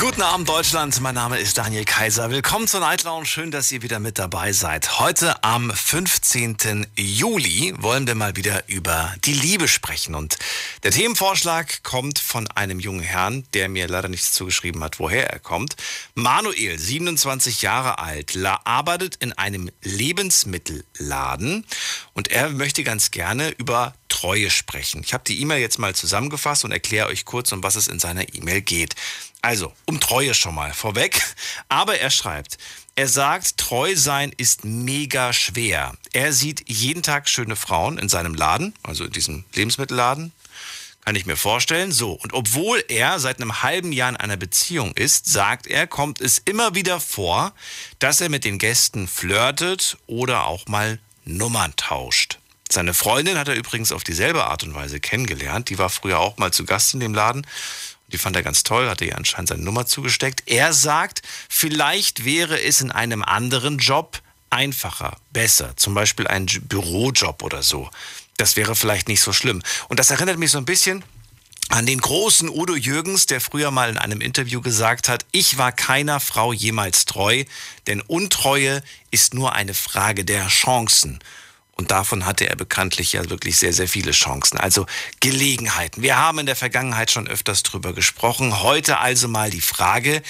Guten Abend Deutschland, mein Name ist Daniel Kaiser. Willkommen zur Night Lounge, schön, dass ihr wieder mit dabei seid. Heute am 15. Juli wollen wir mal wieder über die Liebe sprechen. Und der Themenvorschlag kommt von einem jungen Herrn, der mir leider nichts zugeschrieben hat, woher er kommt. Manuel, 27 Jahre alt, arbeitet in einem Lebensmittelladen und er möchte ganz gerne über Treue sprechen. Ich habe die E-Mail jetzt mal zusammengefasst und erkläre euch kurz, um was es in seiner E-Mail geht. Also, um Treue schon mal vorweg. Aber er schreibt, er sagt, treu sein ist mega schwer. Er sieht jeden Tag schöne Frauen in seinem Laden, also in diesem Lebensmittelladen. Kann ich mir vorstellen. So, und obwohl er seit einem halben Jahr in einer Beziehung ist, sagt er, kommt es immer wieder vor, dass er mit den Gästen flirtet oder auch mal Nummern tauscht. Seine Freundin hat er übrigens auf dieselbe Art und Weise kennengelernt. Die war früher auch mal zu Gast in dem Laden die fand er ganz toll, hatte ihr anscheinend seine Nummer zugesteckt. Er sagt, vielleicht wäre es in einem anderen Job einfacher, besser. Zum Beispiel ein Bürojob oder so. Das wäre vielleicht nicht so schlimm. Und das erinnert mich so ein bisschen an den großen Udo Jürgens, der früher mal in einem Interview gesagt hat, ich war keiner Frau jemals treu, denn Untreue ist nur eine Frage der Chancen. Und davon hatte er bekanntlich ja wirklich sehr, sehr viele Chancen. Also Gelegenheiten. Wir haben in der Vergangenheit schon öfters drüber gesprochen. Heute also mal die Frage,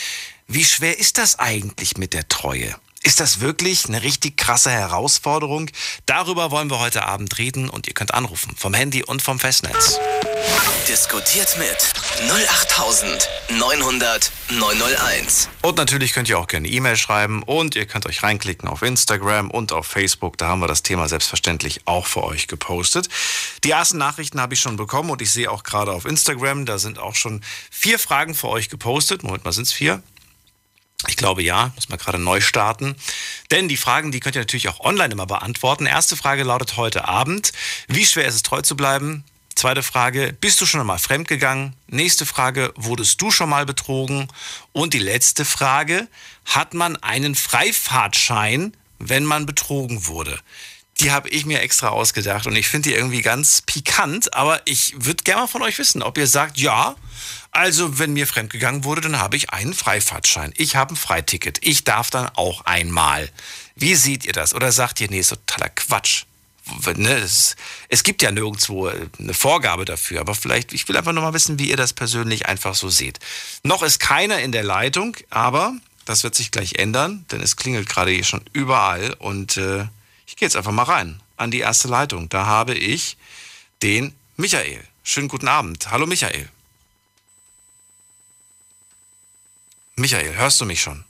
wie schwer ist das eigentlich mit der Treue? Ist das wirklich eine richtig krasse Herausforderung? Darüber wollen wir heute Abend reden und ihr könnt anrufen vom Handy und vom Festnetz. Diskutiert mit 08900 901. Und natürlich könnt ihr auch gerne E-Mail schreiben und ihr könnt euch reinklicken auf Instagram und auf Facebook. Da haben wir das Thema selbstverständlich auch für euch gepostet. Die ersten Nachrichten habe ich schon bekommen und ich sehe auch gerade auf Instagram, da sind auch schon vier Fragen für euch gepostet. Moment mal, sind es vier? Ich glaube ja, muss man gerade neu starten. Denn die Fragen, die könnt ihr natürlich auch online immer beantworten. Erste Frage lautet heute Abend, wie schwer ist es treu zu bleiben? Zweite Frage, bist du schon einmal fremdgegangen? Nächste Frage, wurdest du schon mal betrogen? Und die letzte Frage, hat man einen Freifahrtschein, wenn man betrogen wurde? Die habe ich mir extra ausgedacht und ich finde die irgendwie ganz pikant, aber ich würde gerne mal von euch wissen, ob ihr sagt, ja, also, wenn mir fremdgegangen wurde, dann habe ich einen Freifahrtschein. Ich habe ein Freiticket. Ich darf dann auch einmal. Wie seht ihr das? Oder sagt ihr, nee, ist totaler Quatsch? Ne, es, es, gibt ja nirgendwo eine Vorgabe dafür, aber vielleicht, ich will einfach nur mal wissen, wie ihr das persönlich einfach so seht. Noch ist keiner in der Leitung, aber das wird sich gleich ändern, denn es klingelt gerade hier schon überall und äh, ich gehe jetzt einfach mal rein an die erste Leitung. Da habe ich den Michael. Schönen guten Abend. Hallo Michael. Michael, hörst du mich schon?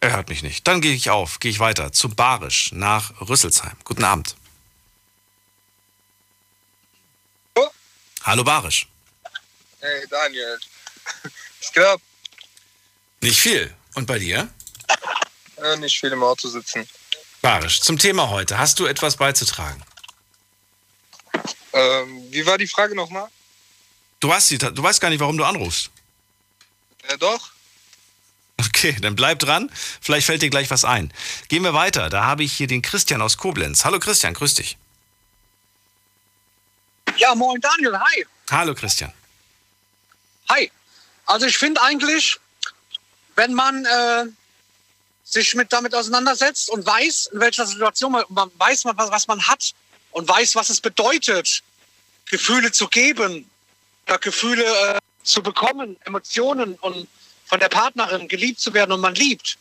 Er hört mich nicht. Dann gehe ich auf, gehe ich weiter zu Barisch nach Rüsselsheim. Guten Abend. Oh. Hallo Barisch. Hey Daniel. Was geht ab? Nicht viel. Und bei dir? Äh, nicht viel im Auto sitzen. Barisch, zum Thema heute. Hast du etwas beizutragen? Ähm, wie war die Frage nochmal? Du, hast du weißt gar nicht, warum du anrufst. Äh, doch. Okay, dann bleib dran. Vielleicht fällt dir gleich was ein. Gehen wir weiter. Da habe ich hier den Christian aus Koblenz. Hallo Christian, grüß dich. Ja, moin Daniel, hi. Hallo Christian. Hi. Also ich finde eigentlich, wenn man äh, sich mit damit auseinandersetzt und weiß, in welcher Situation man, man weiß, was, man hat und weiß, was es bedeutet, Gefühle zu geben, Gefühle äh, zu bekommen, Emotionen und von der Partnerin geliebt zu werden und man liebt,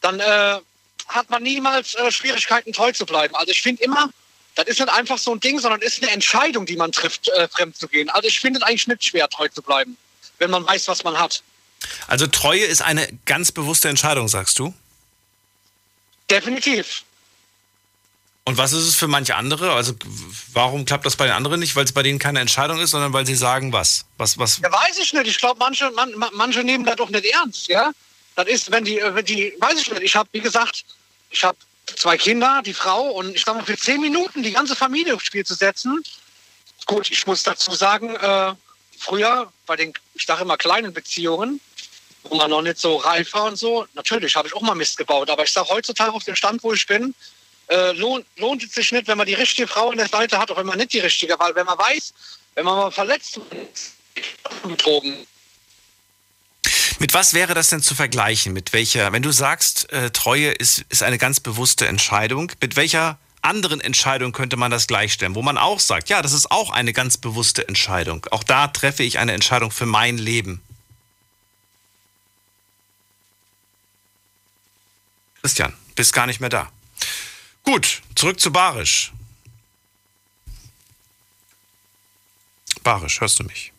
dann äh, hat man niemals äh, Schwierigkeiten, treu zu bleiben. Also ich finde immer, das ist nicht einfach so ein Ding, sondern ist eine Entscheidung, die man trifft, äh, fremd zu gehen. Also ich finde es eigentlich nicht schwer, treu zu bleiben, wenn man weiß, was man hat. Also Treue ist eine ganz bewusste Entscheidung, sagst du? Definitiv. Und was ist es für manche andere? Also warum klappt das bei den anderen nicht? Weil es bei denen keine Entscheidung ist, sondern weil sie sagen was? Was, was? Ja, weiß ich nicht. Ich glaube, manche, man, manche nehmen das doch nicht ernst, ja. Das ist, wenn die, wenn die, weiß ich nicht. Ich habe, wie gesagt, ich habe zwei Kinder, die Frau und ich sage mal, für zehn Minuten die ganze Familie aufs Spiel zu setzen. Gut, ich muss dazu sagen, äh, früher bei den, ich sage immer kleinen Beziehungen, wo man noch nicht so reif war und so. Natürlich habe ich auch mal Mist gebaut, aber ich sage heutzutage auf dem Stand, wo ich bin, äh, lohnt, lohnt es sich nicht, wenn man die richtige Frau an der Seite hat, auch wenn man nicht die richtige, weil wenn man weiß, wenn man mal verletzt wird, Drogen, Mit was wäre das denn zu vergleichen? Mit welcher, wenn du sagst, äh, Treue ist, ist eine ganz bewusste Entscheidung, mit welcher anderen Entscheidung könnte man das gleichstellen? Wo man auch sagt, ja, das ist auch eine ganz bewusste Entscheidung. Auch da treffe ich eine Entscheidung für mein Leben. Christian, bist gar nicht mehr da. Gut, zurück zu Barisch. Barisch, hörst du mich?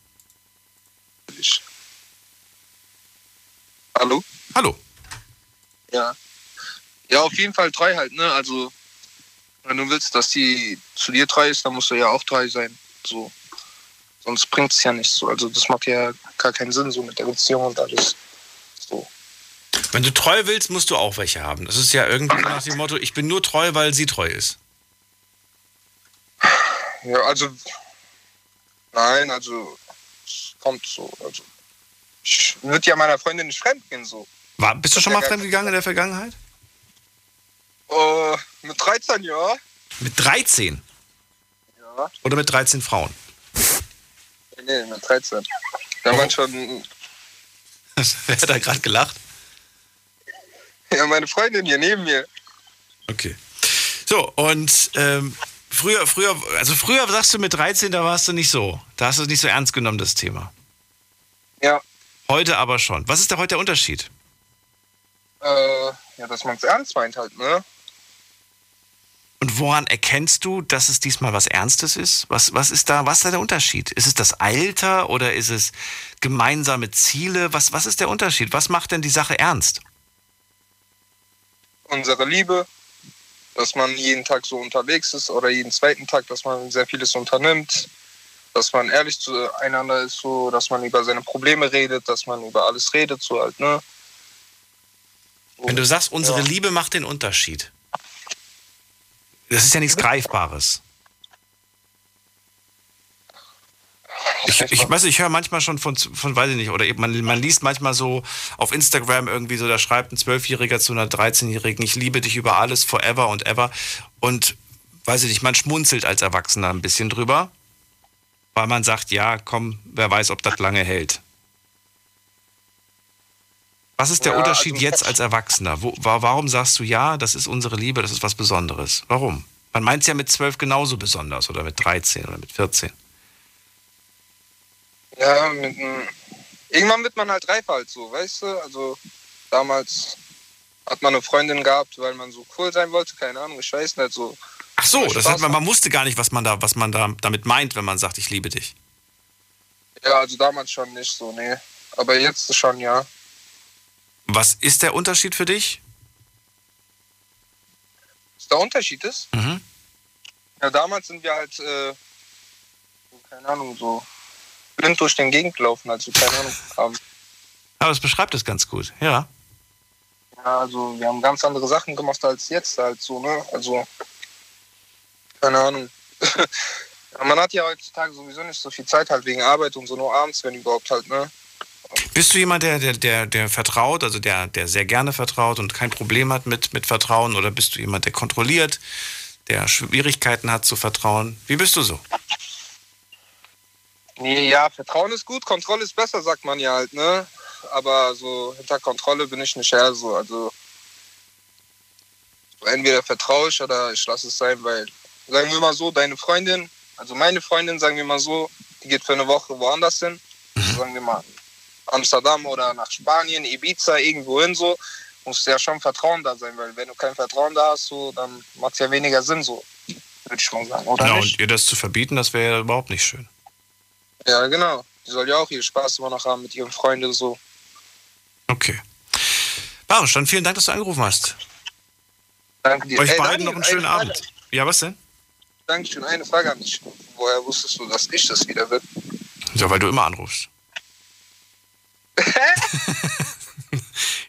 Hallo? Hallo. Ja. Ja, auf jeden Fall treu halt, ne? Also, wenn du willst, dass die zu dir treu ist, dann musst du ja auch treu sein. So. Sonst bringt es ja nichts so. Also, das macht ja gar keinen Sinn, so mit der Beziehung und alles. So. Wenn du treu willst, musst du auch welche haben. Das ist ja irgendwie nach dem Motto, ich bin nur treu, weil sie treu ist. Ja, also. Nein, also. Es kommt so. Also. Ich würde ja meiner Freundin nicht fremd gehen, so. War, bist du schon mal fremdgegangen in der Vergangenheit? Äh, mit 13, ja. Mit 13? Ja. Oder mit 13 Frauen? Nee, mit 13. Da Oh. waren schon. Wer hat da gerade gelacht? Ja, meine Freundin hier neben mir. Okay. So, und ähm, früher, früher, also früher sagst du mit 13, da warst du nicht so. Da hast du es nicht so ernst genommen, das Thema. Ja. Heute aber schon. Was ist da heute der Unterschied? Äh, ja, dass man es ernst meint halt, ne? Und woran erkennst du, dass es diesmal was Ernstes ist? Was, was ist da, was ist da der Unterschied? Ist es das Alter oder ist es gemeinsame Ziele? Was, was ist der Unterschied? Was macht denn die Sache ernst? Unsere Liebe, dass man jeden Tag so unterwegs ist oder jeden zweiten Tag, dass man sehr vieles unternimmt, dass man ehrlich zueinander ist, so, dass man über seine Probleme redet, dass man über alles redet, so halt, ne? So. Wenn du sagst, unsere Ja. Liebe macht den Unterschied. Das ist ja nichts Greifbares. Ich, ich weiß, ich höre manchmal schon von, von, weiß ich nicht, oder eben man, man liest manchmal so auf Instagram irgendwie so, da schreibt ein Zwölfjähriger zu einer 13-Jährigen, ich liebe dich über alles, forever und ever. Und weiß ich nicht, man schmunzelt als Erwachsener ein bisschen drüber, weil man sagt, ja, komm, wer weiß, ob das lange hält. Was ist der Ja, Unterschied also- jetzt als Erwachsener? Wo, wa- warum sagst du ja, das ist unsere Liebe, das ist was Besonderes? Warum? Man meint es ja mit 12 genauso besonders oder mit 13 oder mit 14. Ja, mit, n- irgendwann wird man halt reifer halt so, weißt du? Also damals hat man eine Freundin gehabt, weil man so cool sein wollte, keine Ahnung, ich weiß nicht so. Ach so, das Spaß heißt, man, man wusste gar nicht, was man da, was man da damit meint, wenn man sagt, ich liebe dich. Ja, also damals schon nicht so, nee. Aber jetzt schon, ja. Was ist der Unterschied für dich? Was der Unterschied ist? Mhm. Ja, damals sind wir halt, äh, keine Ahnung, so blind durch den Gegend gelaufen, also keine Ahnung. haben. Aber das beschreibt es ganz gut, ja. Ja, also wir haben ganz andere Sachen gemacht als jetzt halt so, ne? Also, keine Ahnung. man hat ja heutzutage sowieso nicht so viel Zeit halt wegen Arbeit und so, nur abends, wenn überhaupt halt, ne? Bist du jemand, der, der, der, der vertraut, also der, der sehr gerne vertraut und kein Problem hat mit, mit Vertrauen? Oder bist du jemand, der kontrolliert, der Schwierigkeiten hat zu vertrauen? Wie bist du so? Nee, ja, Vertrauen ist gut, Kontrolle ist besser, sagt man ja halt, ne? Aber so hinter Kontrolle bin ich nicht her, so. Also, entweder vertraue ich oder ich lasse es sein, weil, sagen wir mal so, deine Freundin, also meine Freundin, sagen wir mal so, die geht für eine Woche woanders hin, also sagen wir mal Amsterdam oder nach Spanien, Ibiza, irgendwo hin, so, muss ja schon Vertrauen da sein, weil wenn du kein Vertrauen da hast, so, dann macht es ja weniger Sinn, so, würde ich mal sagen, oder Ja, nicht? und ihr das zu verbieten, das wäre ja überhaupt nicht schön. Ja, genau. Die soll ja auch ihren Spaß immer noch haben mit ihren Freunden so. Okay. Barusch, dann vielen Dank, dass du angerufen hast. Danke dir. Euch Ey, beiden Daniel, noch einen schönen Frage- Abend. Ja, was denn? Dankeschön. Eine Frage an dich. Woher wusstest du, dass ich das wieder bin? Ja, weil du immer anrufst.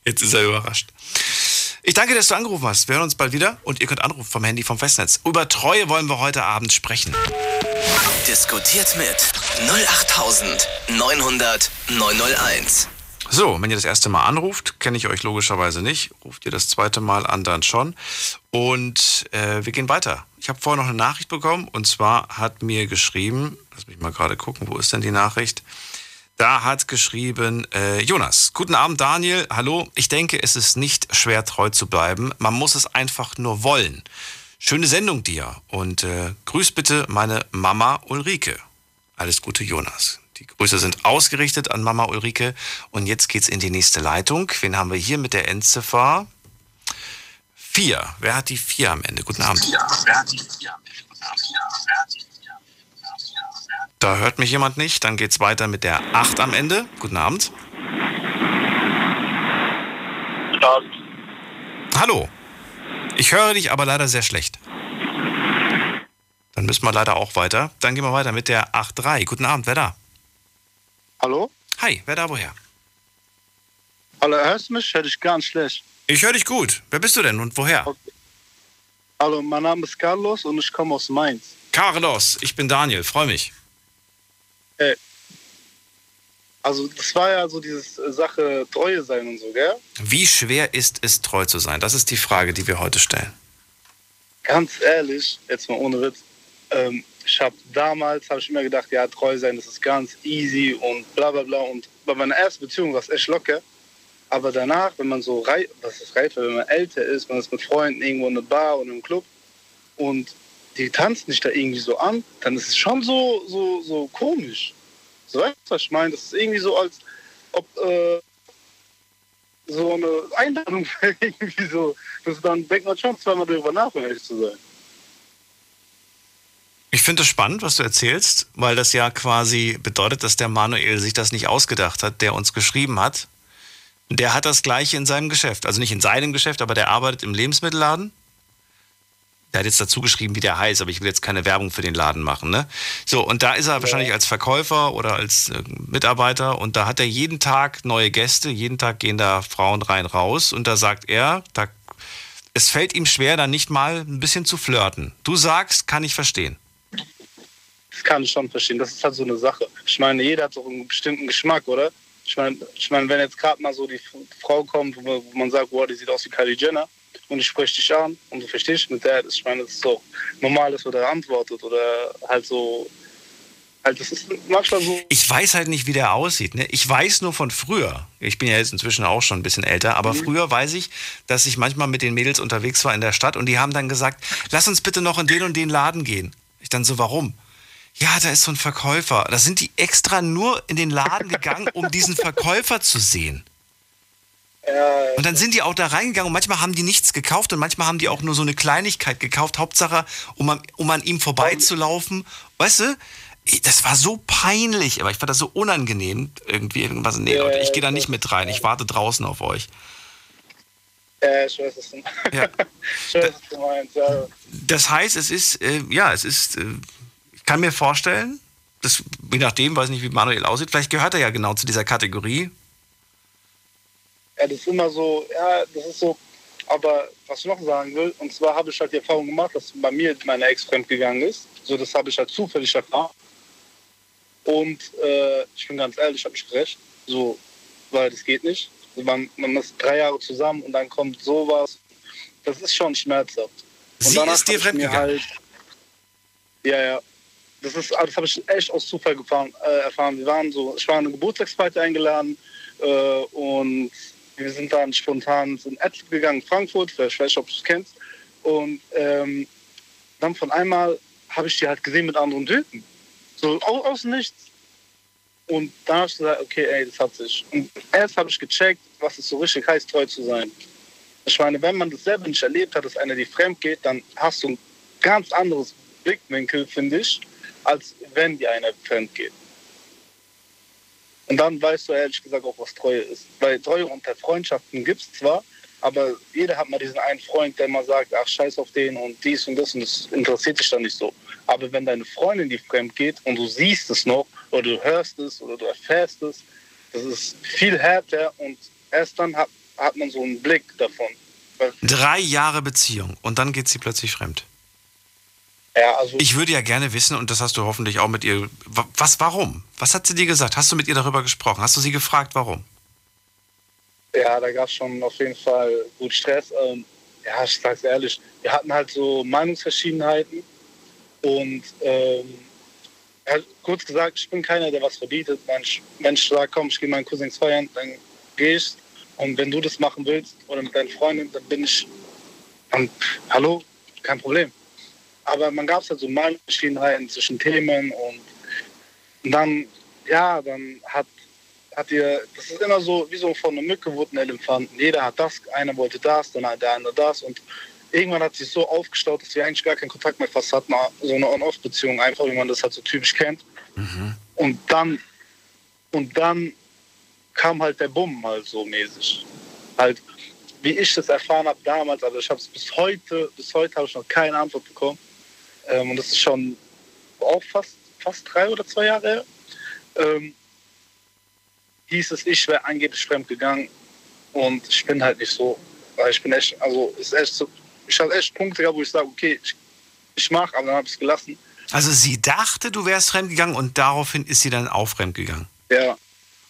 Jetzt ist er überrascht. Ich danke, dass du angerufen hast. Wir hören uns bald wieder und ihr könnt anrufen vom Handy vom Festnetz. Über Treue wollen wir heute Abend sprechen. Diskutiert mit 08900 901. So, wenn ihr das erste Mal anruft, kenne ich euch logischerweise nicht. Ruft ihr das zweite Mal an, dann schon. Und äh, wir gehen weiter. Ich habe vorher noch eine Nachricht bekommen und zwar hat mir geschrieben, lass mich mal gerade gucken, wo ist denn die Nachricht? Da hat geschrieben äh, Jonas. Guten Abend, Daniel. Hallo. Ich denke, es ist nicht schwer treu zu bleiben. Man muss es einfach nur wollen. Schöne Sendung dir und äh, grüß bitte meine Mama Ulrike. Alles Gute, Jonas. Die Grüße sind ausgerichtet an Mama Ulrike. Und jetzt geht's in die nächste Leitung. Wen haben wir hier mit der Endziffer? Vier. Wer hat die vier am Ende? Guten Abend. Da hört mich jemand nicht. Dann geht's weiter mit der acht am Ende. Guten Abend. Guten Abend. Hallo. Ich höre dich aber leider sehr schlecht. Dann müssen wir leider auch weiter. Dann gehen wir weiter mit der 8.3. Guten Abend, wer da? Hallo? Hi, wer da woher? Hallo, hörst du mich? Hör dich ganz schlecht. Ich höre dich gut. Wer bist du denn und woher? Hallo, mein Name ist Carlos und ich komme aus Mainz. Carlos, ich bin Daniel, freue mich. Also das war ja so diese Sache Treue sein und so, gell? Wie schwer ist es, treu zu sein? Das ist die Frage, die wir heute stellen. Ganz ehrlich, jetzt mal ohne Witz, ähm, ich habe damals, habe ich immer gedacht, ja, treu sein, das ist ganz easy und bla bla bla. Und bei meiner ersten Beziehung war es echt locker. Aber danach, wenn man so reif, was ist reif, wenn man älter ist, man ist mit Freunden irgendwo in einer Bar und im Club und die tanzen dich da irgendwie so an, dann ist es schon so, so, so komisch. So weißt du, was ich meine? Das ist irgendwie so, als ob äh, so eine Einladung wäre, irgendwie so. Das dann denkt man schon zweimal darüber nach, um ehrlich zu sein. Ich finde es spannend, was du erzählst, weil das ja quasi bedeutet, dass der Manuel sich das nicht ausgedacht hat, der uns geschrieben hat. Der hat das gleiche in seinem Geschäft. Also nicht in seinem Geschäft, aber der arbeitet im Lebensmittelladen. Der hat jetzt dazu geschrieben, wie der heißt, aber ich will jetzt keine Werbung für den Laden machen. Ne? So, und da ist er wahrscheinlich als Verkäufer oder als äh, Mitarbeiter und da hat er jeden Tag neue Gäste, jeden Tag gehen da Frauen rein raus und da sagt er, da, es fällt ihm schwer, dann nicht mal ein bisschen zu flirten. Du sagst, kann ich verstehen. Das kann ich schon verstehen. Das ist halt so eine Sache. Ich meine, jeder hat so einen bestimmten Geschmack, oder? Ich meine, ich meine wenn jetzt gerade mal so die Frau kommt, wo man sagt, wow, die sieht aus wie Kylie Jenner und ich spreche dich an und du verstehst mit der, ich meine, das ist so normal ist, oder er antwortet oder halt so, halt, das ist manchmal so. Ich weiß halt nicht, wie der aussieht. Ne? Ich weiß nur von früher. Ich bin ja jetzt inzwischen auch schon ein bisschen älter, aber mhm. früher weiß ich, dass ich manchmal mit den Mädels unterwegs war in der Stadt und die haben dann gesagt, lass uns bitte noch in den und den Laden gehen. Ich dann so, warum? Ja, da ist so ein Verkäufer. Da sind die extra nur in den Laden gegangen, um diesen Verkäufer zu sehen. Und dann sind die auch da reingegangen und manchmal haben die nichts gekauft und manchmal haben die auch nur so eine Kleinigkeit gekauft. Hauptsache, um an, um an ihm vorbeizulaufen. Weißt du, das war so peinlich, aber ich fand das so unangenehm. Irgendwie irgendwas. Nee, Leute, ich gehe da nicht mit rein. Ich warte draußen auf euch. Ja, ich weiß, was du, ja. ich weiß, was du meinst. Ja. Das heißt, es ist, äh, ja, es ist, äh, ich kann mir vorstellen, das, je nachdem, weiß nicht, wie Manuel aussieht, vielleicht gehört er ja genau zu dieser Kategorie, ja, das ist immer so, ja, das ist so, aber was ich noch sagen will, und zwar habe ich halt die Erfahrung gemacht, dass bei mir meine Ex fremd gegangen ist. So, das habe ich halt zufällig erfahren. Und äh, ich bin ganz ehrlich, habe ich recht. So, weil das geht nicht. Man, man ist drei Jahre zusammen und dann kommt sowas. Das ist schon schmerzhaft. Und Sie ist dir fremd gegangen? Halt, ja, ja. Das, ist, das habe ich echt aus Zufall gefahren, äh, erfahren. Wir waren so, ich war eine Geburtstagsparty eingeladen äh, und wir sind dann spontan in Etzel gegangen, Frankfurt, ich weiß nicht, ob du es kennst. Und ähm, dann von einmal habe ich die halt gesehen mit anderen Typen. So aus, aus nichts. Und dann habe ich gesagt, okay, ey, das hat sich. Und erst habe ich gecheckt, was es so richtig heißt, treu zu sein. Ich meine, wenn man das selber nicht erlebt hat, dass einer die fremd geht, dann hast du ein ganz anderes Blickwinkel, finde ich, als wenn die einer fremd geht. Und dann weißt du ehrlich gesagt auch, was Treue ist. Weil Treue unter Freundschaften gibt es zwar, aber jeder hat mal diesen einen Freund, der mal sagt, ach scheiß auf den und dies und das und das interessiert dich dann nicht so. Aber wenn deine Freundin die fremd geht und du siehst es noch oder du hörst es oder du erfährst es, das ist viel härter und erst dann hat, hat man so einen Blick davon. Drei Jahre Beziehung und dann geht sie plötzlich fremd. Ja, also ich würde ja gerne wissen, und das hast du hoffentlich auch mit ihr, was, warum? Was hat sie dir gesagt? Hast du mit ihr darüber gesprochen? Hast du sie gefragt, warum? Ja, da gab es schon auf jeden Fall gut Stress. Ähm, ja, ich sag's ehrlich, wir hatten halt so Meinungsverschiedenheiten und ähm, kurz gesagt, ich bin keiner, der was verbietet. Wenn ich sage, komm, ich gehe meinen Cousins feiern, dann ich. Und wenn du das machen willst oder mit deinen Freunden, dann bin ich, dann, hallo, kein Problem. Aber man gab es halt so Meinungsverschiedenheiten zwischen Themen und, und dann, ja, dann hat hat ihr, das ist immer so, wie so von einer Mücke wurde ein Elefant. Jeder hat das, einer wollte das, dann hat der andere das und irgendwann hat sich so aufgestaut, dass wir eigentlich gar keinen Kontakt mehr fast hatten, so eine On-Off-Beziehung, einfach wie man das halt so typisch kennt. Mhm. Und dann, und dann kam halt der Bumm halt so mäßig. Halt, wie ich das erfahren habe damals, aber ich habe es bis heute, bis heute habe ich noch keine Antwort bekommen. Ähm, und das ist schon auch fast, fast drei oder zwei Jahre her. Ähm, hieß es, ich wäre angeblich fremd gegangen und ich bin halt nicht so. Weil ich bin echt, also ist echt so, ich hatte echt Punkte gehabt, wo ich sage, okay, ich, ich mache, aber dann habe ich es gelassen. Also sie dachte, du wärst fremd gegangen und daraufhin ist sie dann auch fremd gegangen. Ja.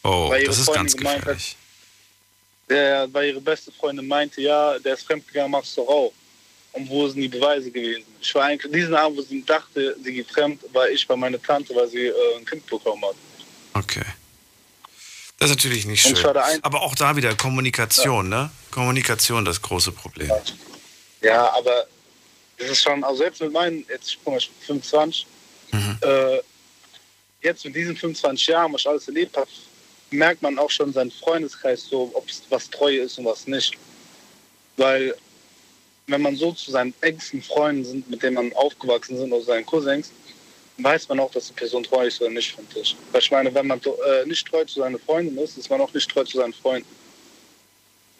Oh, das ist Freundin ganz gefährlich. Hat, der, weil ihre beste Freundin meinte, ja, der ist fremd gegangen, machst du auch. Und wo sind die Beweise gewesen? Ich war eigentlich, diesen Abend, wo sie dachte, sie geht fremd, war ich bei meiner Tante, weil sie äh, ein Kind bekommen hat. Okay. Das ist natürlich nicht schön. Aber auch da wieder Kommunikation, ja. ne? Kommunikation das große Problem. Ja, aber es ist schon, also selbst mit meinen, jetzt ich bin 25, mhm. äh, jetzt mit diesen 25 Jahren, was ich alles erlebt habe, merkt man auch schon seinen Freundeskreis so, ob es was Treue ist und was nicht. Weil wenn man so zu seinen engsten Freunden sind, mit denen man aufgewachsen sind, oder seinen Cousins, weiß man auch, dass die Person treu ist oder nicht, finde ich. Weil ich meine, wenn man äh, nicht treu zu seinen Freunden ist, ist man auch nicht treu zu seinen Freunden.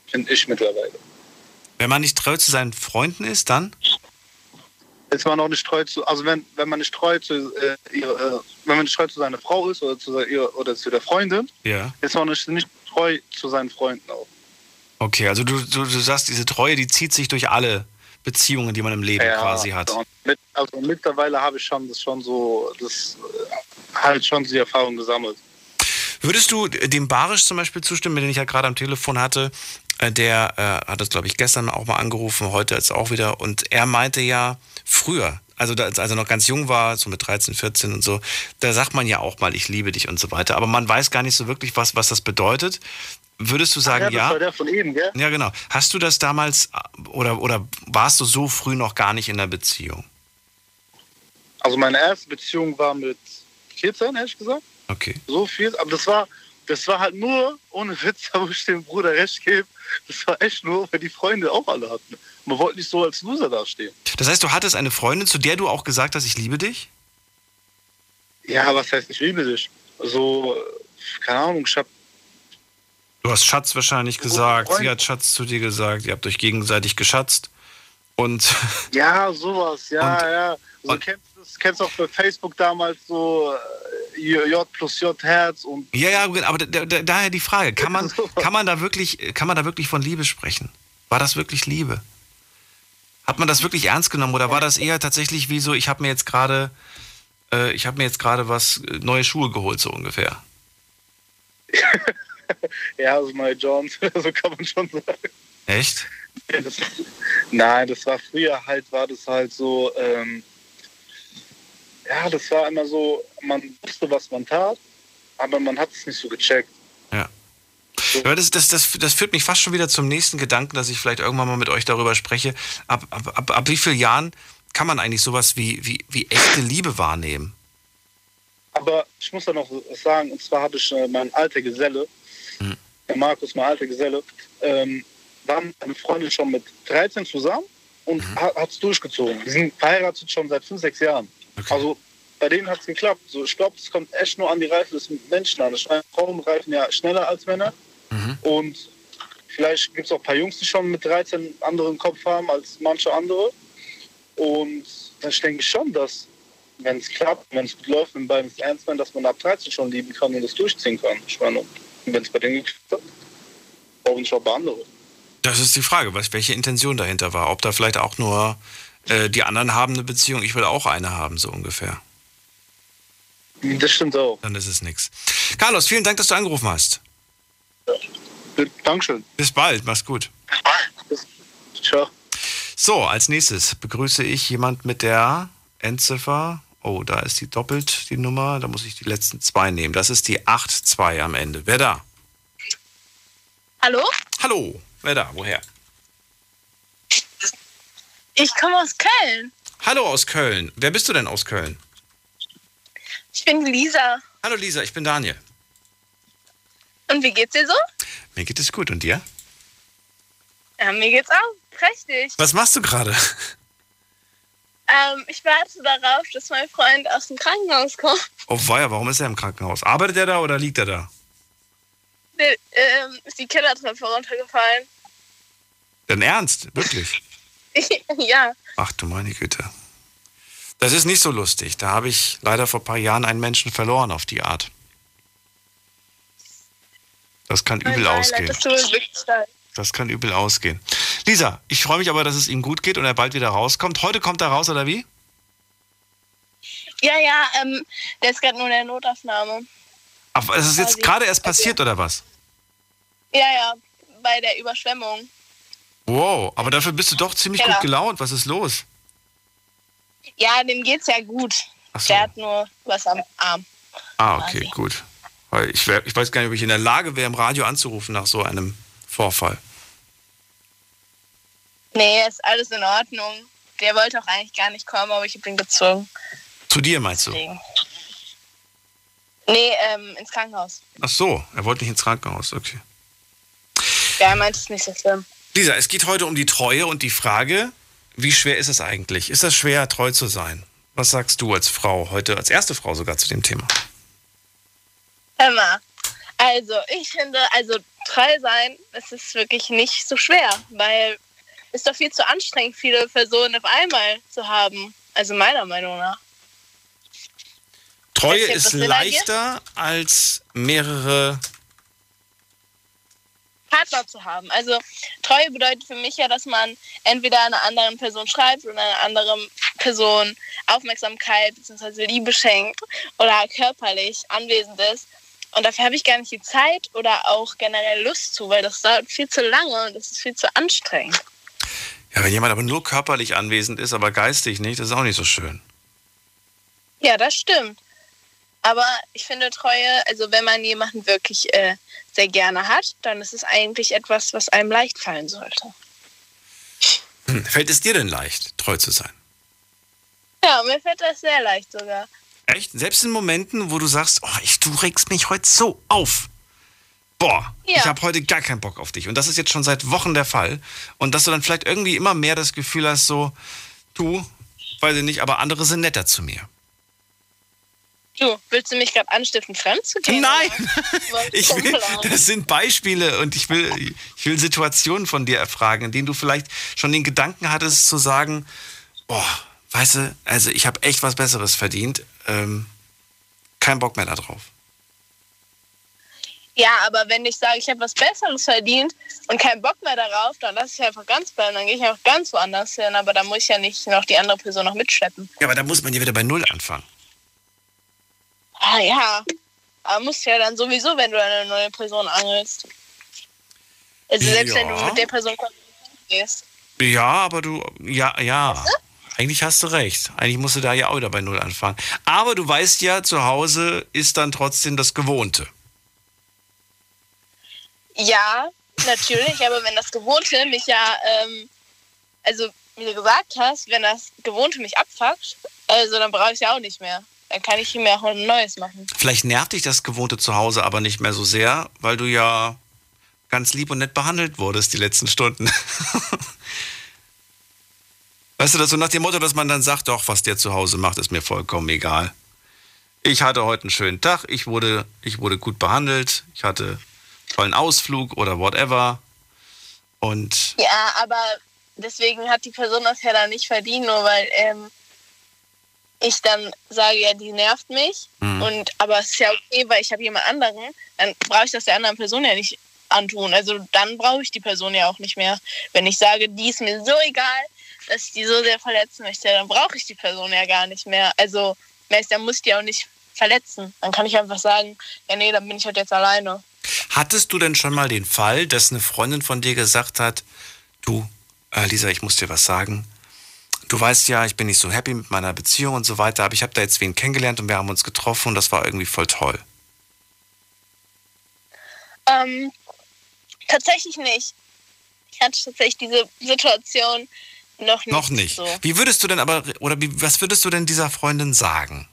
Finde ich mittlerweile. Wenn man nicht treu zu seinen Freunden ist, dann? Ist man auch nicht treu zu, also wenn, wenn man nicht treu zu äh, ihr, äh, wenn man nicht treu zu seiner Frau ist oder zu, ihr, oder zu der Freundin, ja. ist man nicht, nicht treu zu seinen Freunden auch. Okay, also du, du, du sagst, diese Treue, die zieht sich durch alle Beziehungen, die man im Leben ja, quasi hat. Mit, also mittlerweile habe ich schon das schon so, das äh, halt schon die Erfahrung gesammelt. Würdest du dem Barisch zum Beispiel zustimmen, den ich ja gerade am Telefon hatte? Äh, der äh, hat das, glaube ich, gestern auch mal angerufen, heute jetzt auch wieder. Und er meinte ja, früher, also da, als er noch ganz jung war, so mit 13, 14 und so, da sagt man ja auch mal, ich liebe dich und so weiter. Aber man weiß gar nicht so wirklich, was, was das bedeutet. Würdest du sagen, Ach ja? Das ja? war der von eben, gell? Ja, genau. Hast du das damals oder, oder warst du so früh noch gar nicht in der Beziehung? Also meine erste Beziehung war mit 14, ehrlich gesagt. Okay. So viel, aber das war, das war halt nur, ohne Witz, wo ich dem Bruder recht gebe, das war echt nur, weil die Freunde auch alle hatten. Man wollte nicht so als Loser dastehen. Das heißt, du hattest eine Freundin, zu der du auch gesagt hast, ich liebe dich? Ja, was heißt, ich liebe dich? So, keine Ahnung, ich habe Du hast Schatz wahrscheinlich gesagt, sie hat Schatz zu dir gesagt, ihr habt euch gegenseitig geschatzt. Und ja, sowas, ja, und, ja. So und, kennst du kennst auch bei Facebook damals so äh, J plus J Herz und. Ja, ja, aber da, da, daher die Frage: Kann man, kann man da wirklich, kann man da wirklich von Liebe sprechen? War das wirklich Liebe? Hat man das wirklich ernst genommen oder war das eher tatsächlich wie so, ich habe mir jetzt gerade, äh, ich habe mir jetzt gerade was äh, neue Schuhe geholt so ungefähr? ja, also neue Johns, so kann man schon sagen. Echt? Ja, das, nein, das war früher halt, war das halt so, ähm, ja, das war immer so, man wusste, was man tat, aber man hat es nicht so gecheckt. Ja. Ja, das, das, das, das führt mich fast schon wieder zum nächsten Gedanken, dass ich vielleicht irgendwann mal mit euch darüber spreche. Ab, ab, ab, ab wie vielen Jahren kann man eigentlich sowas wie, wie, wie echte Liebe wahrnehmen? Aber ich muss da noch sagen, und zwar habe ich äh, meinen alter Geselle. Der Markus, mein alter Geselle, ähm, war mit einer Freundin schon mit 13 zusammen und mhm. hat es durchgezogen. Die sind verheiratet schon seit 5, 6 Jahren. Okay. Also bei denen hat es geklappt. So, ich glaube, es kommt echt nur an die Reife des Menschen an. Frauen reifen ja schneller als Männer. Mhm. Und vielleicht gibt es auch ein paar Jungs, die schon mit 13 anderen Kopf haben als manche andere. Und ich denke schon, dass, wenn es klappt, wenn es gut läuft, wenn beiden es ernst meint, dass man ab 13 schon lieben kann und das durchziehen kann. Ich meine, wenn es bei denen geklappt hat, warum nicht auch bei anderen? Das ist die Frage, was, welche Intention dahinter war. Ob da vielleicht auch nur äh, die anderen haben eine Beziehung, ich will auch eine haben, so ungefähr. Das stimmt auch. Dann ist es nichts. Carlos, vielen Dank, dass du angerufen hast. Ja. Dankeschön. Bis bald, mach's gut. Ciao. So, als nächstes begrüße ich jemand mit der Endziffer. Oh, da ist die doppelt, die Nummer. Da muss ich die letzten zwei nehmen. Das ist die 8-2 am Ende. Wer da? Hallo? Hallo. Wer da? Woher? Ich komme aus Köln. Hallo aus Köln. Wer bist du denn aus Köln? Ich bin Lisa. Hallo Lisa, ich bin Daniel. Und wie geht's dir so? Mir geht es gut. Und dir? Ja, mir geht's auch prächtig. Was machst du gerade? Ähm, ich warte darauf, dass mein Freund aus dem Krankenhaus kommt. Oh weia, warum ist er im Krankenhaus? Arbeitet er da oder liegt er da? Der, ähm, ist die Kellertreppe runtergefallen. Denn ernst? Wirklich? ja. Ach du meine Güte. Das ist nicht so lustig. Da habe ich leider vor ein paar Jahren einen Menschen verloren auf die Art. Das kann übel Mein ausgehen. Das kann übel ausgehen. Lisa, ich freue mich aber, dass es ihm gut geht und er bald wieder rauskommt. Heute kommt er raus, oder wie? Ja, ja, ähm, der ist gerade nur in der Notaufnahme. Ach, es ist jetzt gerade erst passiert, oder was? Ja, ja, bei der Überschwemmung. Wow, aber dafür bist du doch ziemlich Keller. gut gelaunt. Was ist los? Ja, dem geht's ja gut. Ach so. Der hat nur was am Arm. Ah, okay, quasi. gut. Weil ich, wär, ich weiß gar nicht, ob ich in der Lage wäre, im Radio anzurufen nach so einem Vorfall. Nee, ist alles in Ordnung. Der wollte auch eigentlich gar nicht kommen, aber ich habe ihn gezwungen. Zu dir meinst du? Nee, ähm, ins Krankenhaus. Ach so, er wollte nicht ins Krankenhaus. Okay. Ja, er meint es nicht so schlimm. Lisa, es geht heute um die Treue und die Frage, wie schwer ist es eigentlich? Ist das schwer, treu zu sein? Was sagst du als Frau, heute als erste Frau sogar zu dem Thema? Mal. Also, ich finde, also treu sein, es ist wirklich nicht so schwer, weil ist doch viel zu anstrengend, viele Personen auf einmal zu haben. Also meiner Meinung nach. Treue ist leichter als mehrere. Partner zu haben. Also Treue bedeutet für mich ja, dass man entweder einer anderen Person schreibt oder einer anderen Person Aufmerksamkeit bzw. Liebe schenkt oder körperlich anwesend ist. Und dafür habe ich gar nicht die Zeit oder auch generell Lust zu, weil das dauert viel zu lange und das ist viel zu anstrengend. Ja, wenn jemand aber nur körperlich anwesend ist, aber geistig nicht, das ist auch nicht so schön. Ja, das stimmt. Aber ich finde Treue, also wenn man jemanden wirklich äh, sehr gerne hat, dann ist es eigentlich etwas, was einem leicht fallen sollte. Hm, Fällt es dir denn leicht, treu zu sein? Ja, mir fällt das sehr leicht sogar. Echt? Selbst in Momenten, wo du sagst, oh, ich, du regst mich heute so auf. Boah, Ja. ich habe heute gar keinen Bock auf dich. Und das ist jetzt schon seit Wochen der Fall. Und dass du dann vielleicht irgendwie immer mehr das Gefühl hast, so, du, weiß ich nicht, aber andere sind netter zu mir. Du, willst du mich gerade anstiften, fremd zu gehen? Nein, ich will, das sind Beispiele und ich will, ich will Situationen von dir erfragen, in denen du vielleicht schon den Gedanken hattest zu sagen, boah, weißt du, also ich habe echt was Besseres verdient, ähm, kein Bock mehr darauf. Ja, aber wenn ich sage, ich habe was Besseres verdient und keinen Bock mehr darauf, dann lasse ich einfach ganz bleiben. Dann gehe ich auch ganz woanders hin. Aber da muss ich ja nicht noch die andere Person noch mitschleppen. Ja, aber da muss man ja wieder bei Null anfangen. Ah ja, aber musst ja dann sowieso, wenn du eine neue Person angelst. Also selbst wenn du Ja. mit der Person gehst. Ja, aber du, ja, ja. Eigentlich hast du recht. Eigentlich musst du da ja auch wieder bei Null anfangen. Aber du weißt ja, zu Hause ist dann trotzdem das Gewohnte. Ja, natürlich, aber wenn das Gewohnte mich ja, ähm, also wie du gesagt hast, wenn das Gewohnte mich abfuckt, also dann brauche ich ja auch nicht mehr. Dann kann ich mir auch ein neues machen. Vielleicht nervt dich das Gewohnte zu Hause aber nicht mehr so sehr, weil du ja ganz lieb und nett behandelt wurdest die letzten Stunden. weißt du, das so nach dem Motto, dass man dann sagt, doch, was der zu Hause macht, ist mir vollkommen egal. Ich hatte heute einen schönen Tag, ich wurde, ich wurde gut behandelt, ich hatte tollen Ausflug oder whatever. Und Ja, aber deswegen hat die Person das ja dann nicht verdient, nur weil ähm, ich dann sage, ja, die nervt mich. Mhm. Und aber es ist ja okay, weil ich habe jemand anderen, dann brauche ich das der anderen Person ja nicht antun. Also dann brauche ich die Person ja auch nicht mehr. Wenn ich sage, die ist mir so egal, dass ich die so sehr verletzen möchte, dann brauche ich die Person ja gar nicht mehr. Also, dann muss ich die auch nicht verletzen. Dann kann ich einfach sagen, ja, nee, dann bin ich halt jetzt alleine. Hattest du denn schon mal den Fall, dass eine Freundin von dir gesagt hat, du, äh, Lisa, ich muss dir was sagen. Du weißt ja, ich bin nicht so happy mit meiner Beziehung und so weiter, aber ich habe da jetzt wen kennengelernt und wir haben uns getroffen und das war irgendwie voll toll. Ähm, tatsächlich nicht. Ich hatte tatsächlich diese Situation noch nicht. Noch nicht. So. Wie würdest du denn aber, oder wie, was würdest du denn dieser Freundin sagen?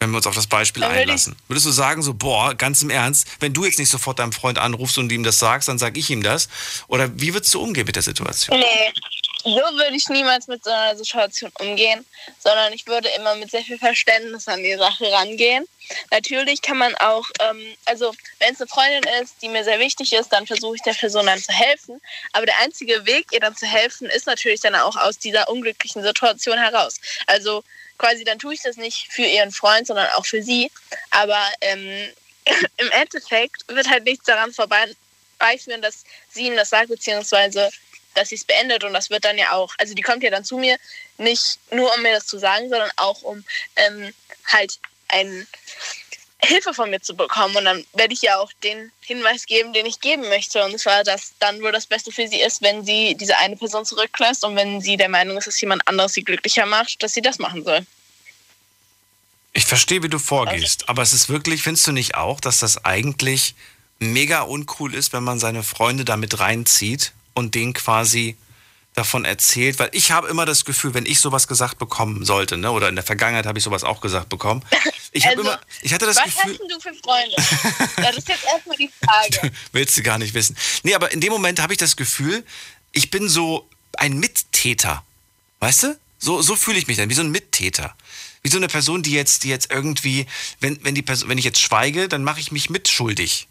Wenn wir uns auf das Beispiel Dann würde einlassen. Würdest du sagen, so, boah, ganz im Ernst, wenn du jetzt nicht sofort deinem Freund anrufst und ihm das sagst, dann sag ich ihm das? Oder wie würdest du umgehen mit der Situation? Nee, so würde ich niemals mit so einer Situation umgehen, sondern ich würde immer mit sehr viel Verständnis an die Sache rangehen. Natürlich kann man auch, ähm, also wenn es eine Freundin ist, die mir sehr wichtig ist, dann versuche ich der Person dann zu helfen. Aber der einzige Weg, ihr dann zu helfen, ist natürlich dann auch aus dieser unglücklichen Situation heraus. Also quasi dann tue ich das nicht für ihren Freund, sondern auch für sie. Aber ähm, im Endeffekt wird halt nichts daran vorbeiführen, dass sie ihm das sagt, beziehungsweise dass sie es beendet und das wird dann ja auch, also die kommt ja dann zu mir, nicht nur um mir das zu sagen, sondern auch um ähm, halt ein Hilfe von mir zu bekommen. Und dann werde ich ja auch den Hinweis geben, den ich geben möchte. Und zwar, dass dann wohl das Beste für sie ist, wenn sie diese eine Person zurücklässt und wenn sie der Meinung ist, dass jemand anderes sie glücklicher macht, dass sie das machen soll. Ich verstehe, wie du vorgehst, aber es ist wirklich, findest du nicht auch, dass das eigentlich mega uncool ist, wenn man seine Freunde damit reinzieht und denen quasi davon erzählt? Weil ich habe immer das Gefühl, wenn ich sowas gesagt bekommen sollte, ne, oder in der Vergangenheit habe ich sowas auch gesagt bekommen, ich, habe Also, immer, ich hatte das Was Gefühl, hast denn du für Freunde? das ist jetzt erstmal die Frage. willst du gar nicht wissen. Nee, aber in dem Moment habe ich das Gefühl, ich bin so ein Mittäter. Weißt du? So, so fühle ich mich dann, wie so ein Mittäter. Wie so eine Person, die jetzt, die jetzt irgendwie, wenn, wenn, die Person, wenn ich jetzt schweige, dann mache ich mich mitschuldig.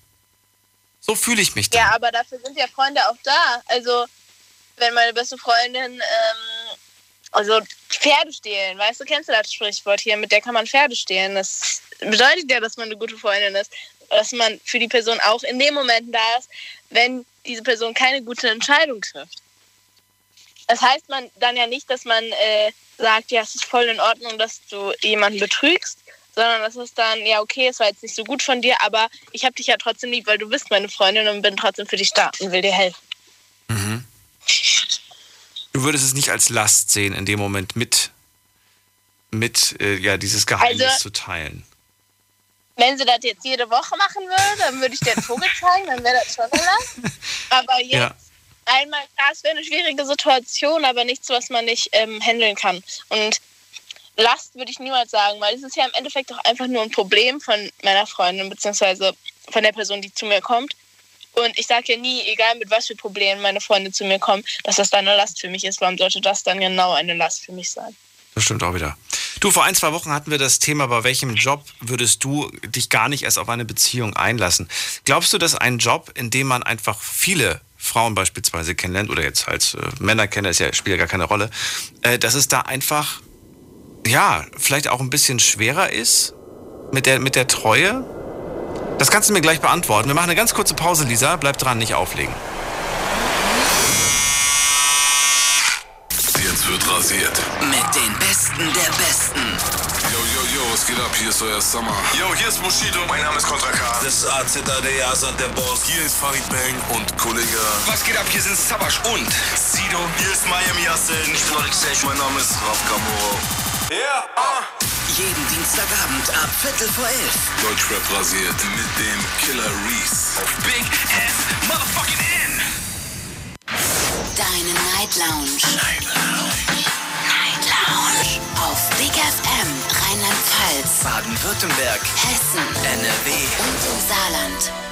So fühle ich mich dann. Ja, aber dafür sind ja Freunde auch da. Also, wenn meine beste Freundin, ähm, also Pferde stehlen, weißt du, kennst du das Sprichwort hier, mit der kann man Pferde stehlen. Das bedeutet ja, dass man eine gute Freundin ist. Dass man für die Person auch in dem Moment da ist, wenn diese Person keine gute Entscheidung trifft. Das heißt man dann ja nicht, dass man äh, sagt, ja, es ist voll in Ordnung, dass du jemanden betrügst, sondern das ist dann, ja, okay, es war jetzt nicht so gut von dir, aber ich habe dich ja trotzdem lieb, weil du bist meine Freundin und bin trotzdem für dich da und will dir helfen. Du würdest es nicht als Last sehen, in dem Moment mit, mit äh, ja, dieses Geheimnis Also- zu teilen. Wenn sie das jetzt jede Woche machen würde, dann würde ich dir den Vogel zeigen, dann wäre das schon eine Last. Aber jetzt Ja. einmal, klar, es wäre eine schwierige Situation, aber nichts, was man nicht ähm, handeln kann. Und Last würde ich niemals sagen, weil es ist ja im Endeffekt auch einfach nur ein Problem von meiner Freundin, beziehungsweise von der Person, die zu mir kommt. Und ich sage ja nie, egal mit was für Problemen meine Freunde zu mir kommen, dass das dann eine Last für mich ist. Warum sollte das dann genau eine Last für mich sein? Das stimmt auch wieder. Du, vor ein, zwei Wochen hatten wir das Thema, bei welchem Job würdest du dich gar nicht erst auf eine Beziehung einlassen? Glaubst du, dass ein Job, in dem man einfach viele Frauen beispielsweise kennenlernt, oder jetzt als äh, Männer kennt, ist ja, spielt ja gar keine Rolle, äh, dass es da einfach, ja, vielleicht auch ein bisschen schwerer ist mit der, mit der Treue? Das kannst du mir gleich beantworten. Wir machen eine ganz kurze Pause, Lisa. Bleib dran, nicht auflegen. Jetzt wird rasiert. Mit den Besten der Besten. Yo, yo, yo, was geht ab? Hier ist euer Summer. Yo, hier ist Bushido. Mein Name ist Kontra K. Das ist AZAD, Asad, der Boss. Hier ist Farid Bang und Kollege. Was geht ab? Hier sind Sabash und Sido. Hier ist Miami Yassin. Ich bin Alex Mein Name ist Raf Kamoro. Ja, ah. Jeden Dienstagabend ab Viertel vor elf. Deutschrap rasiert mit dem Killer Reese. Auf Big F Motherfucking N. Deine Night Lounge. Night Lounge. Night Lounge. Auf Big FM Rheinland-Pfalz, Baden-Württemberg, Hessen NRW. und im Saarland.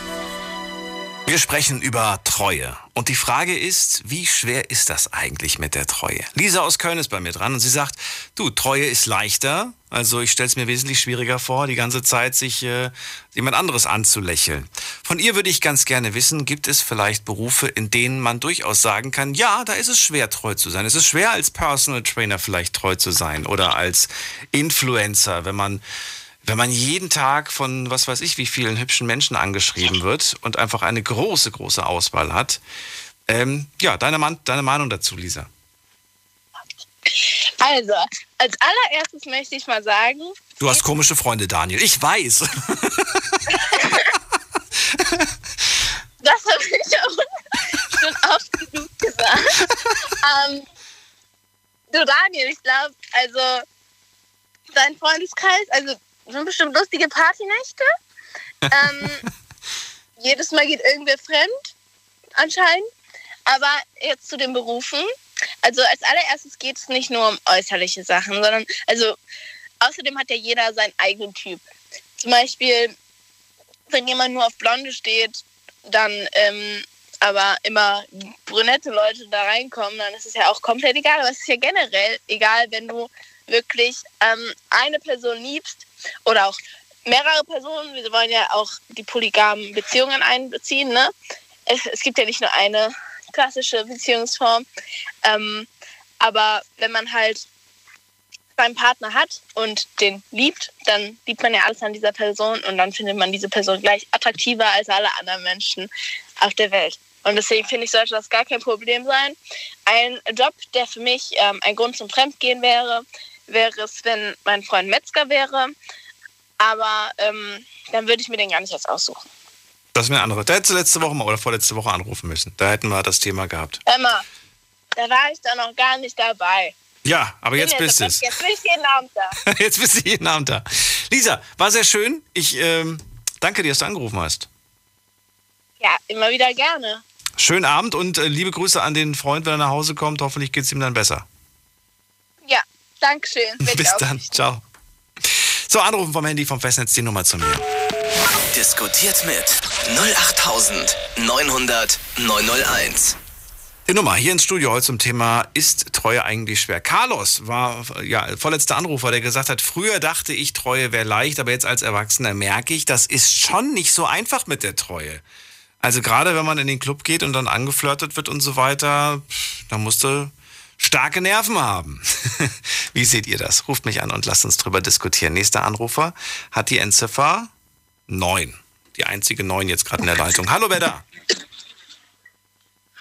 Wir sprechen über Treue. Und die Frage ist, wie schwer ist das eigentlich mit der Treue? Lisa aus Köln ist bei mir dran und sie sagt, du, Treue ist leichter. Also ich stelle es mir wesentlich schwieriger vor, die ganze Zeit sich äh, jemand anderes anzulächeln. Von ihr würde ich ganz gerne wissen, gibt es vielleicht Berufe, in denen man durchaus sagen kann, ja, da ist es schwer, treu zu sein. Es ist schwer, als Personal Trainer vielleicht treu zu sein oder als Influencer, wenn man wenn man jeden Tag von was weiß ich wie vielen hübschen Menschen angeschrieben wird und einfach eine große, große Auswahl hat. Ähm, ja, deine, Man deine Meinung dazu, Lisa. Also, als allererstes möchte ich mal sagen, Du hast komische Freunde, Daniel. Ich weiß. Das habe ich auch schon oft genug gesagt. ähm, du Daniel, ich glaube, also dein Freundeskreis, also sind bestimmt lustige Partynächte. Ähm, jedes Mal geht irgendwer fremd, anscheinend. Aber jetzt zu den Berufen. Also als allererstes geht es nicht nur um äußerliche Sachen, sondern also außerdem hat ja jeder seinen eigenen Typ. Zum Beispiel, wenn jemand nur auf Blonde steht, dann ähm, aber immer brünette Leute da reinkommen, dann ist es ja auch komplett egal. Aber es ist ja generell egal, wenn du wirklich ähm, eine Person liebst oder auch mehrere Personen. Wir wollen ja auch die polygamen Beziehungen einbeziehen. Ne? Es, es gibt ja nicht nur eine klassische Beziehungsform. Ähm, aber wenn man halt seinen Partner hat und den liebt, dann liebt man ja alles an dieser Person und dann findet man diese Person gleich attraktiver als alle anderen Menschen auf der Welt. Und deswegen finde ich, sollte das gar kein Problem sein. Ein Job, der für mich ähm, ein Grund zum Fremdgehen wäre, wäre es, wenn mein Freund Metzger wäre. Aber ähm, dann würde ich mir den gar nicht erst aussuchen. Das ist mir eine andere. Da hättest du letzte Woche mal oder vorletzte Woche anrufen müssen. Da hätten wir das Thema gehabt. Emma, da war ich dann noch gar nicht dabei. Ja, aber jetzt bist du es. Jetzt bin ich jeden Abend da. jetzt bist du jeden Abend da. Lisa, war sehr schön. Ich ähm, danke dir, dass du angerufen hast. Ja, immer wieder gerne. Schönen Abend und äh, liebe Grüße an den Freund, wenn er nach Hause kommt. Hoffentlich geht es ihm dann besser. Ja, Dankeschön. Bis dann. Ciao. So, anrufen vom Handy vom Festnetz die Nummer zu mir. Diskutiert mit 08900 901. Die Nummer hier ins Studio heute zum Thema Ist Treue eigentlich schwer? Carlos war ja vorletzter Anrufer, der gesagt hat, früher dachte ich, Treue wäre leicht, aber jetzt als Erwachsener merke ich, das ist schon nicht so einfach mit der Treue. Also gerade wenn man in den Club geht und dann angeflirtet wird und so weiter, da musst du starke Nerven haben. Wie seht ihr das? Ruft mich an und lasst uns drüber diskutieren. Nächster Anrufer hat die Endziffer 9. Die einzige 9 jetzt gerade in der Leitung. Hallo, wer da?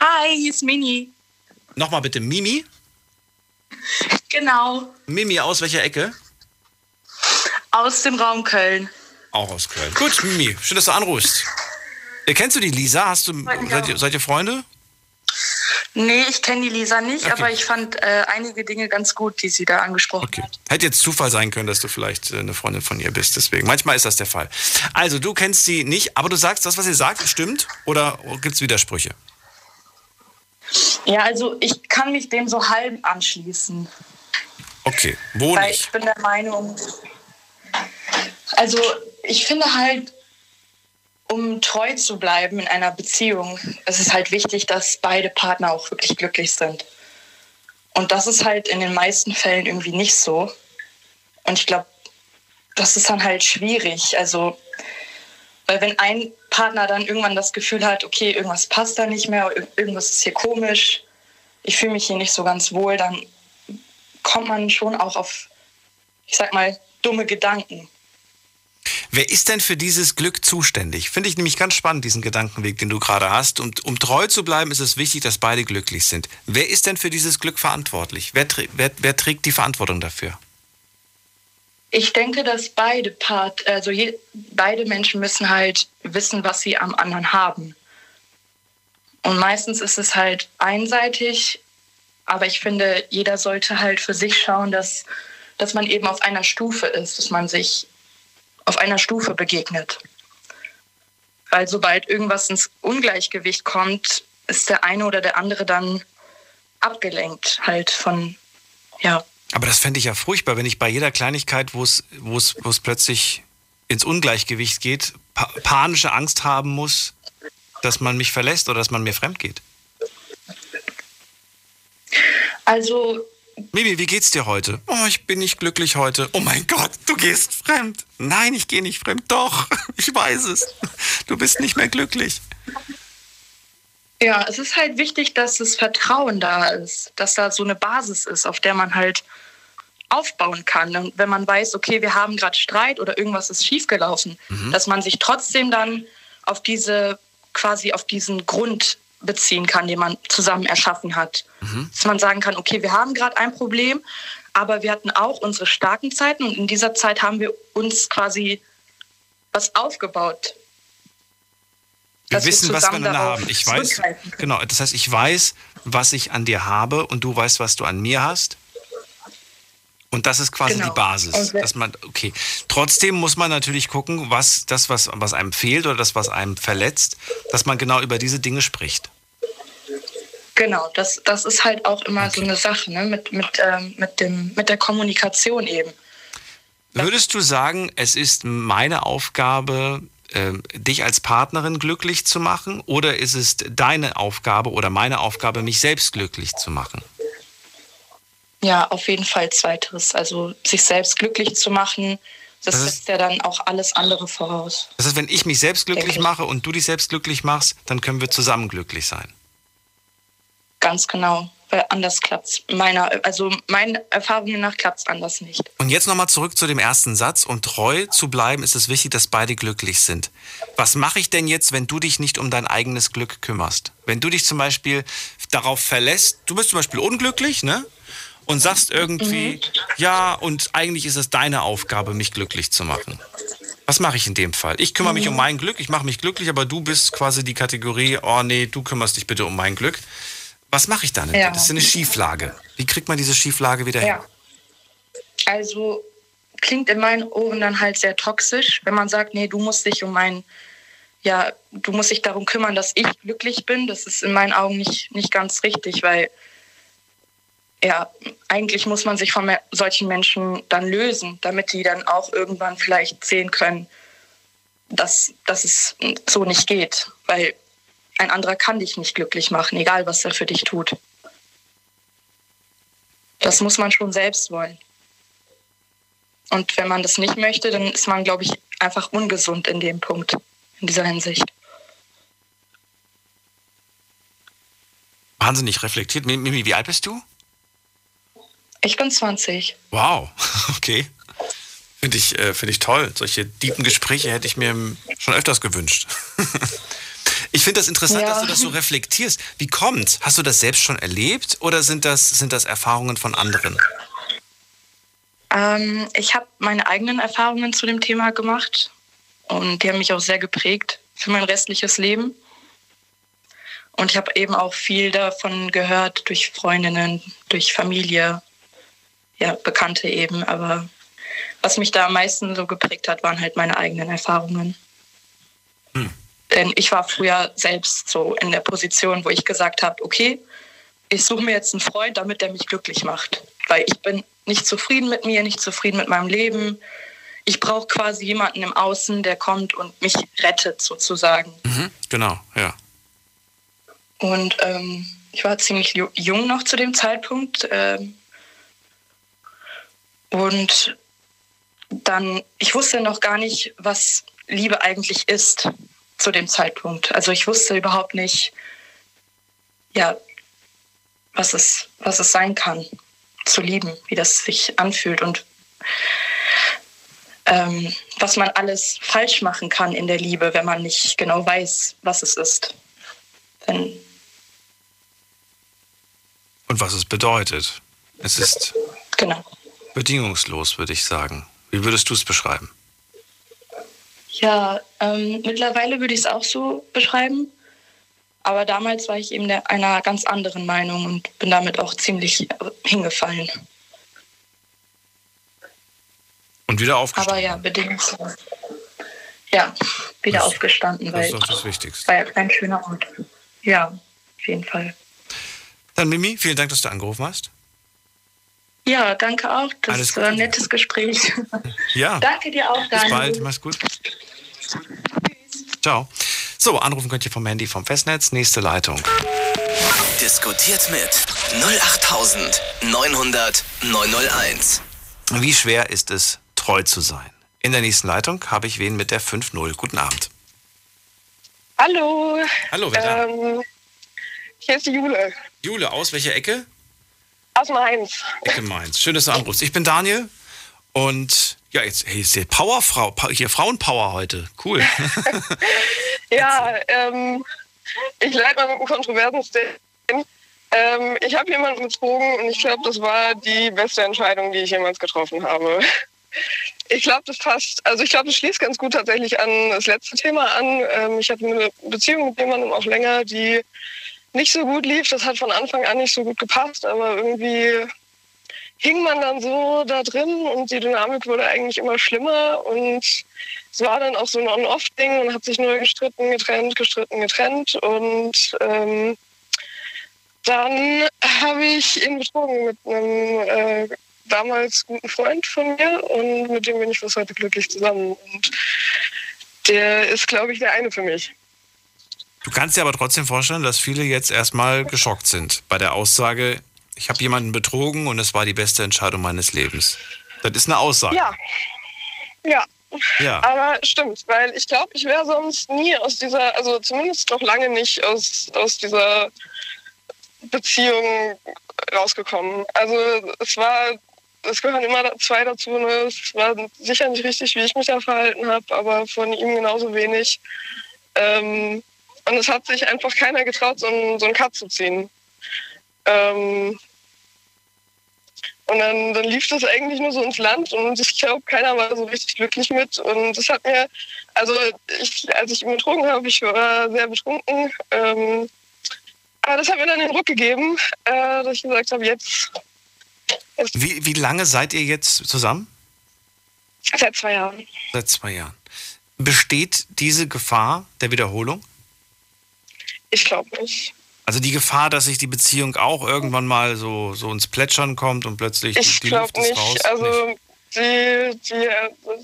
Hi, hier ist Mini. Nochmal bitte, Mimi? Genau. Mimi, aus welcher Ecke? Aus dem Raum Köln. Auch aus Köln. Gut, Mimi, schön, dass du anrufst. Äh, kennst du die Lisa? Hast du, seid, ihr, seid ihr Freunde? Nee, ich kenne die Lisa nicht, Okay. aber ich fand äh, einige Dinge ganz gut, die sie da angesprochen hat. Hätte jetzt Zufall sein können, dass du vielleicht äh, eine Freundin von ihr bist. Deswegen. Manchmal ist das der Fall. Also, du kennst sie nicht, aber du sagst, das, was sie sagt, stimmt? Oder gibt es Widersprüche? Ja, also ich kann mich dem so halb anschließen. Okay, wo weil nicht? ich bin der Meinung, also ich finde halt, um treu zu bleiben in einer Beziehung, es ist halt wichtig, dass beide Partner auch wirklich glücklich sind. Und das ist halt in den meisten Fällen irgendwie nicht so. Und ich glaube, das ist dann halt schwierig. Also, weil wenn ein Partner dann irgendwann das Gefühl hat, okay, irgendwas passt da nicht mehr, ir- irgendwas ist hier komisch, ich fühle mich hier nicht so ganz wohl, dann kommt man schon auch auf, ich sag mal, dumme Gedanken. Wer ist denn für dieses Glück zuständig? Finde ich nämlich ganz spannend, diesen Gedankenweg, den du gerade hast. Und um treu zu bleiben, ist es wichtig, dass beide glücklich sind. Wer ist denn für dieses Glück verantwortlich? Wer, wer, wer trägt die Verantwortung dafür? Ich denke, dass beide Part, also je, beide Menschen müssen halt wissen, was sie am anderen haben. Und meistens ist es halt einseitig, aber ich finde, jeder sollte halt für sich schauen, dass, dass man eben auf einer Stufe ist, dass man sich auf einer Stufe begegnet. Weil sobald irgendwas ins Ungleichgewicht kommt, ist der eine oder der andere dann abgelenkt halt von, ja, Aber das fände ich ja furchtbar, wenn ich bei jeder Kleinigkeit, wo es, plötzlich ins Ungleichgewicht geht, pa panische Angst haben muss, dass man mich verlässt oder dass man mir fremd geht. Also. Mimi, wie geht's dir heute? Oh, ich bin nicht glücklich heute. Oh mein Gott, du gehst fremd. Nein, ich gehe nicht fremd. Doch, ich weiß es. Du bist nicht mehr glücklich. Ja, es ist halt wichtig, dass das Vertrauen da ist, dass da so eine Basis ist, auf der man halt aufbauen kann. Und wenn man weiß, okay, wir haben gerade Streit oder irgendwas ist schiefgelaufen, Mhm. dass man sich trotzdem dann auf diese quasi auf diesen Grund beziehen kann, den man zusammen erschaffen hat. Dass man sagen kann, okay, wir haben gerade ein Problem, aber wir hatten auch unsere starken Zeiten und in dieser Zeit haben wir uns quasi was aufgebaut. Wir wissen, wir was wir aneinander haben. Ich weiß, genau, das heißt, ich weiß, was ich an dir habe und du weißt, was du an mir hast. Und das ist quasi genau. die Basis, dass man okay. Trotzdem muss man natürlich gucken, was das was was einem fehlt oder das was einem verletzt, dass man genau über diese Dinge spricht. Genau, das, das ist halt auch immer okay. so eine Sache, ne? mit, mit, ähm, mit, dem, mit der Kommunikation eben. Würdest du sagen, es ist meine Aufgabe, äh, dich als Partnerin glücklich zu machen, oder ist es deine Aufgabe oder meine Aufgabe, mich selbst glücklich zu machen? Ja, auf jeden Fall zweiteres. Also sich selbst glücklich zu machen, das, das setzt ja dann auch alles andere voraus. Das heißt, wenn ich mich selbst glücklich mache und du dich selbst glücklich machst, dann können wir zusammen glücklich sein. Ganz genau, weil anders klappt meiner, also meinen Erfahrungen nach klappt es anders nicht. Und jetzt nochmal zurück zu dem ersten Satz. Und treu zu bleiben ist es wichtig, dass beide glücklich sind. Was mache ich denn jetzt, wenn du dich nicht um dein eigenes Glück kümmerst? Wenn du dich zum Beispiel darauf verlässt, du bist zum Beispiel unglücklich, ne? Und sagst irgendwie, mhm. ja, und eigentlich ist es deine Aufgabe, mich glücklich zu machen. Was mache ich in dem Fall? Ich kümmere mich um mhm. mein Glück, ich mache mich glücklich, aber du bist quasi die Kategorie, oh nee, du kümmerst dich bitte um mein Glück. Was mache ich dann? Ja. Das ist eine Schieflage. Wie kriegt man diese Schieflage wieder ja. hin? Also klingt in meinen Ohren dann halt sehr toxisch, wenn man sagt, nee, du musst dich um mein, ja, du musst dich darum kümmern, dass ich glücklich bin. Das ist in meinen Augen nicht, nicht ganz richtig, weil ja, eigentlich muss man sich von solchen Menschen dann lösen, damit die dann auch irgendwann vielleicht sehen können, dass, dass es so nicht geht. Weil ein anderer kann dich nicht glücklich machen, egal was er für dich tut. Das muss man schon selbst wollen. Und wenn man das nicht möchte, dann ist man, glaube ich, einfach ungesund in dem Punkt, in dieser Hinsicht. Wahnsinnig reflektiert. Mimi, wie alt bist du? Ich bin 20. Wow, okay. Finde ich, äh, find ich toll. Solche tiefen Gespräche hätte ich mir schon öfters gewünscht. Ich finde das interessant, ja. dass du das so reflektierst. Wie kommt's? Hast du das selbst schon erlebt oder sind das, sind das Erfahrungen von anderen? Ähm, ich habe meine eigenen Erfahrungen zu dem Thema gemacht und die haben mich auch sehr geprägt für mein restliches Leben. Und ich habe eben auch viel davon gehört durch Freundinnen, durch Familie, ja, Bekannte eben. Aber was mich da am meisten so geprägt hat, waren halt meine eigenen Erfahrungen. Hm. Denn ich war früher selbst so in der Position, wo ich gesagt habe, okay, ich suche mir jetzt einen Freund, damit der mich glücklich macht. Weil ich bin nicht zufrieden mit mir, nicht zufrieden mit meinem Leben. Ich brauche quasi jemanden im Außen, der kommt und mich rettet sozusagen. Mhm, genau, ja. Und ähm, ich war ziemlich jung noch zu dem Zeitpunkt. Ähm, und dann, ich wusste noch gar nicht, was Liebe eigentlich ist zu dem Zeitpunkt. Also ich wusste überhaupt nicht, ja, was es, was es sein kann, zu lieben, wie das sich anfühlt und ähm, was man alles falsch machen kann in der Liebe, wenn man nicht genau weiß, was es ist. Denn und was es bedeutet. Es ist genau. bedingungslos, würde ich sagen. Wie würdest du es beschreiben? Ja, ähm, mittlerweile würde ich es auch so beschreiben. Aber damals war ich eben der, einer ganz anderen Meinung und bin damit auch ziemlich hingefallen. Und wieder aufgestanden? Aber ja, bedingungslos. Ja, wieder das, aufgestanden, das weil ist doch das Wichtigste. war ja kein schöner Ort. Ja, auf jeden Fall. Dann Mimi, vielen Dank, dass du angerufen hast. Ja, danke auch. Das Alles war ein nettes Gespräch. Ja. danke dir auch, Daniel. Bis bald, mach's gut. Ciao. So, anrufen könnt ihr vom Handy vom Festnetz. Nächste Leitung. Diskutiert mit 08900 901. Wie schwer ist es, treu zu sein? In der nächsten Leitung habe ich wen mit der 5-0. Guten Abend. Hallo. Hallo, wer da? Ähm, hier ist die Jule. Jule, aus welcher Ecke? Aus Mainz. Ecke Mainz. Schön, dass du anrufst. Ich bin Daniel und ja, jetzt hey, ist hier Powerfrau, hier Frauenpower heute. Cool. ja, ähm, ich leite mal mit einem kontroversen Statement. Ähm, ich habe jemanden betrogen und ich glaube, das war die beste Entscheidung, die ich jemals getroffen habe. ich glaube, das passt. Also ich glaube, das schließt ganz gut tatsächlich an das letzte Thema an. Ähm, ich hatte eine Beziehung mit jemandem auch länger, die nicht so gut lief. Das hat von Anfang an nicht so gut gepasst, aber irgendwie hing man dann so da drin und die Dynamik wurde eigentlich immer schlimmer und es war dann auch so ein On-Off-Ding und hat sich nur gestritten, getrennt, gestritten, getrennt und ähm, dann habe ich ihn betrogen mit einem äh, damals guten Freund von mir und mit dem bin ich bis heute glücklich zusammen. Und der ist, glaube ich, der eine für mich. Du kannst dir aber trotzdem vorstellen, dass viele jetzt erstmal geschockt sind bei der Aussage, ich habe jemanden betrogen und es war die beste Entscheidung meines Lebens. Das ist eine Aussage. Ja. Ja. Ja. Aber stimmt, weil ich glaube, ich wäre sonst nie aus dieser, also zumindest noch lange nicht aus, aus dieser Beziehung rausgekommen. Also es war es gehören immer zwei dazu. Ne? Es war sicher nicht richtig, wie ich mich da verhalten habe, aber von ihm genauso wenig. Ähm, und es hat sich einfach keiner getraut, so einen, so einen Cut zu ziehen. Ähm, und dann, dann lief das eigentlich nur so ins Land und ich glaube, keiner war so richtig glücklich mit. Und das hat mir, also ich, als ich ihn betrogen habe, ich war sehr betrunken. Ähm, aber das hat mir dann den Ruck gegeben, äh, dass ich gesagt habe, jetzt wie, wie lange seid ihr jetzt zusammen? Seit zwei Jahren. Seit zwei Jahren. Besteht diese Gefahr der Wiederholung? Ich glaube nicht. Also die Gefahr, dass sich die Beziehung auch irgendwann mal so, so ins Plätschern kommt und plötzlich ich die Luft nicht. ist raus? Also nicht. Die, die,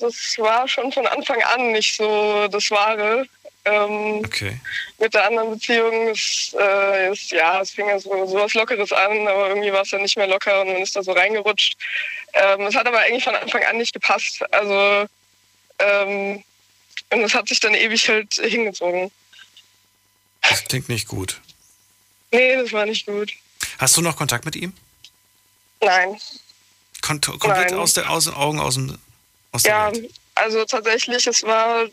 das war schon von Anfang an nicht so das Wahre. Ähm, okay. Mit der anderen Beziehung ist, äh, ist ja, es fing ja so, so was Lockeres an, aber irgendwie war es dann nicht mehr locker und man ist da so reingerutscht. Ähm, es hat aber eigentlich von Anfang an nicht gepasst. Also ähm, und es hat sich dann ewig halt hingezogen. Das klingt nicht gut. Nee, das war nicht gut. Hast du noch Kontakt mit ihm? Nein. Kont komplett Nein. aus den aus, Augen, aus dem aus der Ja, Welt. also tatsächlich, es war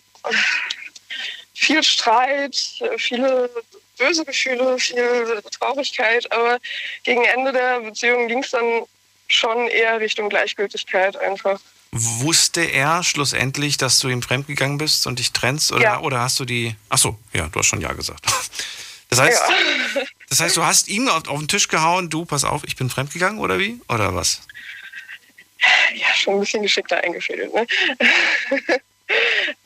viel Streit, viele böse Gefühle, viel Traurigkeit, aber gegen Ende der Beziehung ging es dann schon eher Richtung Gleichgültigkeit einfach. Wusste er schlussendlich, dass du ihm fremdgegangen bist und dich trennst? Oder, Ja. oder hast du die. Ach so, ja, du hast schon Ja gesagt. Das heißt, Ja. das heißt du hast ihm auf, auf den Tisch gehauen, du, pass auf, ich bin fremdgegangen oder wie? Oder was? ja, schon ein bisschen geschickter eingefädelt. Ne?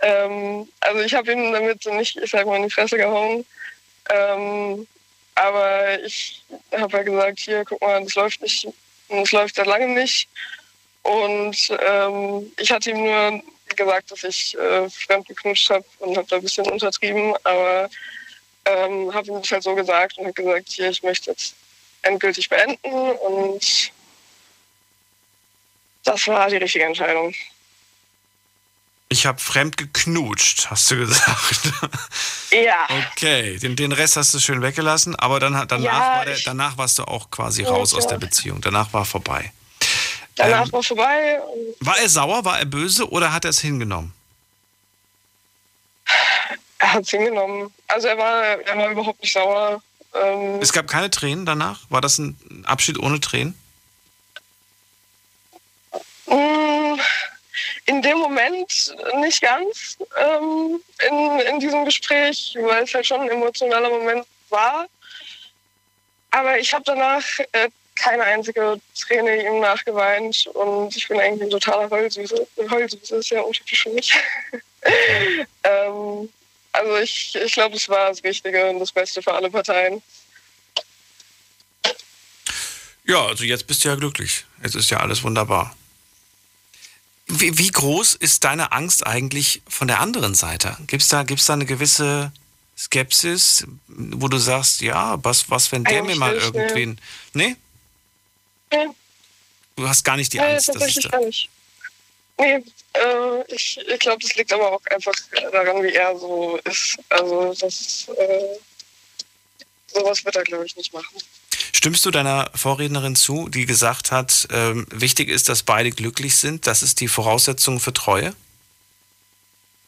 ähm, also ich habe ihm damit nicht, ich sag mal, in die Fresse gehauen. Ähm, aber ich habe ja gesagt, hier, guck mal, das läuft nicht, das läuft seit langem nicht. Und ähm, ich hatte ihm nur gesagt, dass ich äh, fremd geknutscht habe und habe da ein bisschen untertrieben, aber ähm, habe ihm das halt so gesagt und habe gesagt, hier, ich möchte jetzt endgültig beenden und das war die richtige Entscheidung. Ich habe fremd geknutscht, hast du gesagt. Ja. Okay, den, den Rest hast du schön weggelassen, aber dann, danach, Ja, war der, danach warst du auch quasi Ja, raus aus der Beziehung. Danach war vorbei. Danach Ähm, war vorbei. und War er sauer, war er böse oder hat er es hingenommen? Er hat es hingenommen. Also er war, er war überhaupt nicht sauer. Ähm, Es gab keine Tränen danach? War das ein Abschied ohne Tränen? mh, in dem Moment nicht ganz ähm, in, in diesem Gespräch, weil es halt schon ein emotionaler Moment war. Aber ich habe danach äh, keine einzige Träne ihm nachgeweint und ich bin eigentlich ein totaler Heulsüße. Heulsüße ist ja untypisch für mich. ähm, also ich, ich glaube, es war das Richtige und das Beste für alle Parteien. Ja, also jetzt bist du ja glücklich. Jetzt ist ja alles wunderbar. Wie, wie groß ist deine Angst eigentlich von der anderen Seite? Gibt es da, gibt's da eine gewisse Skepsis, wo du sagst, ja, was, was wenn der Eigentlich mir mal nee. irgendwen. Nee? Nee. Du hast gar nicht die Nee, Angst. Das tatsächlich ist da. gar nicht. Nee, äh, ich, ich glaube, das liegt aber auch einfach daran, wie er so ist. Also, das, äh, sowas wird er, glaube ich, nicht machen. Stimmst du deiner Vorrednerin zu, die gesagt hat, ähm, wichtig ist, dass beide glücklich sind? Das ist die Voraussetzung für Treue?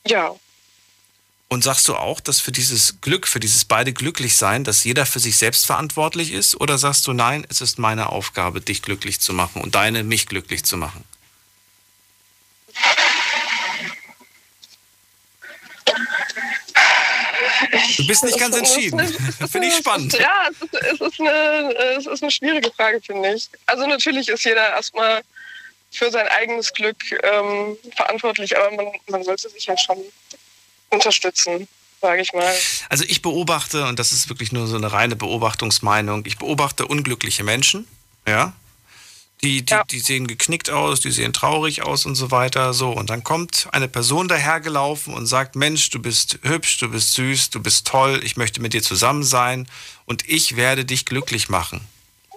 Ja, und sagst du auch, dass für dieses Glück, für dieses beide glücklich sein, dass jeder für sich selbst verantwortlich ist? Oder sagst du, nein, es ist meine Aufgabe, dich glücklich zu machen und deine, mich glücklich zu machen? Du bist nicht ganz entschieden. Finde ich spannend. Ja, es ist, es, ist eine, es ist eine schwierige Frage, finde ich. Also natürlich ist jeder erstmal für sein eigenes Glück ähm, verantwortlich, aber man, man sollte sich ja schon unterstützen, sage ich mal. Also ich beobachte, und das ist wirklich nur so eine reine Beobachtungsmeinung, ich beobachte unglückliche Menschen, ja. Die, die, ja. die sehen geknickt aus, die sehen traurig aus und so weiter. So, und dann kommt eine Person dahergelaufen und sagt: Mensch, du bist hübsch, du bist süß, du bist toll, ich möchte mit dir zusammen sein und ich werde dich glücklich machen.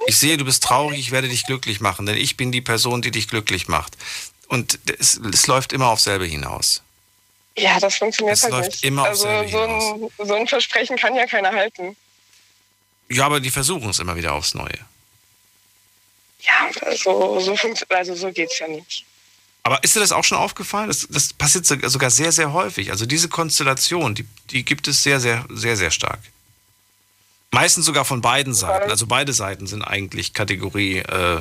Ich sehe, du bist traurig, ich werde dich glücklich machen, denn ich bin die Person, die dich glücklich macht. Und es, es läuft immer auf selbe hinaus. Ja, das funktioniert es halt läuft nicht. Immer auf also so ein, so ein Versprechen kann ja keiner halten. Ja, aber die versuchen es immer wieder aufs Neue. Ja, also so, also so geht es ja nicht. Aber ist dir das auch schon aufgefallen? Das, das passiert sogar sehr, sehr häufig. Also diese Konstellation, die, die gibt es sehr, sehr, sehr, sehr stark. Meistens sogar von beiden Seiten. Also beide Seiten sind eigentlich Kategorie, äh,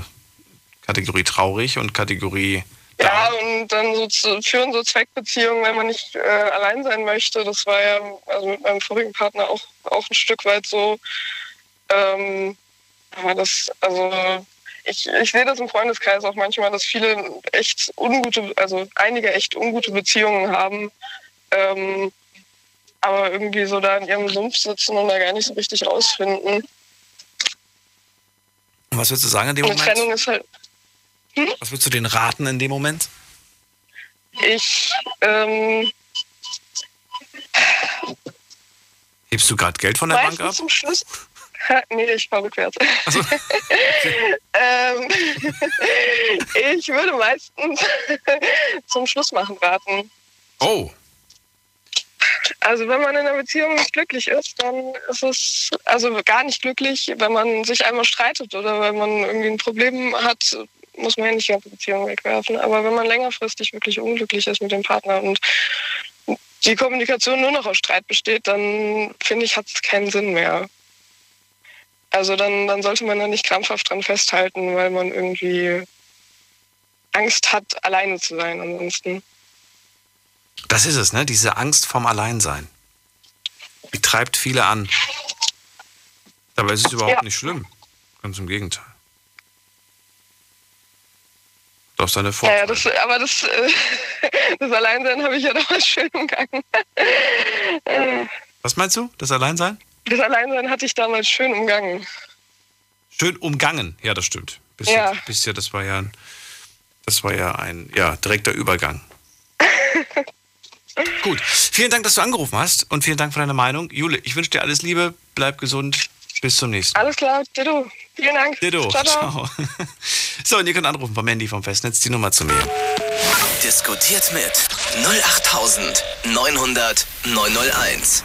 Kategorie traurig und Kategorie. Ja, und dann so zu, führen so Zweckbeziehungen, wenn man nicht äh, allein sein möchte. Das war ja also mit meinem vorigen Partner auch, auch ein Stück weit so. Ähm, aber das, also ich, ich sehe das im Freundeskreis auch manchmal, dass viele echt ungute, also einige echt ungute Beziehungen haben. Ähm, aber irgendwie so da in ihrem Sumpf sitzen und da gar nicht so richtig rausfinden. Was würdest du sagen in dem Eine Moment? Trennung ist halt. Hm? Was würdest du denen raten in dem Moment? Ich, ähm, Hebst du gerade Geld von der Bank ab? Zum Schluss. nee, ich fahre rückwärts. So. ähm, ich würde meistens zum Schluss machen raten. Oh. Also wenn man in einer Beziehung nicht glücklich ist, dann ist es also gar nicht glücklich, wenn man sich einmal streitet oder wenn man irgendwie ein Problem hat, muss man ja nicht die ganze Beziehung wegwerfen. Aber wenn man längerfristig wirklich unglücklich ist mit dem Partner und die Kommunikation nur noch aus Streit besteht, dann finde ich, hat es keinen Sinn mehr. Also dann, dann sollte man da nicht krampfhaft dran festhalten, weil man irgendwie Angst hat, alleine zu sein ansonsten. Das ist es, ne? Diese Angst vom Alleinsein. Die treibt viele an. Dabei ist es überhaupt ja. nicht schlimm. Ganz im Gegenteil. Doch seine Vorteile. Ja, das, aber das, äh, das Alleinsein habe ich ja damals schön umgangen. Was meinst du? Das Alleinsein? Das Alleinsein hatte ich damals schön umgangen. Schön umgangen, ja, das stimmt. Bisher, ja. bisher das war ja, das war ja ein ja, direkter Übergang. Gut. Vielen Dank, dass du angerufen hast und vielen Dank für deine Meinung. Jule, ich wünsche dir alles Liebe, bleib gesund. Bis zum nächsten Mal. Alles klar, Ditto. Vielen Dank. Ditto. Ciao, ciao. So, und ihr könnt anrufen vom Handy vom Festnetz die Nummer zu mir. Diskutiert mit 08900 901.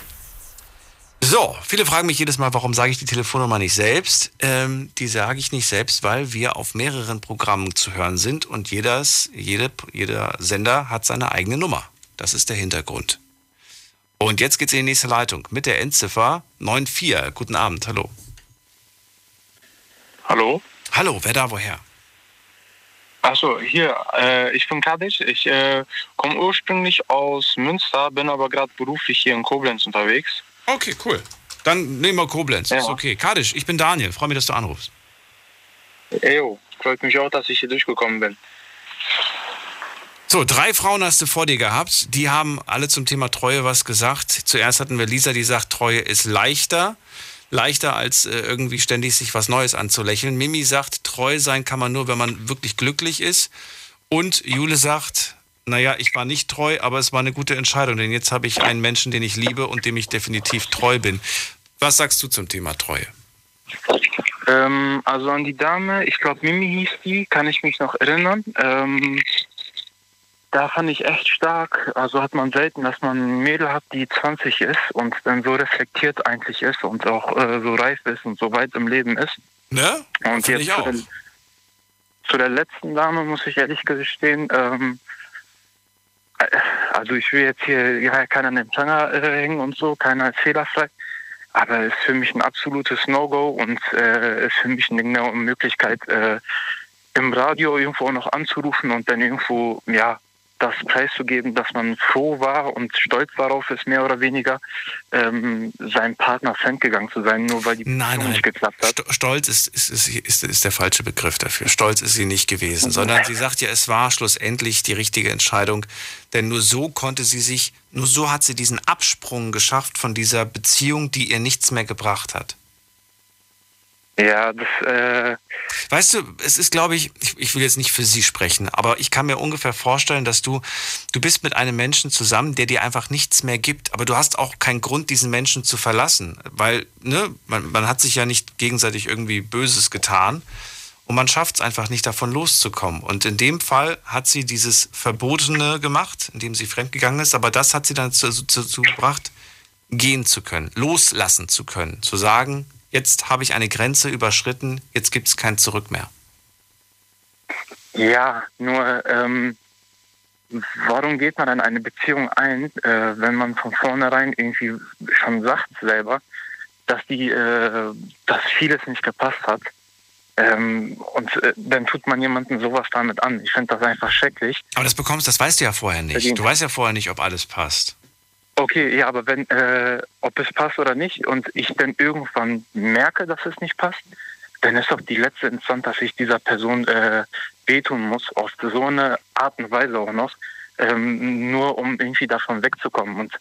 So, viele fragen mich jedes Mal, warum sage ich die Telefonnummer nicht selbst? Ähm, die sage ich nicht selbst, weil wir auf mehreren Programmen zu hören sind und jedes, jede, jeder Sender hat seine eigene Nummer. Das ist der Hintergrund. Und jetzt geht's in die nächste Leitung mit der Endziffer 94. Guten Abend, hallo. Hallo. Hallo, wer da woher? Achso, hier, äh, ich bin Kadisch. Ich äh, komme ursprünglich aus Münster, bin aber gerade beruflich hier in Koblenz unterwegs. Okay, cool. Dann nehmen wir Koblenz. Ja. Ist okay. Kadisch, ich bin Daniel. Freue mich, dass du anrufst. Jo, freut mich auch, dass ich hier durchgekommen bin. So, drei Frauen hast du vor dir gehabt. Die haben alle zum Thema Treue was gesagt. Zuerst hatten wir Lisa, die sagt, Treue ist leichter. Leichter als äh, irgendwie ständig sich was Neues anzulächeln. Mimi sagt, treu sein kann man nur, wenn man wirklich glücklich ist. Und Jule sagt, naja, ich war nicht treu, aber es war eine gute Entscheidung, denn jetzt habe ich einen Menschen, den ich liebe und dem ich definitiv treu bin. Was sagst du zum Thema Treue? Ähm, also an die Dame, ich glaube Mimi hieß die, kann ich mich noch erinnern. Ähm, da fand ich echt stark. Also hat man selten, dass man ein Mädel hat, die 20 ist und dann so reflektiert eigentlich ist und auch äh, so reif ist und so weit im Leben ist. Ne? Und jetzt zu der, zu der, letzten Dame muss ich ehrlich gestehen, ähm, äh, also ich will jetzt hier ja, keiner an den Zanger äh, hängen und so, keiner ist fehlerfrei. Aber es ist für mich ein absolutes No-Go und äh, ist für mich eine Möglichkeit, äh, im Radio irgendwo noch anzurufen und dann irgendwo, ja, das preiszugeben, dass man froh war und stolz darauf ist, mehr oder weniger, ähm, seinem Partner fremdgegangen zu sein, nur weil die nein, nein. nicht geklappt hat. Stolz ist, ist, ist, ist, ist der falsche Begriff dafür. Stolz ist sie nicht gewesen, sondern sie sagt ja, es war schlussendlich die richtige Entscheidung, denn nur so konnte sie sich, nur so hat sie diesen Absprung geschafft von dieser Beziehung, die ihr nichts mehr gebracht hat. Ja, das. Äh weißt du, es ist, glaube ich, ich, ich, will jetzt nicht für Sie sprechen, aber ich kann mir ungefähr vorstellen, dass du, du bist mit einem Menschen zusammen, der dir einfach nichts mehr gibt, aber du hast auch keinen Grund, diesen Menschen zu verlassen, weil, ne, man, man hat sich ja nicht gegenseitig irgendwie Böses getan und man schafft es einfach nicht, davon loszukommen. Und in dem Fall hat sie dieses Verbotene gemacht, indem sie fremdgegangen ist, aber das hat sie dann dazu, dazu gebracht, gehen zu können, loslassen zu können, zu sagen, jetzt habe ich eine Grenze überschritten, jetzt gibt es kein Zurück mehr. Ja, nur ähm, warum geht man in eine Beziehung ein, äh, wenn man von vornherein irgendwie schon sagt selber, dass die, äh, dass vieles nicht gepasst hat. Ähm, und äh, dann tut man jemanden sowas damit an. Ich finde das einfach schrecklich. Aber das bekommst, das weißt du ja vorher nicht. Du weißt ja vorher nicht, ob alles passt. Okay, ja, aber wenn, äh, ob es passt oder nicht und ich dann irgendwann merke, dass es nicht passt, dann ist doch die letzte Instanz, dass ich dieser Person äh, wehtun muss, auf so eine Art und Weise auch noch, ähm, nur um irgendwie davon wegzukommen. Und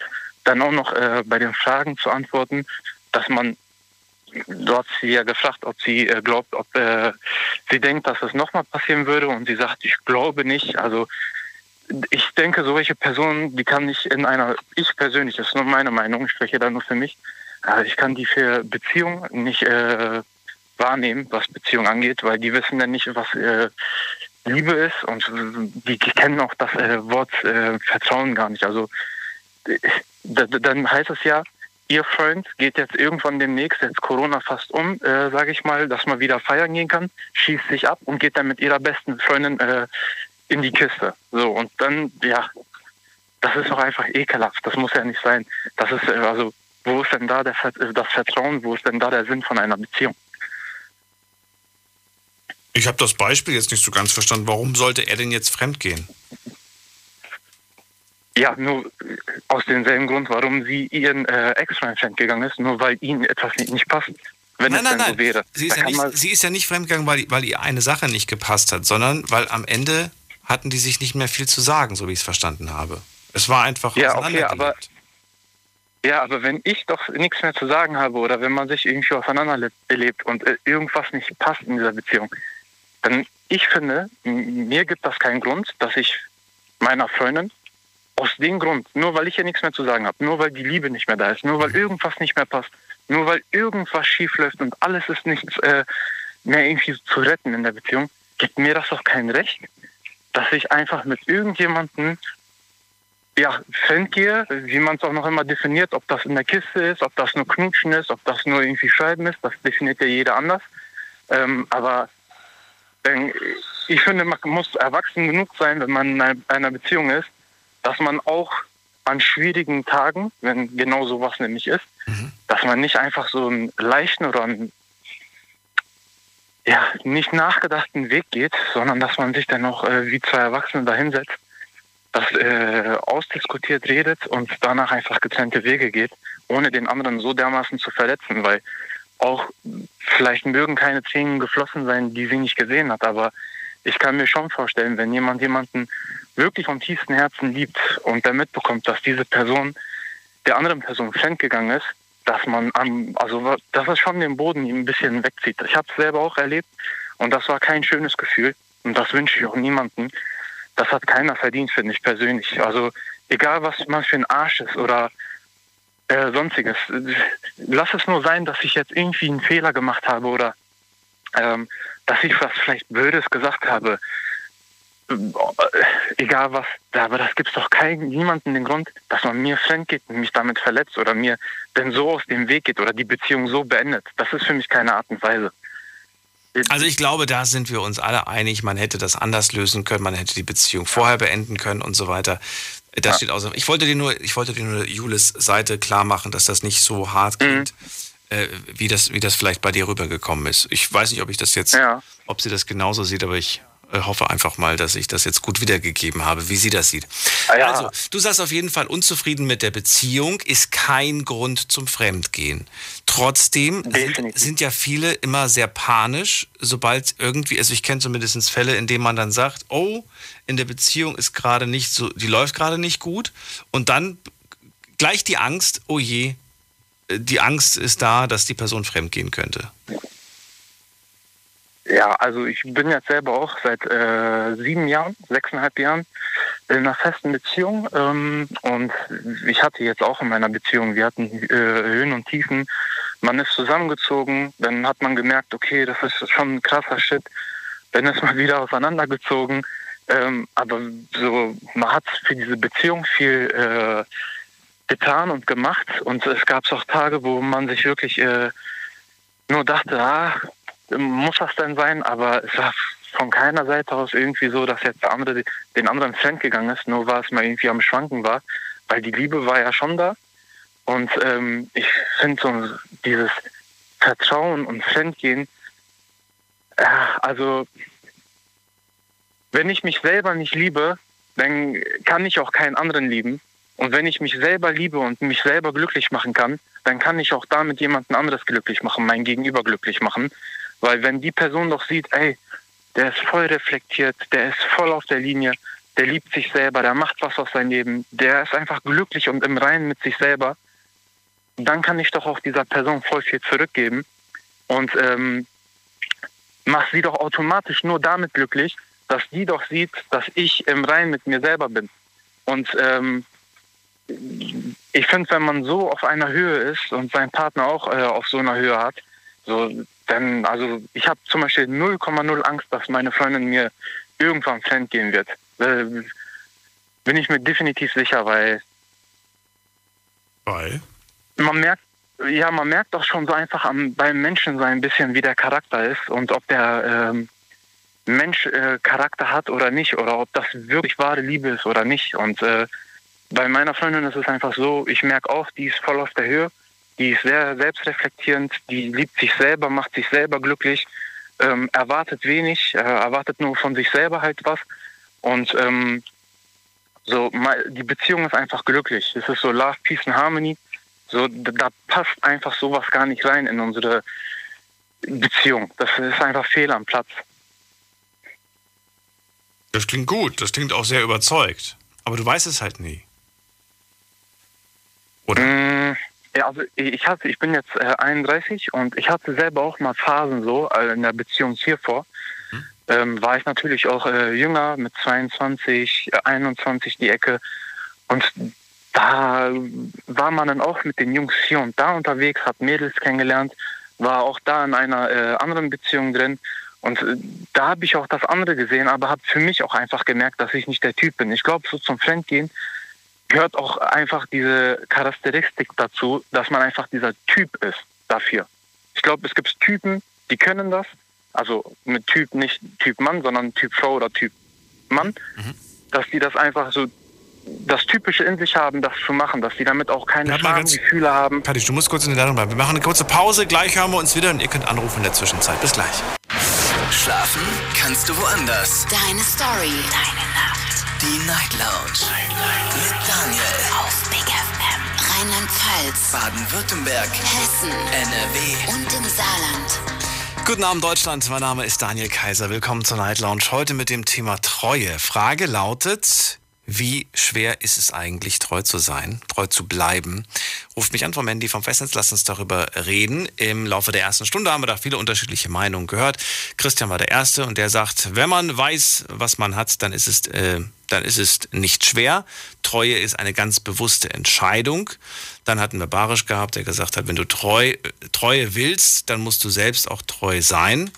dann auch noch äh, bei den Fragen zu antworten, dass man, du hast sie ja gefragt, ob sie äh, glaubt, ob äh, sie denkt, dass es nochmal passieren würde und sie sagt, ich glaube nicht. Also ich denke, solche Personen, die kann ich in einer, ich persönlich, das ist nur meine Meinung, ich spreche da nur für mich, ich kann die für Beziehung nicht äh, wahrnehmen, was Beziehung angeht, weil die wissen dann nicht, was äh, Liebe ist und die, die kennen auch das äh, Wort äh, Vertrauen gar nicht. Also dann heißt es ja, ihr Freund geht jetzt irgendwann demnächst, jetzt Corona fast um, äh, sage ich mal, dass man wieder feiern gehen kann, schießt sich ab und geht dann mit ihrer besten Freundin äh, in die Kiste. So, und dann, ja, das ist doch einfach ekelhaft. Das muss ja nicht sein. Das ist, äh, also, wo ist denn da der, äh, das Vertrauen, wo ist denn da der Sinn von einer Beziehung? Ich habe das Beispiel jetzt nicht so ganz verstanden. Warum sollte er denn jetzt fremdgehen? Ja, nur äh, aus demselben Grund, warum sie ihren äh, Ex-Freund fremdgegangen ist, nur weil ihnen etwas nicht, nicht passt. Wenn nein, es nein, nein. So wäre. Sie ist, ja nicht, sie ist ja nicht fremdgegangen, weil, weil ihr eine Sache nicht gepasst hat, sondern weil am Ende hatten die sich nicht mehr viel zu sagen, so wie ich es verstanden habe. Es war einfach ja, okay, aber ja, aber wenn ich doch nichts mehr zu sagen habe oder wenn man sich irgendwie auseinander erlebt und äh, irgendwas nicht passt in dieser Beziehung, dann ich finde, mir gibt das keinen Grund, dass ich meiner Freundin aus dem Grund, nur weil ich ja nichts mehr zu sagen habe, nur weil die Liebe nicht mehr da ist, nur weil irgendwas nicht mehr passt, nur weil irgendwas schief läuft und alles ist nicht äh, mehr irgendwie zu retten in der Beziehung, gibt mir das doch kein Recht, dass ich einfach mit irgendjemandem ja, gehe, wie man es auch noch immer definiert, ob das in der Kiste ist, ob das nur Knutschen ist, ob das nur irgendwie Schreiben ist, das definiert ja jeder anders. Ähm, aber ich finde, man muss erwachsen genug sein, wenn man in einer Beziehung ist, dass man auch an schwierigen Tagen, wenn genau sowas nämlich ist, mhm. dass man nicht einfach so einen leichten oder einen ja, nicht nachgedachten Weg geht, sondern dass man sich dann noch äh, wie zwei Erwachsene dahinsetzt, das äh, ausdiskutiert redet und danach einfach getrennte Wege geht, ohne den anderen so dermaßen zu verletzen, weil auch vielleicht mögen keine Tränen geflossen sein, die sie nicht gesehen hat, aber ich kann mir schon vorstellen, wenn jemand jemanden wirklich vom tiefsten Herzen liebt und der mitbekommt, dass diese Person der anderen Person fremdgegangen ist, dass man am, also dass es schon den Boden ein bisschen wegzieht. Ich habe es selber auch erlebt und das war kein schönes Gefühl und das wünsche ich auch niemandem. Das hat keiner verdient, finde ich persönlich. Also egal, was man für ein Arsch ist oder äh, sonstiges. Lass es nur sein, dass ich jetzt irgendwie einen Fehler gemacht habe oder ähm, dass ich was vielleicht Blödes gesagt habe. Äh, egal was, aber das gibt es doch keinen, niemanden den Grund, dass man mir fremd geht und mich damit verletzt oder mir denn so aus dem Weg geht oder die Beziehung so beendet. Das ist für mich keine Art und Weise. Also ich glaube, da sind wir uns alle einig, man hätte das anders lösen können, man hätte die Beziehung vorher beenden können und so weiter. Das ja. steht außer. Ich wollte dir nur, ich wollte dir nur Julis Seite klar machen, dass das nicht so hart klingt, mhm. äh, wie das, wie das vielleicht bei dir rübergekommen ist. Ich weiß nicht, ob ich das jetzt, ja. ob sie das genauso sieht, aber ich hoffe einfach mal, dass ich das jetzt gut wiedergegeben habe, wie sie das sieht. Ah, ja. Also, du sagst auf jeden Fall, unzufrieden mit der Beziehung ist kein Grund zum Fremdgehen. Trotzdem sind, sind, ja viele immer sehr panisch, sobald irgendwie, also ich kenne zumindest Fälle, in denen man dann sagt, oh, in der Beziehung ist gerade nicht so, die läuft gerade nicht gut. Und dann gleich die Angst, oh je, äh, die Angst ist da, dass die Person fremdgehen könnte. Ja, also ich bin jetzt selber auch seit äh, sieben Jahren, sechseinhalb Jahren in einer festen Beziehung ähm, und ich hatte jetzt auch in meiner Beziehung, wir hatten äh, Höhen und Tiefen. Man ist zusammengezogen, dann hat man gemerkt, okay, das ist schon ein krasser Shit. Dann ist man wieder auseinandergezogen. Ähm, aber so, man hat für diese Beziehung viel äh, getan und gemacht und es gab auch Tage, wo man sich wirklich äh, nur dachte, ah, muss das denn sein? Aber es war von keiner Seite aus irgendwie so, dass jetzt der andere den anderen fremd gegangen ist, nur weil es mal irgendwie am Schwanken war, weil die Liebe war ja schon da. Und ähm, ich finde so dieses Vertrauen und Fremdgehen, äh, also wenn ich mich selber nicht liebe, dann kann ich auch keinen anderen lieben. Und wenn ich mich selber liebe und mich selber glücklich machen kann, dann kann ich auch damit jemanden anderes glücklich machen, mein Gegenüber glücklich machen. Weil wenn die Person doch sieht, ey, der ist voll reflektiert, der ist voll auf der Linie, der liebt sich selber, der macht was aus seinem Leben, der ist einfach glücklich und im Reinen mit sich selber, dann kann ich doch auch dieser Person voll viel zurückgeben und ähm, mach sie doch automatisch nur damit glücklich, dass die doch sieht, dass ich im Reinen mit mir selber bin. Und ähm, ich finde, wenn man so auf einer Höhe ist und seinen Partner auch äh, auf so einer Höhe hat, so, dann, also ich habe zum Beispiel 0,0 Angst, dass meine Freundin mir irgendwann fremd gehen wird. Äh, bin ich mir definitiv sicher, weil. Weil? Man merkt, ja, man merkt doch schon so einfach am, beim Menschen so ein bisschen, wie der Charakter ist und ob der ähm, Mensch äh, Charakter hat oder nicht oder ob das wirklich wahre Liebe ist oder nicht. Und äh, bei meiner Freundin ist es einfach so, ich merke auch, die ist voll auf der Höhe die ist sehr selbstreflektierend, die liebt sich selber, macht sich selber glücklich, ähm, erwartet wenig, äh, erwartet nur von sich selber halt was. Und ähm, so die Beziehung ist einfach glücklich. Es ist so Love, Peace and Harmony. So, da passt einfach sowas gar nicht rein in unsere Beziehung. Das ist einfach fehl am Platz. Das klingt gut, das klingt auch sehr überzeugt. Aber du weißt es halt nie. Oder? Ja, also ich hatte, ich bin jetzt äh, 31 und ich hatte selber auch mal Phasen so äh, in der Beziehung hiervor. Hm. Ähm, war ich natürlich auch äh, jünger mit 22, 21 die Ecke und da war man dann auch mit den Jungs hier und da unterwegs, hat Mädels kennengelernt, war auch da in einer äh, anderen Beziehung drin und äh, da habe ich auch das andere gesehen, aber habe für mich auch einfach gemerkt, dass ich nicht der Typ bin. Ich glaube, so zum Fremdgehen gehört auch einfach diese Charakteristik dazu, dass man einfach dieser Typ ist dafür. Ich glaube, es gibt Typen, die können das. Also mit Typ nicht Typ Mann, sondern Typ Frau oder Typ Mann. Mhm. Dass die das einfach so das Typische in sich haben, das zu machen, dass die damit auch keine ja, Gefühle haben. Patrick, du musst kurz in der Leitung bleiben. Wir machen eine kurze Pause, gleich hören wir uns wieder und ihr könnt anrufen in der Zwischenzeit. Bis gleich. Schlafen kannst du woanders. Deine Story. Deine Nacht. Die Night Lounge. Night. Mit Daniel. Auf Big FM. Rheinland-Pfalz. Baden-Württemberg. Hessen. NRW. Und im Saarland. Guten Abend, Deutschland. Mein Name ist Daniel Kaiser. Willkommen zur Night Lounge. Heute mit dem Thema Treue. Frage lautet, wie schwer ist es eigentlich, treu zu sein, treu zu bleiben? Ruft mich an vom Mandy vom Festnetz, lasst uns darüber reden. Im Laufe der ersten Stunde haben wir da viele unterschiedliche Meinungen gehört. Christian war der Erste und der sagt, wenn man weiß, was man hat, dann ist es, äh, dann ist es nicht schwer. Treue ist eine ganz bewusste Entscheidung. Dann hatten wir Barisch gehabt, der gesagt hat, wenn du treu, Treue willst, dann musst du selbst auch treu sein.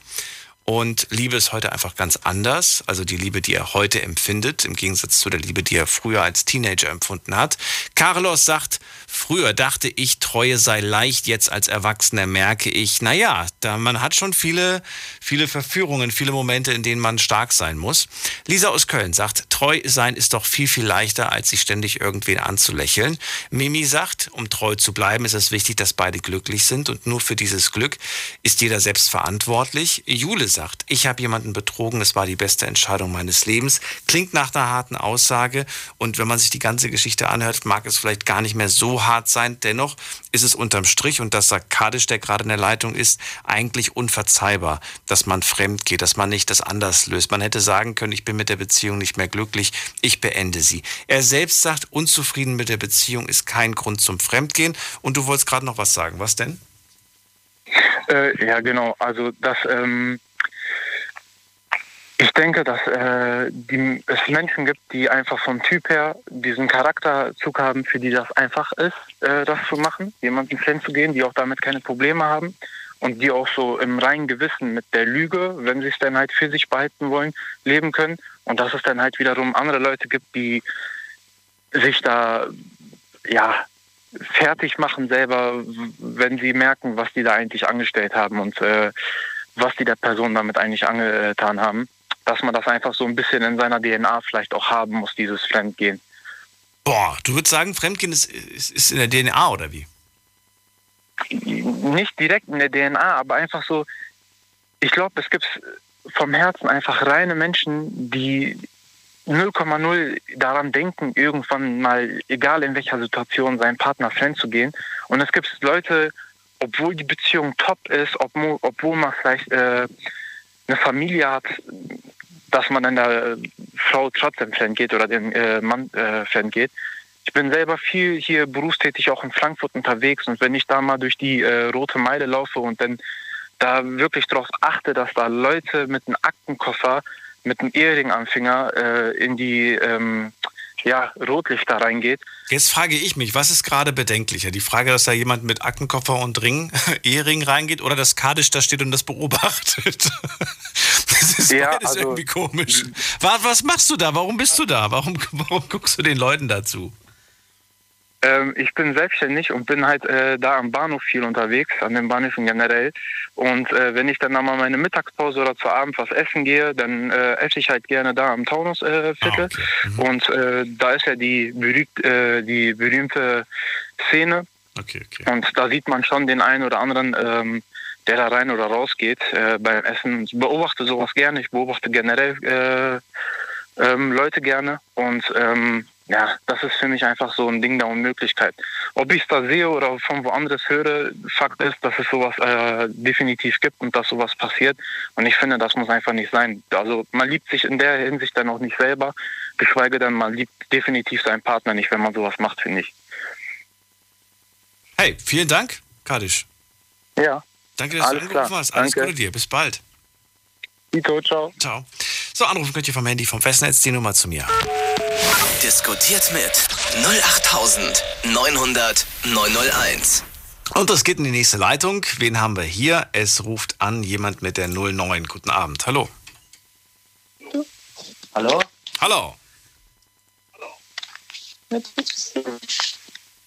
Und Liebe ist heute einfach ganz anders. Also die Liebe, die er heute empfindet, im Gegensatz zu der Liebe, die er früher als Teenager empfunden hat. Carlos sagt, früher dachte ich, Treue sei leicht, jetzt als Erwachsener merke ich, naja, da, man hat schon viele, viele Verführungen, viele Momente, in denen man stark sein muss. Lisa aus Köln sagt, treu sein ist doch viel, viel leichter, als sich ständig irgendwen anzulächeln. Mimi sagt, um treu zu bleiben, ist es wichtig, dass beide glücklich sind und nur für dieses Glück ist jeder selbst verantwortlich. Jule sagt, ich habe jemanden betrogen, es war die beste Entscheidung meines Lebens. Klingt nach einer harten Aussage und wenn man sich die ganze Geschichte anhört, mag es vielleicht gar nicht mehr so hart sein. Dennoch ist es unterm Strich, und das sagt der gerade in der Leitung ist, eigentlich unverzeihbar, dass man fremd geht, dass man nicht das anders löst. Man hätte sagen können, ich bin mit der Beziehung nicht mehr glücklich, ich beende sie. Er selbst sagt, unzufrieden mit der Beziehung ist kein Grund zum Fremdgehen. Und du wolltest gerade noch was sagen. Was denn? Äh, ja, genau. Also das, ähm, ich denke, dass äh, die, es Menschen gibt, die einfach vom Typ her diesen Charakterzug haben, für die das einfach ist, äh, das zu machen, jemanden fremd zu gehen, die auch damit keine Probleme haben und die auch so im reinen Gewissen mit der Lüge, wenn sie es dann halt für sich behalten wollen, leben können. Und dass es dann halt wiederum andere Leute gibt, die sich da ja fertig machen selber, wenn sie merken, was die da eigentlich angestellt haben und äh, was die der Person damit eigentlich angetan haben, dass man das einfach so ein bisschen in seiner DNA vielleicht auch haben muss, dieses Fremdgehen. Boah, du würdest sagen, Fremdgehen ist, ist, ist in der DNA oder wie? Nicht direkt in der DNA, aber einfach so, ich glaube, es gibt vom Herzen einfach reine Menschen, die 0,0 daran denken, irgendwann mal, egal in welcher Situation, seinen Partner fremd zu gehen. Und es gibt Leute, obwohl die Beziehung top ist, obwohl, man vielleicht äh, eine Familie hat, dass man dann der Frau trotzdem fremd geht oder dem äh, Mann äh, fremd geht. Ich bin selber viel hier berufstätig auch in Frankfurt unterwegs und wenn ich da mal durch die äh, Rote Meile laufe und dann da wirklich darauf achte, dass da Leute mit einem Aktenkoffer mit einem Ehering am Finger äh, in die ähm, ja, Rotlichter reingeht. Jetzt frage ich mich, was ist gerade bedenklicher? Die Frage, dass da jemand mit Aktenkoffer und Ring, Ehering reingeht oder dass Kadisch da steht und das beobachtet? das ist ja, beides also, irgendwie komisch. Was, was machst du da? Warum bist du da? Warum, warum guckst du den Leuten dazu? Ähm, ich bin selbstständig und bin halt äh, da am Bahnhof viel unterwegs, an den Bahnhöfen generell. Und äh, wenn ich dann mal meine Mittagspause oder zu Abend was essen gehe, dann äh, esse ich halt gerne da am Taunusviertel. Ah, okay. mhm. Und äh, da ist ja die, berühmt, äh, die berühmte Szene. Okay, okay. Und da sieht man schon den einen oder anderen, ähm, der da rein oder raus geht äh, beim Essen. Ich beobachte sowas gerne. Ich beobachte generell ähm, Leute gerne. Und ähm, ja, das ist für mich einfach so ein Ding der Unmöglichkeit. Ob ich es da sehe oder von woanders höre, Fakt ist, dass es sowas äh, definitiv gibt und dass sowas passiert. Und ich finde, das muss einfach nicht sein. Also man liebt sich in der Hinsicht dann auch nicht selber, geschweige denn, man liebt definitiv seinen Partner nicht, wenn man sowas macht, finde ich. Hey, vielen Dank, Kadisch. Ja. Danke, dass Alles du angerufen hast. Alles Danke. Gute dir. Bis bald. Dito, ciao. Ciao. So, anrufen könnt ihr vom Handy vom Festnetz die Nummer zu mir. Diskutiert mit 08900 901. Und das geht in die nächste Leitung. Wen haben wir hier? Es ruft an jemand mit der 09. Guten Abend. Hallo. Hallo? Hallo.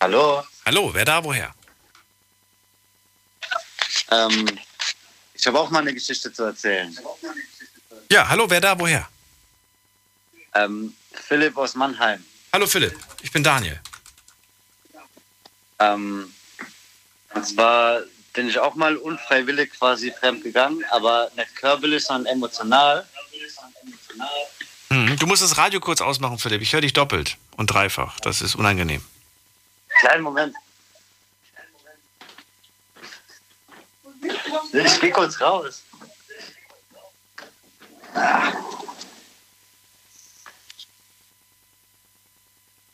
Hallo? Hallo, wer da, woher? Ähm, ich habe auch mal eine Geschichte zu erzählen. Ja, hallo, wer da, woher? Ähm, Philipp aus Mannheim. Hallo Philipp, ich bin Daniel. Ähm, und zwar bin ich auch mal unfreiwillig quasi fremd gegangen, aber nicht körperlich, sondern emotional. Hm, du musst das Radio kurz ausmachen, Philipp. Ich höre dich doppelt und dreifach. Das ist unangenehm. Kleinen Moment. Ich gehe kurz raus.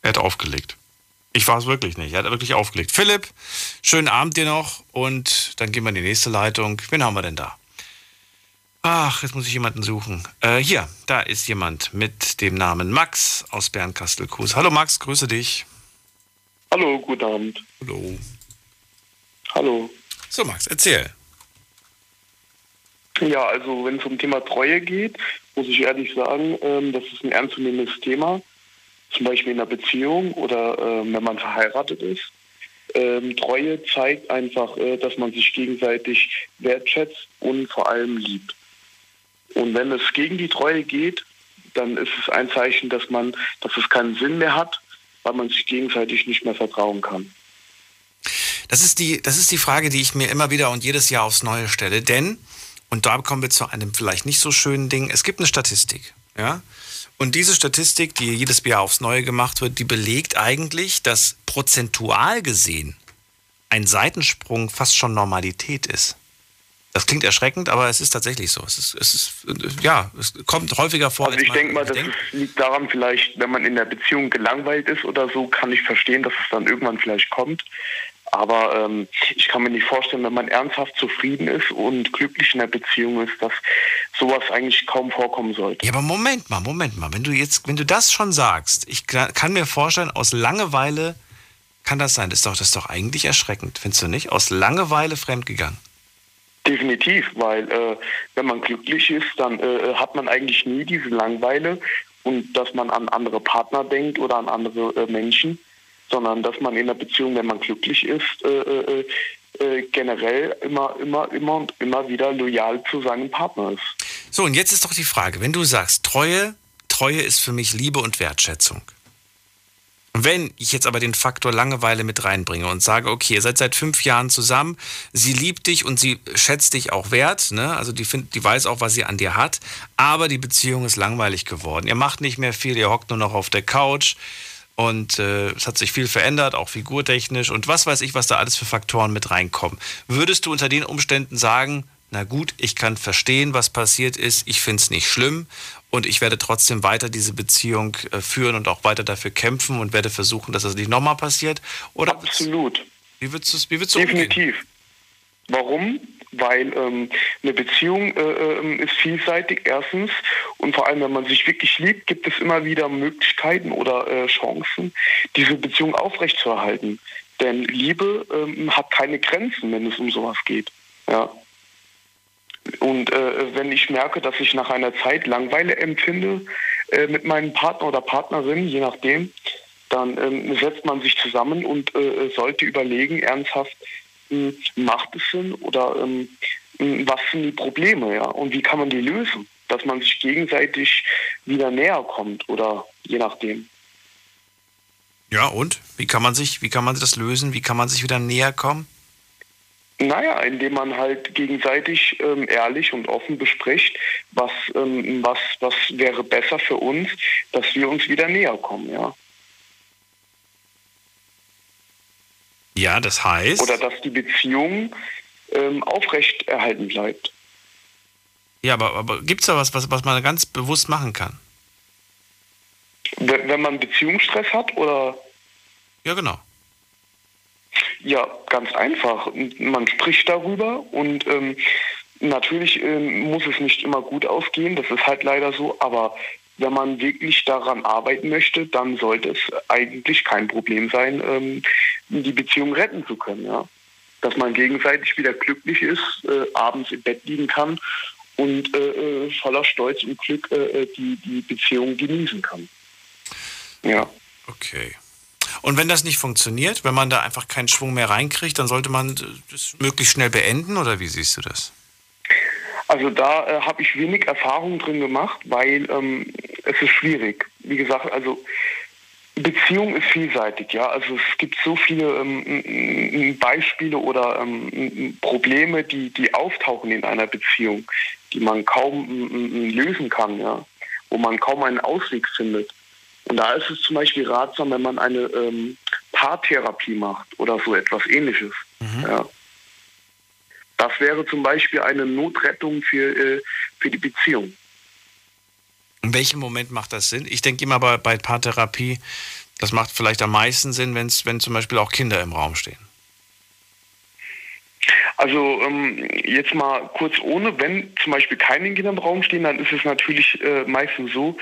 Er hat aufgelegt. Ich war es wirklich nicht. Er hat wirklich aufgelegt. Philipp, schönen Abend dir noch und dann gehen wir in die nächste Leitung. Wen haben wir denn da? Ach, jetzt muss ich jemanden suchen. Äh, hier, da ist jemand mit dem Namen Max aus Bernkastel-Kues. Hallo Max, grüße dich. Hallo, guten Abend. Hallo. Hallo. So Max, erzähl. Ja, also wenn es um Thema Treue geht, muss ich ehrlich sagen, ähm, das ist ein ernstzunehmendes Thema. Zum Beispiel in einer Beziehung oder ähm, wenn man verheiratet ist. Ähm, Treue zeigt einfach, äh, dass man sich gegenseitig wertschätzt und vor allem liebt. Und wenn es gegen die Treue geht, dann ist es ein Zeichen, dass man, dass es keinen Sinn mehr hat, weil man sich gegenseitig nicht mehr vertrauen kann. Das ist die, das ist die Frage, die ich mir immer wieder und jedes Jahr aufs Neue stelle. Denn Und da kommen wir zu einem vielleicht nicht so schönen Ding. Es gibt eine Statistik, ja. Und diese Statistik, die jedes Jahr aufs Neue gemacht wird, die belegt eigentlich, dass prozentual gesehen ein Seitensprung fast schon Normalität ist. Das klingt erschreckend, aber es ist tatsächlich so. Es ist, es ist ja, es kommt häufiger vor. Also ich denke mal, das liegt daran vielleicht, wenn man in der Beziehung gelangweilt ist oder so, kann ich verstehen, dass es dann irgendwann vielleicht kommt. Aber ähm, ich kann mir nicht vorstellen, wenn man ernsthaft zufrieden ist und glücklich in der Beziehung ist, dass sowas eigentlich kaum vorkommen sollte. Ja, aber Moment mal, Moment mal. Wenn du jetzt, wenn du das schon sagst, ich kann mir vorstellen, aus Langeweile kann das sein. Das ist doch, das ist doch eigentlich erschreckend, findest du nicht? Aus Langeweile fremdgegangen. Definitiv, weil äh, wenn man glücklich ist, dann äh, hat man eigentlich nie diese Langeweile und dass man an andere Partner denkt oder an andere äh, Menschen sondern dass man in der Beziehung, wenn man glücklich ist, äh, äh, äh, generell immer, immer, immer und immer wieder loyal zu seinem Partner ist. So, und jetzt ist doch die Frage, wenn du sagst, Treue, Treue ist für mich Liebe und Wertschätzung. Wenn ich jetzt aber den Faktor Langeweile mit reinbringe und sage, okay, ihr seid seit fünf Jahren zusammen, sie liebt dich und sie schätzt dich auch wert, ne? also die, find, die weiß auch, was sie an dir hat, aber die Beziehung ist langweilig geworden. Ihr macht nicht mehr viel, ihr hockt nur noch auf der Couch, und äh, es hat sich viel verändert, auch figurtechnisch und was weiß ich, was da alles für Faktoren mit reinkommen. Würdest du unter den Umständen sagen, na gut, ich kann verstehen, was passiert ist, ich finde es nicht schlimm und ich werde trotzdem weiter diese Beziehung äh, führen und auch weiter dafür kämpfen und werde versuchen, dass das nicht nochmal passiert? Oder Absolut. Wie würdest du es Definitiv. Umgehen? Warum? Weil ähm, eine Beziehung äh, äh, ist vielseitig erstens und vor allem, wenn man sich wirklich liebt, gibt es immer wieder Möglichkeiten oder äh, Chancen, diese Beziehung aufrechtzuerhalten. Denn Liebe ähm, hat keine Grenzen, wenn es um sowas geht. Ja. Und äh, wenn ich merke, dass ich nach einer Zeit Langweile empfinde äh, mit meinem Partner oder Partnerin, je nachdem, dann ähm, setzt man sich zusammen und äh, sollte überlegen, ernsthaft, macht es Sinn oder ähm, was sind die Probleme, ja, und wie kann man die lösen, dass man sich gegenseitig wieder näher kommt oder je nachdem. Ja, und? Wie kann man sich, wie kann man das lösen? Wie kann man sich wieder näher kommen? Naja, indem man halt gegenseitig ähm, ehrlich und offen bespricht, was, ähm, was, was wäre besser für uns, dass wir uns wieder näher kommen, ja. Ja, das heißt. Oder dass die Beziehung ähm, aufrechterhalten bleibt. Ja, aber, aber gibt es da was, was, was man ganz bewusst machen kann? Wenn man Beziehungsstress hat oder? Ja, genau. Ja, ganz einfach. Man spricht darüber und ähm, natürlich ähm, muss es nicht immer gut ausgehen, das ist halt leider so, aber wenn man wirklich daran arbeiten möchte, dann sollte es eigentlich kein Problem sein, ähm, die Beziehung retten zu können. Ja? Dass man gegenseitig wieder glücklich ist, äh, abends im Bett liegen kann und äh, äh voller Stolz und Glück äh, äh, die, die Beziehung genießen kann. Ja. Okay. Und wenn das nicht funktioniert, wenn man da einfach keinen Schwung mehr reinkriegt, dann sollte man das möglichst schnell beenden oder wie siehst du das? Also da äh, habe ich wenig Erfahrung drin gemacht, weil ähm, es ist schwierig. Wie gesagt, also Beziehung ist vielseitig, ja. Also es gibt so viele ähm, Beispiele oder ähm, Probleme, die, die auftauchen in einer Beziehung, die man kaum lösen kann, ja, wo man kaum einen Ausweg findet. Und da ist es zum Beispiel ratsam, wenn man eine ähm, Paartherapie macht oder so etwas ähnliches. Mhm. Ja. Das wäre zum Beispiel eine Notrettung für, äh, für die Beziehung. In welchem Moment macht das Sinn? Ich denke immer bei, bei Paartherapie, das macht vielleicht am meisten Sinn, wenn's, wenn zum Beispiel auch Kinder im Raum stehen. Also ähm, jetzt mal kurz ohne, wenn zum Beispiel keine Kinder im Raum stehen, dann ist es natürlich äh, meistens so,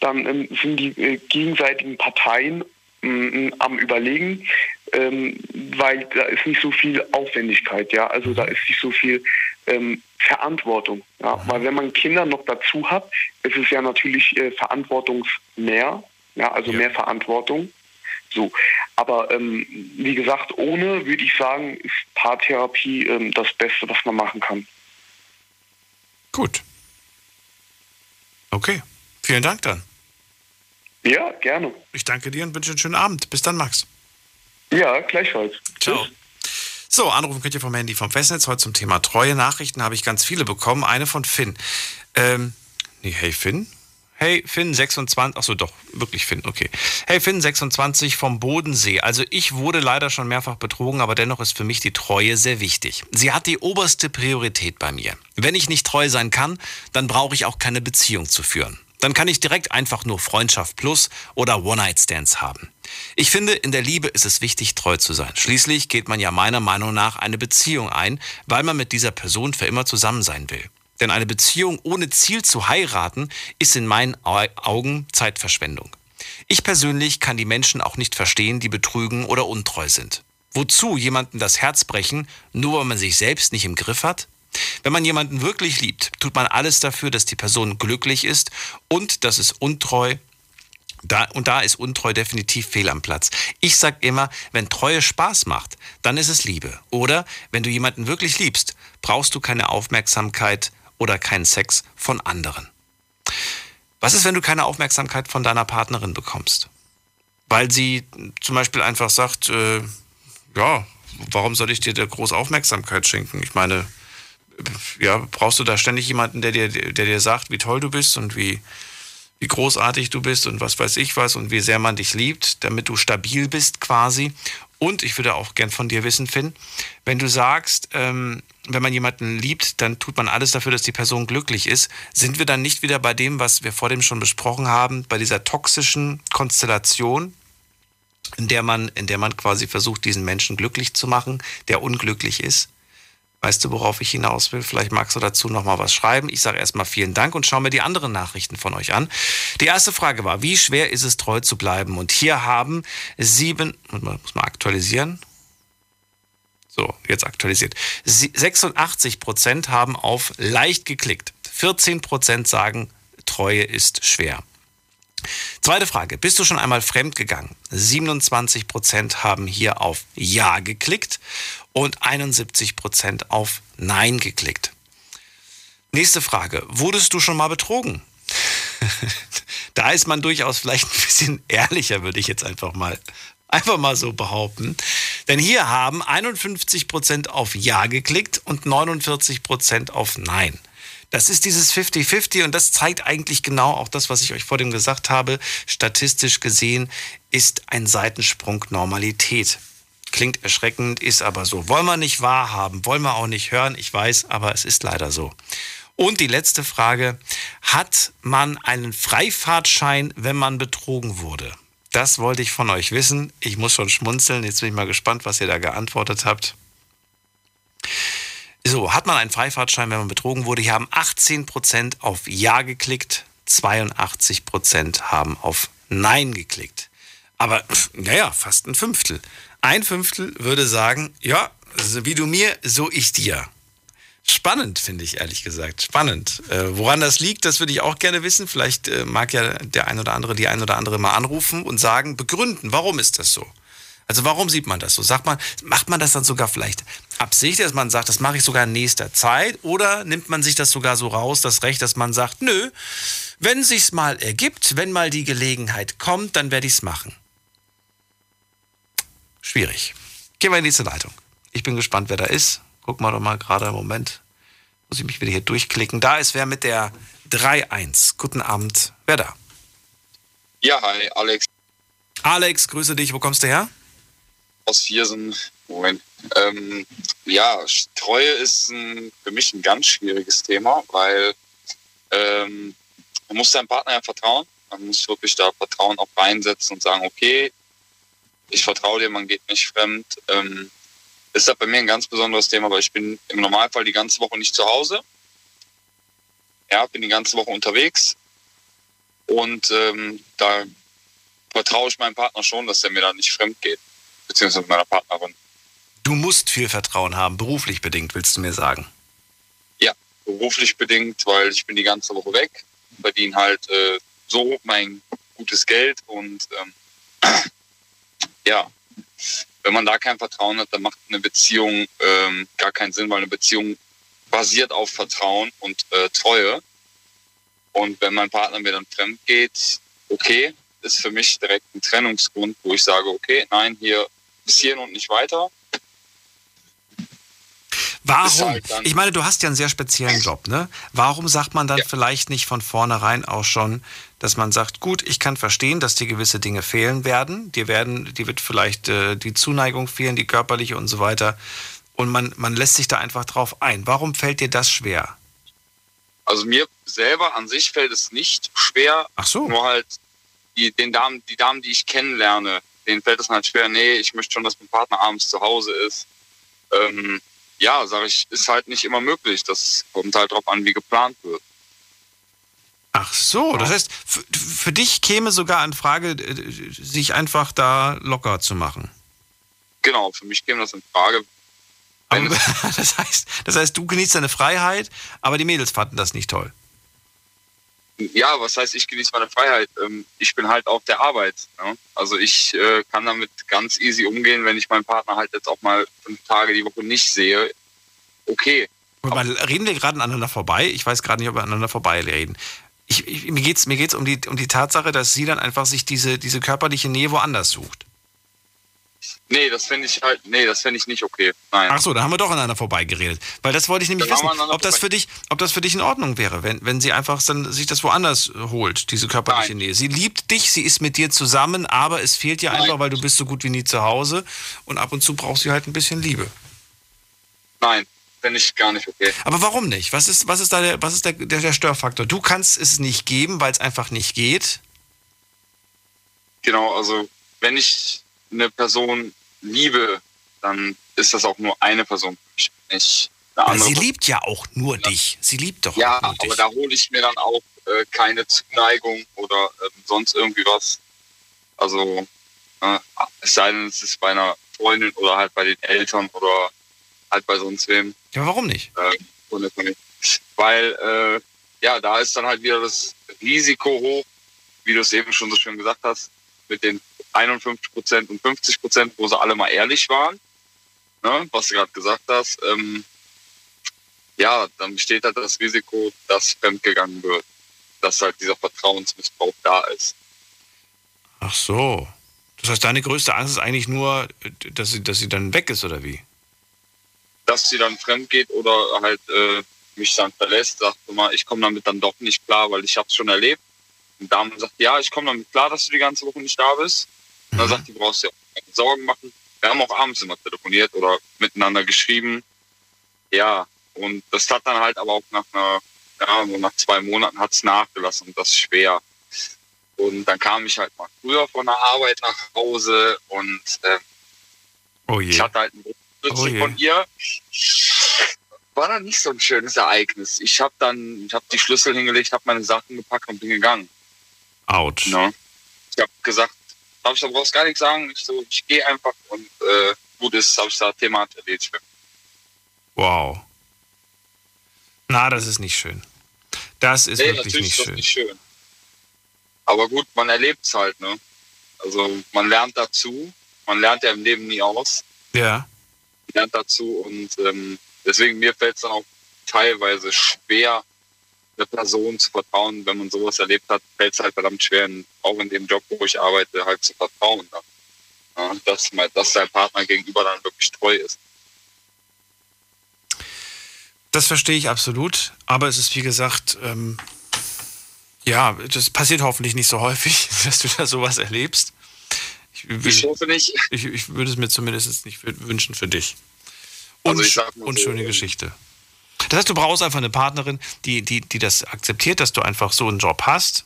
dann ähm, sind die äh, gegenseitigen Parteien ähm, am Überlegen, ähm, weil da ist nicht so viel Aufwendigkeit, ja, also da ist nicht so viel ähm, Verantwortung, ja, mhm. weil wenn man Kinder noch dazu hat, ist es ja natürlich äh, verantwortungsmehr, ja, also ja. mehr Verantwortung. So, aber ähm, wie gesagt, ohne würde ich sagen, ist Paartherapie ähm, das Beste, was man machen kann. Gut. Okay, vielen Dank dann. Ja, gerne. Ich danke dir und wünsche einen schönen Abend. Bis dann, Max. Ja, gleichfalls. Ciao. So, anrufen könnt ihr vom Handy vom Festnetz. Heute zum Thema treue Nachrichten habe ich ganz viele bekommen. Eine von Finn. Ähm, nee, hey Finn? Hey Finn 26, achso doch, wirklich Finn, okay. Hey Finn 26 vom Bodensee. Also ich wurde leider schon mehrfach betrogen, aber dennoch ist für mich die Treue sehr wichtig. Sie hat die oberste Priorität bei mir. Wenn ich nicht treu sein kann, dann brauche ich auch keine Beziehung zu führen. Dann kann ich direkt einfach nur Freundschaft plus oder One-Night-Stands haben. Ich finde, in der Liebe ist es wichtig, treu zu sein. Schließlich geht man ja meiner Meinung nach eine Beziehung ein, weil man mit dieser Person für immer zusammen sein will. Denn eine Beziehung ohne Ziel zu heiraten ist in meinen Augen Zeitverschwendung. Ich persönlich kann die Menschen auch nicht verstehen, die betrügen oder untreu sind. Wozu jemanden das Herz brechen, nur weil man sich selbst nicht im Griff hat? Wenn man jemanden wirklich liebt, tut man alles dafür, dass die Person glücklich ist und dass es untreu da, und da ist untreu definitiv fehl am Platz. Ich sag immer, wenn Treue Spaß macht, dann ist es Liebe. Oder wenn du jemanden wirklich liebst, brauchst du keine Aufmerksamkeit, oder keinen Sex von anderen. Was ist, wenn du keine Aufmerksamkeit von deiner Partnerin bekommst? Weil sie zum Beispiel einfach sagt, äh, ja, warum soll ich dir da groß Aufmerksamkeit schenken? Ich meine, ja, brauchst du da ständig jemanden, der dir, der dir sagt, wie toll du bist und wie, wie großartig du bist und was weiß ich was und wie sehr man dich liebt, damit du stabil bist quasi. Und ich würde auch gern von dir wissen, Finn, wenn du sagst, ähm, wenn man jemanden liebt, dann tut man alles dafür, dass die Person glücklich ist. Sind wir dann nicht wieder bei dem, was wir vor dem schon besprochen haben, bei dieser toxischen Konstellation, in der man, in der man quasi versucht, diesen Menschen glücklich zu machen, der unglücklich ist? Weißt du, worauf ich hinaus will? Vielleicht magst du dazu noch mal was schreiben. Ich sage erstmal vielen Dank und schaue mir die anderen Nachrichten von euch an. Die erste Frage war, wie schwer ist es, treu zu bleiben? Und hier haben sieben, muss man aktualisieren. So, jetzt aktualisiert. 86 Prozent haben auf leicht geklickt. 14 Prozent sagen, Treue ist schwer. Zweite Frage. Bist du schon einmal fremd gegangen? 27 Prozent haben hier auf Ja geklickt und 71 Prozent auf Nein geklickt. Nächste Frage. Wurdest du schon mal betrogen? da ist man durchaus vielleicht ein bisschen ehrlicher, würde ich jetzt einfach mal, einfach mal so behaupten. Denn hier haben 51 Prozent auf Ja geklickt und 49 Prozent auf Nein. Das ist dieses 50-50 und das zeigt eigentlich genau auch das, was ich euch vor dem gesagt habe. Statistisch gesehen ist ein Seitensprung Normalität. Klingt erschreckend, ist aber so. Wollen wir nicht wahrhaben, wollen wir auch nicht hören, ich weiß, aber es ist leider so. Und die letzte Frage, hat man einen Freifahrtschein, wenn man betrogen wurde? Das wollte ich von euch wissen. Ich muss schon schmunzeln. Jetzt bin ich mal gespannt, was ihr da geantwortet habt. So, hat man einen Freifahrtschein, wenn man betrogen wurde? Hier haben 18% auf Ja geklickt, 82% haben auf Nein geklickt. Aber naja, fast ein Fünftel. Ein Fünftel würde sagen, ja, wie du mir, so ich dir. Spannend, finde ich ehrlich gesagt. Spannend. Äh, woran das liegt, das würde ich auch gerne wissen. Vielleicht äh, mag ja der ein oder andere, die ein oder andere mal anrufen und sagen, begründen, warum ist das so? Also warum sieht man das so? Sagt man, macht man das dann sogar vielleicht absichtlich, dass man sagt, das mache ich sogar in nächster Zeit? Oder nimmt man sich das sogar so raus, das Recht, dass man sagt, nö, wenn sich's mal ergibt, wenn mal die Gelegenheit kommt, dann werde ich's machen. Schwierig. Gehen wir in die nächste Leitung. Ich bin gespannt, wer da ist. Gucken wir doch mal gerade im Moment. Muss ich mich wieder hier durchklicken. Da ist wer mit der 3-1. Guten Abend. Wer da? Ja, hi, Alex. Alex, grüße dich. Wo kommst du her? Aus Viersen. Moin. Ähm, ja, Treue ist ein, für mich ein ganz schwieriges Thema, weil ähm, man muss seinem Partner ja vertrauen. Man muss wirklich da Vertrauen auch reinsetzen und sagen, okay, ich vertraue dir, man geht nicht fremd. Ähm, ist das bei mir ein ganz besonderes Thema, weil ich bin im Normalfall die ganze Woche nicht zu Hause. Ja, bin die ganze Woche unterwegs. Und ähm, da vertraue ich meinem Partner schon, dass er mir da nicht fremd geht. Beziehungsweise meiner Partnerin. Du musst viel Vertrauen haben, beruflich bedingt, willst du mir sagen? Ja, beruflich bedingt, weil ich bin die ganze Woche weg, verdiene halt äh, so mein gutes Geld und ähm, ja, wenn man da kein Vertrauen hat, dann macht eine Beziehung ähm, gar keinen Sinn, weil eine Beziehung basiert auf Vertrauen und äh, Treue. Und wenn mein Partner mir dann fremd geht, okay, ist für mich direkt ein Trennungsgrund, wo ich sage, okay, nein, hier bis hierhin und nicht weiter. Warum? Halt ich meine, du hast ja einen sehr speziellen Job, ne? Warum sagt man dann ja. vielleicht nicht von vornherein auch schon, dass man sagt, gut, ich kann verstehen, dass dir gewisse Dinge fehlen werden. Dir werden, dir wird vielleicht äh, die Zuneigung fehlen, die körperliche und so weiter. Und man, man lässt sich da einfach drauf ein. Warum fällt dir das schwer? Also mir selber an sich fällt es nicht schwer. Ach so. Nur halt die, den Damen, die Damen, die ich kennenlerne, denen fällt es halt schwer, nee, ich möchte schon, dass mein Partner abends zu Hause ist. Ähm, ja, sage ich, ist halt nicht immer möglich. Das kommt halt darauf an, wie geplant wird. Ach so, das heißt, für, für dich käme sogar in Frage, sich einfach da locker zu machen. Genau, für mich käme das in Frage. Aber, das, heißt, das heißt, du genießt deine Freiheit, aber die Mädels fanden das nicht toll. Ja, was heißt, ich genieße meine Freiheit? Ähm, ich bin halt auf der Arbeit. Ne? Also ich äh, kann damit ganz easy umgehen, wenn ich meinen Partner halt jetzt auch mal fünf Tage die Woche nicht sehe. Okay. Aber reden wir gerade aneinander vorbei? Ich weiß gerade nicht, ob wir aneinander vorbei reden. Ich, ich, mir geht es mir geht's um, die, um die Tatsache, dass sie dann einfach sich diese, diese körperliche Nähe woanders sucht. Nee, das finde ich halt, nee, das finde ich nicht okay. Nein. Ach so, da haben wir doch aneinander vorbeigeredet. Weil das wollte ich nämlich wissen, ob das für dich, ob das für dich in Ordnung wäre, wenn, wenn sie einfach dann sich das woanders holt, diese körperliche Nein. Nähe. Sie liebt dich, sie ist mit dir zusammen, aber es fehlt dir Nein. einfach, weil du bist so gut wie nie zu Hause und ab und zu brauchst du halt ein bisschen Liebe. Nein, finde ich gar nicht okay. Aber warum nicht? Was ist, was ist da der, was ist der, der, der Störfaktor? Du kannst es nicht geben, weil es einfach nicht geht. Genau, also wenn ich eine Person liebe, dann ist das auch nur eine Person für mich, nicht eine andere. sie liebt ja auch nur ja. dich. Sie liebt doch ja, nur dich. aber da hole ich mir dann auch äh, keine Zuneigung oder äh, sonst irgendwie was. Also, äh, es sei denn, es ist bei einer Freundin oder halt bei den Eltern oder halt bei sonst wem. Ja, warum nicht? Äh, weil, äh, ja, da ist dann halt wieder das Risiko hoch, wie du es eben schon so schön gesagt hast, mit den 51 Prozent und 50 Prozent, wo sie alle mal ehrlich waren, ne, was du gerade gesagt hast, ähm, ja, dann besteht halt das Risiko, dass fremdgegangen wird, dass halt dieser Vertrauensmissbrauch da ist. Ach so. Das heißt, deine größte Angst ist eigentlich nur, dass sie, dass sie dann weg ist, oder wie? Dass sie dann fremd geht oder halt äh, mich dann verlässt, sagt mal, ich komme damit dann doch nicht klar, weil ich habe es schon erlebt. Und Dame sagt, ja, ich komme damit klar, dass du die ganze Woche nicht da bist. Und dann sagt die, brauchst du dir auch keine Sorgen machen. Wir haben auch abends immer telefoniert oder miteinander geschrieben. Ja, und das hat dann halt aber auch nach einer, ja, so nach zwei Monaten hat es nachgelassen und das ist schwer. Und dann kam ich halt mal früher von der Arbeit nach Hause und äh, oh ich hatte halt ein Brüste oh von ihr. War dann nicht so ein schönes Ereignis. Ich habe dann, ich habe die Schlüssel hingelegt, habe meine Sachen gepackt und bin gegangen. Out. No. Ich habe gesagt, habe ich, da brauchst gar nichts sagen. Ich, so, ich gehe einfach und äh, gut ist, habe ich da Thema erledigt. Wow. Na, das ist nicht schön. Das ist nee, wirklich nicht schön. nicht schön. Aber gut, man erlebt es halt, ne? Also man lernt dazu. Man lernt ja im Leben nie aus. Ja. Man lernt dazu und ähm, deswegen mir fällt es dann auch teilweise schwer, eine Person zu vertrauen, wenn man sowas erlebt hat, fällt es halt verdammt schwer, auch in dem Job, wo ich arbeite, halt zu vertrauen. Ja, dass, dass dein Partner gegenüber dann wirklich treu ist. Das verstehe ich absolut, aber es ist wie gesagt, ähm, ja, das passiert hoffentlich nicht so häufig, dass du da sowas erlebst. Ich, will, ich hoffe nicht. Ich, ich, würde es mir zumindest nicht wünschen für dich. Und, also unschöne so, Geschichte. Das heißt, du brauchst einfach eine Partnerin, die, die, die das akzeptiert, dass du einfach so einen Job hast,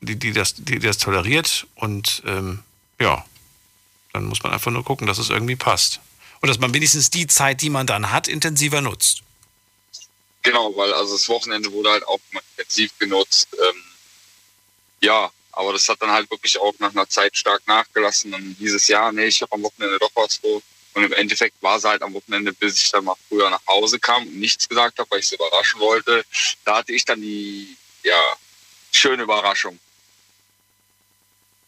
die, die, das, die das toleriert und ähm, ja, dann muss man einfach nur gucken, dass es irgendwie passt. Und dass man wenigstens die Zeit, die man dann hat, intensiver nutzt. Genau, weil also das Wochenende wurde halt auch intensiv genutzt. Ähm, ja, aber das hat dann halt wirklich auch nach einer Zeit stark nachgelassen. Und dieses Jahr, nee, ich habe am Wochenende doch was vor. Und im Endeffekt war es halt am Wochenende, bis ich dann mal früher nach Hause kam und nichts gesagt habe, weil ich sie überraschen wollte. Da hatte ich dann die, ja, schöne Überraschung.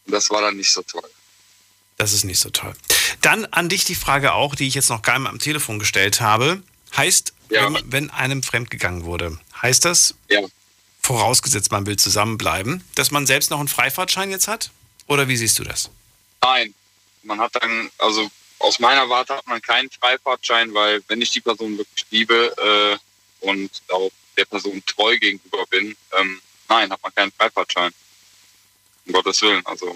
Und das war dann nicht so toll. Das ist nicht so toll. Dann an dich die Frage auch, die ich jetzt noch gar nicht am Telefon gestellt habe. Heißt, ja. wenn, wenn einem fremdgegangen wurde, heißt das, ja. Vorausgesetzt man will zusammenbleiben, dass man selbst noch einen Freifahrtschein jetzt hat? Oder wie siehst du das? Nein. Man hat dann, also aus meiner Warte hat man keinen Freifahrtschein, weil wenn ich die Person wirklich liebe äh, und auch der Person treu gegenüber bin, ähm, nein, hat man keinen Freifahrtschein. Um Gottes Willen, also.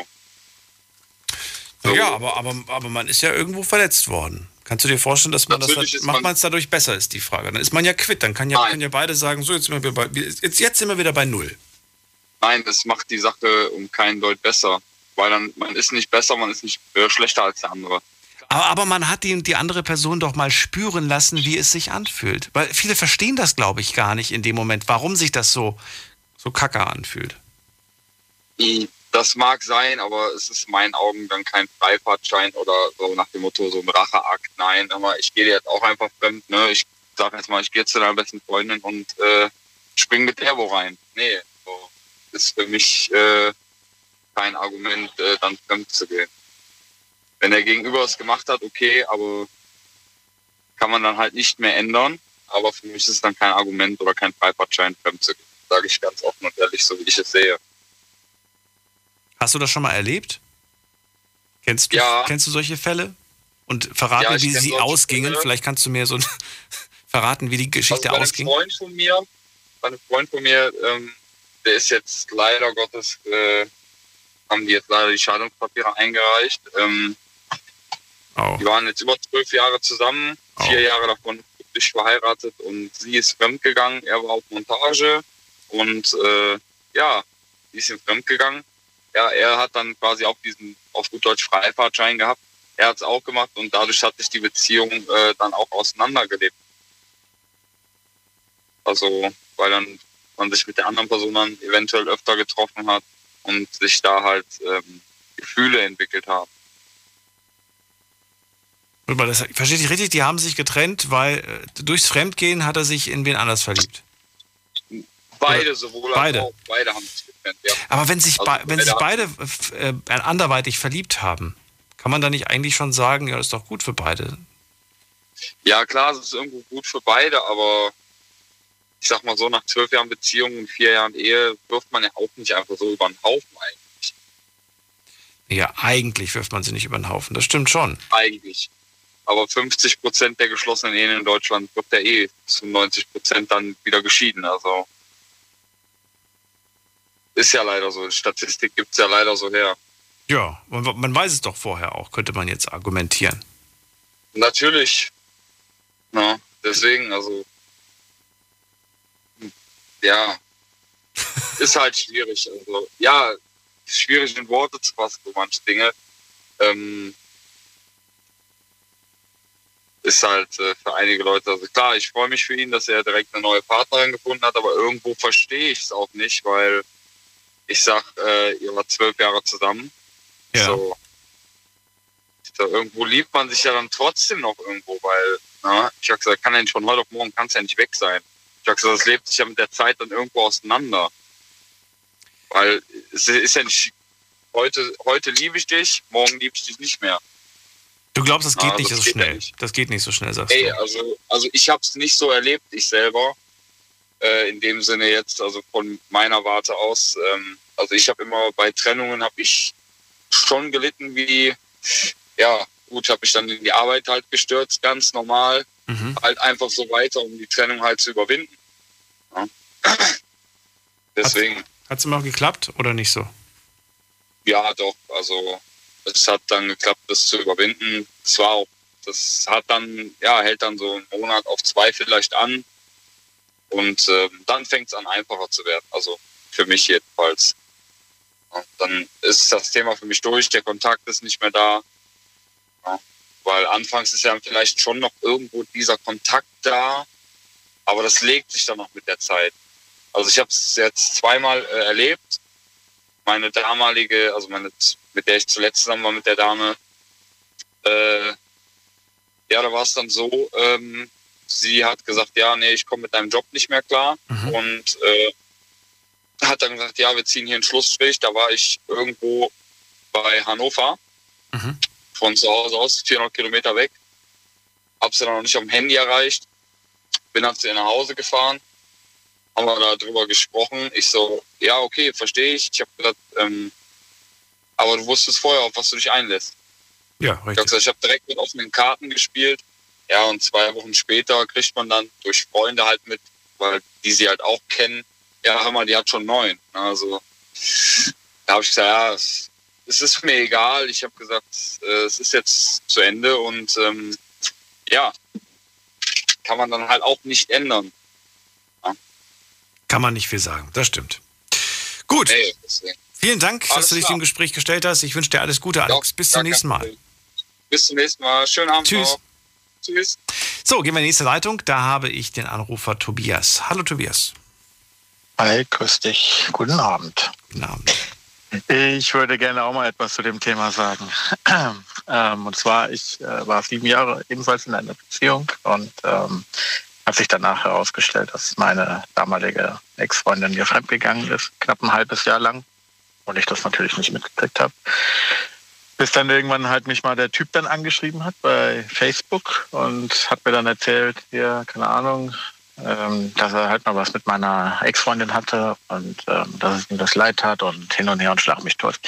So. Ja, aber, aber, aber man ist ja irgendwo verletzt worden. Kannst du dir vorstellen, dass man Natürlich das macht man es dadurch besser, ist die Frage. Dann ist man ja quitt, dann kann ja, können ja beide sagen, so jetzt sind wir bei, jetzt, jetzt sind wir wieder bei null. Nein, das macht die Sache um keinen Deut besser. Weil dann, man ist nicht besser, man ist nicht äh, schlechter als der andere. Aber, aber man hat die, die andere Person doch mal spüren lassen, wie es sich anfühlt. Weil viele verstehen das, glaube ich, gar nicht in dem Moment, warum sich das so, so kacke anfühlt. Das mag sein, aber es ist in meinen Augen dann kein Freifahrtschein oder so nach dem Motto so ein Racheakt. Nein, aber ich gehe jetzt auch einfach fremd. Ne? Ich sage jetzt mal, ich gehe jetzt zu deiner besten Freundin und äh, spring mit der wo rein. Nee, so ist für mich äh, kein Argument, äh, dann fremd zu gehen wenn der Gegenüber es gemacht hat, okay, aber kann man dann halt nicht mehr ändern. Aber für mich ist es dann kein Argument oder kein Freifahrtschein, fremd zu gehen. Sage ich ganz offen und ehrlich, so wie ich es sehe. Hast du das schon mal erlebt? Kennst du, ja. kennst du solche Fälle? Und verraten, ja, wie sie ausgingen? Fälle. Vielleicht kannst du mir so verraten, wie die Geschichte also ausging. Ein Freund von mir, ein Freund von mir, ähm, der ist jetzt leider Gottes, äh, haben die jetzt leider die Scheidungspapiere eingereicht. Ähm, Oh. Die waren jetzt über zwölf Jahre zusammen, oh. vier Jahre davon glücklich verheiratet und sie ist fremdgegangen. Er war auf Montage und äh, ja, sie ist fremdgegangen. Ja, er hat dann quasi auch diesen auf gut Deutsch Freifahrtschein gehabt. Er hat es auch gemacht und dadurch hat sich die Beziehung äh, dann auch auseinandergelebt. Also, weil dann man sich mit der anderen Person dann eventuell öfter getroffen hat und sich da halt ähm, Gefühle entwickelt haben. Das, verstehe ich richtig, die haben sich getrennt, weil äh, durchs Fremdgehen hat er sich in wen anders verliebt. Beide, sowohl beide. als auch. Beide haben sich getrennt, ja. Aber wenn sich, also, wenn sich beide äh, anderweitig verliebt haben, kann man da nicht eigentlich schon sagen, ja, das ist doch gut für beide? Ja, klar, es ist irgendwo gut für beide, aber ich sag mal so, nach zwölf Jahren Beziehung und vier Jahren Ehe wirft man ja auch nicht einfach so über den Haufen eigentlich. Ja, eigentlich wirft man sie nicht über den Haufen, das stimmt schon. Eigentlich. Aber 50 Prozent der geschlossenen Ehen in Deutschland wird der eh zu 90 Prozent dann wieder geschieden. Also ist ja leider so. Statistik gibt es ja leider so her. Ja, man, man weiß es doch vorher auch, könnte man jetzt argumentieren. Natürlich. Na, deswegen, also ja, ist halt schwierig. Also ja, schwierig in Worte zu fassen, so manche Dinge. Ähm, ist halt äh, für einige Leute, also klar, ich freue mich für ihn, dass er direkt eine neue Partnerin gefunden hat, aber irgendwo verstehe ich es auch nicht, weil ich sag, äh, ihr war zwölf Jahre zusammen. Ja. So, so, irgendwo liebt man sich ja dann trotzdem noch irgendwo, weil, na, ich habe gesagt, kann ja nicht von heute auf morgen, kann es ja nicht weg sein. Ich habe gesagt, das lebt sich ja mit der Zeit dann irgendwo auseinander. Weil es ist ja nicht, heute, heute liebe ich dich, morgen liebe ich dich nicht mehr. Du glaubst, das geht ja, nicht das so geht schnell. Nicht. Das geht nicht so schnell, sagst Ey, du. Also, also ich habe es nicht so erlebt, ich selber. Äh, in dem Sinne jetzt, also von meiner Warte aus. Ähm, also ich habe immer bei Trennungen habe ich schon gelitten, wie ja gut, habe ich dann in die Arbeit halt gestürzt, ganz normal, mhm. halt einfach so weiter, um die Trennung halt zu überwinden. Ja. Deswegen. Hat es immer geklappt oder nicht so? Ja, doch. Also es hat dann geklappt, das zu überwinden. Es war auch, das hat dann, ja, hält dann so einen Monat auf zwei vielleicht an. Und äh, dann fängt es an, einfacher zu werden. Also für mich jedenfalls. Und dann ist das Thema für mich durch, der Kontakt ist nicht mehr da. Ja, weil anfangs ist ja vielleicht schon noch irgendwo dieser Kontakt da, aber das legt sich dann noch mit der Zeit. Also ich habe es jetzt zweimal äh, erlebt. Meine damalige, also meine mit der ich zuletzt zusammen war mit der Dame, äh, ja, da war es dann so, ähm, sie hat gesagt, ja, nee, ich komme mit deinem Job nicht mehr klar. Mhm. Und äh, hat dann gesagt, ja, wir ziehen hier einen Schlussstrich. Da war ich irgendwo bei Hannover, mhm. von zu Hause aus, 400 Kilometer weg. Hab sie dann noch nicht am Handy erreicht. Bin dann zu ihr nach Hause gefahren. Haben wir darüber gesprochen. Ich so, ja, okay, verstehe ich. Ich habe gesagt, ähm, aber du wusstest vorher, auf was du dich einlässt. Ja, richtig. Ich habe ich hab direkt mit offenen Karten gespielt. Ja, und zwei Wochen später kriegt man dann durch Freunde halt mit, weil die sie halt auch kennen, ja, hör mal, die hat schon neun. Also da habe ich gesagt, ja, es, es, ist mir egal. Ich habe gesagt, äh, es ist jetzt zu Ende und ähm, ja, kann man dann halt auch nicht ändern. Ja. Kann man nicht viel sagen, das stimmt. Gut. Hey, Vielen Dank, alles dass du dich klar. dem Gespräch gestellt hast. Ich wünsche dir alles Gute, Alex. Ja, Bis zum nächsten Mal. Bis zum nächsten Mal. Schönen Abend. Tschüss. Noch. Tschüss. So, gehen wir in die nächste Leitung. Da habe ich den Anrufer Tobias. Hallo Tobias. Hi, grüß dich. Guten Abend. Guten Abend. Ich würde gerne auch mal etwas zu dem Thema sagen. ähm, und zwar, ich äh, war sieben Jahre ebenfalls in einer Beziehung und ähm, hat sich danach herausgestellt, dass meine damalige Ex-Freundin mir fremdgegangen ist, knapp ein halbes Jahr lang. Und ich das natürlich nicht mitgekriegt habe. Bis dann irgendwann halt mich mal der Typ dann angeschrieben hat bei Facebook und hat mir dann erzählt, ja, keine Ahnung, ähm, dass er halt mal was mit meiner Ex-Freundin hatte und ähm, dass es ihm das leid hat und hin und her und schlag mich tot.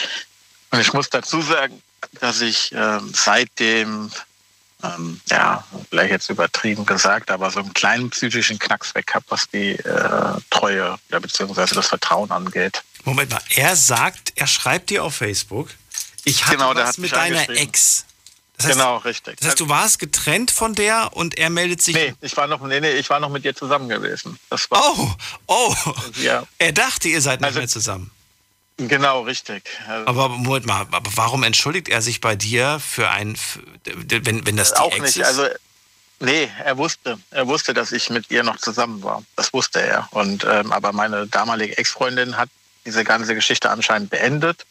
Und ich muss dazu sagen, dass ich ähm, seitdem, ähm, ja, vielleicht jetzt übertrieben gesagt, aber so einen kleinen psychischen Knacks weg habe, was die äh, Treue ja, beziehungsweise das Vertrauen angeht. Moment mal, er sagt, er schreibt dir auf Facebook, ich hatte genau, was mit deiner Ex. Das heißt, genau, richtig. Das heißt, du warst getrennt von der und er meldet sich. Nee, ich war noch, nee, nee, ich war noch mit ihr zusammen gewesen. oh, oh. Ja. Er dachte, ihr seid nicht also, mehr zusammen. Genau, richtig. Also, aber Moment mal, aber warum entschuldigt er sich bei dir für ein, wenn, wenn das die auch Ex nicht. ist? Also, nee, er wusste, er wusste, dass ich mit ihr noch zusammen war. Das wusste er. Und ähm, aber meine damalige Ex-Freundin hat diese ganze Geschichte anscheinend beendet.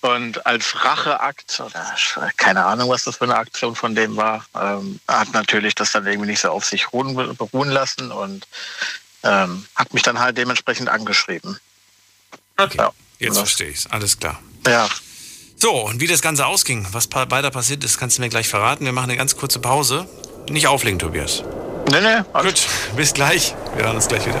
Und als Racheakt, oder keine Ahnung, was das für eine Aktion von dem war, ähm, hat natürlich das dann irgendwie nicht so auf sich ruhen, beruhen lassen und ähm, hat mich dann halt dementsprechend angeschrieben. Okay, ja. jetzt verstehe ich es. Alles klar. Ja. So, und wie das Ganze ausging, was weiter passiert ist, kannst du mir gleich verraten. Wir machen eine ganz kurze Pause. Nicht auflegen, Tobias. Nee, nee. Gut, bis gleich. Wir hören uns gleich wieder.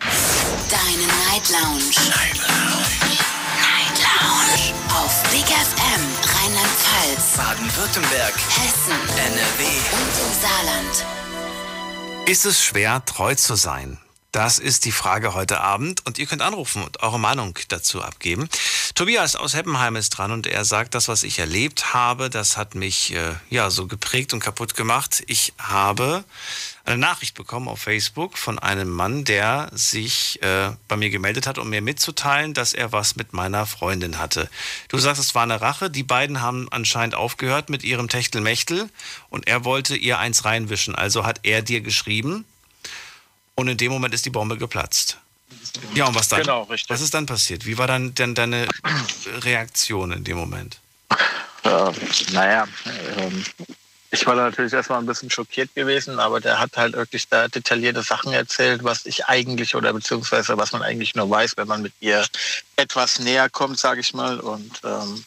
Deine Night Lounge. Night Lounge. Night Lounge. Auf Big FM Rheinland-Pfalz, Baden-Württemberg, Hessen, NRW und im Saarland. Ist es schwer, treu zu sein? Das ist die Frage heute Abend und ihr könnt anrufen und eure Meinung dazu abgeben. Tobias aus Heppenheim ist dran und er sagt, das, was ich erlebt habe, das hat mich äh, ja so geprägt und kaputt gemacht. Ich habe eine Nachricht bekommen auf Facebook von einem Mann, der sich äh, bei mir gemeldet hat, um mir mitzuteilen, dass er was mit meiner Freundin hatte. Du sagst, es war eine Rache. Die beiden haben anscheinend aufgehört mit ihrem Techtelmechtel und er wollte ihr eins reinwischen. Also hat er dir geschrieben und in dem Moment ist die Bombe geplatzt. Ja, und was dann? Genau, richtig. Was ist dann passiert? Wie war dann denn deine Reaktion in dem Moment? Äh, naja, ähm, ich war natürlich erstmal ein bisschen schockiert gewesen, aber der hat halt wirklich da detaillierte Sachen erzählt, was ich eigentlich oder beziehungsweise was man eigentlich nur weiß, wenn man mit ihr etwas näher kommt, sage ich mal. Und ähm,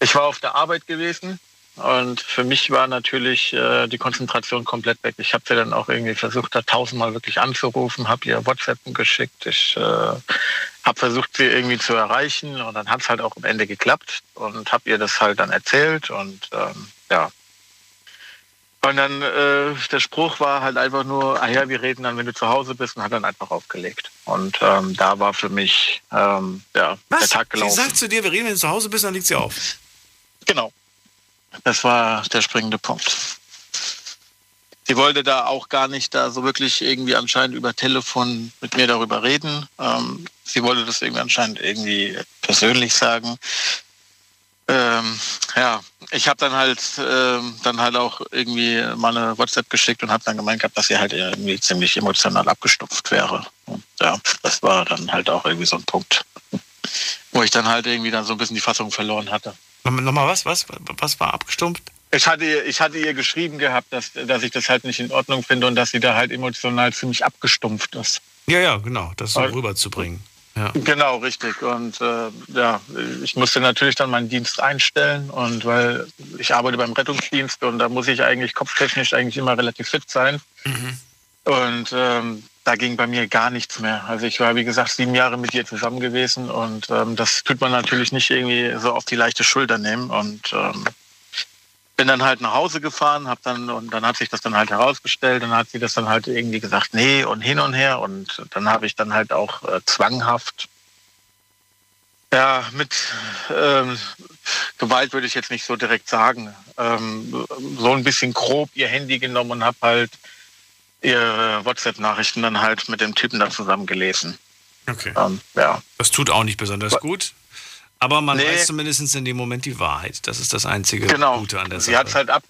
ich war auf der Arbeit gewesen und für mich war natürlich äh, die Konzentration komplett weg. Ich habe sie dann auch irgendwie versucht, da tausendmal wirklich anzurufen, habe ihr WhatsApp geschickt. Ich äh, habe versucht, sie irgendwie zu erreichen und dann hat es halt auch am Ende geklappt und habe ihr das halt dann erzählt und ähm, ja. Und dann äh, der Spruch war halt einfach nur, ah ja, wir reden dann, wenn du zu Hause bist und hat dann einfach aufgelegt. Und ähm, da war für mich ähm, ja, Was? der Tag gelaufen. Sie sagt zu dir, wir reden, wenn du zu Hause bist, dann liegt sie auf. Genau. Das war der springende Punkt. Sie wollte da auch gar nicht da so wirklich irgendwie anscheinend über Telefon mit mir darüber reden. Ähm, sie wollte das irgendwie anscheinend irgendwie persönlich sagen. Ähm, ja, ich habe dann halt ähm, dann halt auch irgendwie mal eine WhatsApp geschickt und habe dann gemeint gehabt, dass sie halt irgendwie ziemlich emotional abgestupft wäre. Und ja, das war dann halt auch irgendwie so ein Punkt. Wo ich dann halt irgendwie dann so ein bisschen die Fassung verloren hatte. Nochmal was? Was? Was war abgestumpft? Ich hatte, ich hatte ihr geschrieben gehabt, dass, dass ich das halt nicht in Ordnung finde und dass sie da halt emotional ziemlich abgestumpft ist. Ja, ja, genau, das so rüberzubringen. Ja. Genau, richtig. Und äh, ja, ich musste natürlich dann meinen Dienst einstellen und weil ich arbeite beim Rettungsdienst und da muss ich eigentlich kopftechnisch eigentlich immer relativ fit sein. Mhm. Und ähm, da ging bei mir gar nichts mehr. Also ich war, wie gesagt, sieben Jahre mit ihr zusammen gewesen und ähm, das tut man natürlich nicht irgendwie so auf die leichte Schulter nehmen. Und ähm, bin dann halt nach Hause gefahren, hab dann und dann hat sich das dann halt herausgestellt, dann hat sie das dann halt irgendwie gesagt, nee und hin und her und dann habe ich dann halt auch äh, zwanghaft ja mit ähm, Gewalt würde ich jetzt nicht so direkt sagen, ähm, so ein bisschen grob ihr Handy genommen und habe halt ihre WhatsApp-Nachrichten dann halt mit dem Typen da zusammen gelesen. Okay. Ähm, ja. Das tut auch nicht besonders gut. Aber man nee. weiß zumindest in dem Moment die Wahrheit. Das ist das einzige genau. Gute an der sie Sache. Hat's halt ab,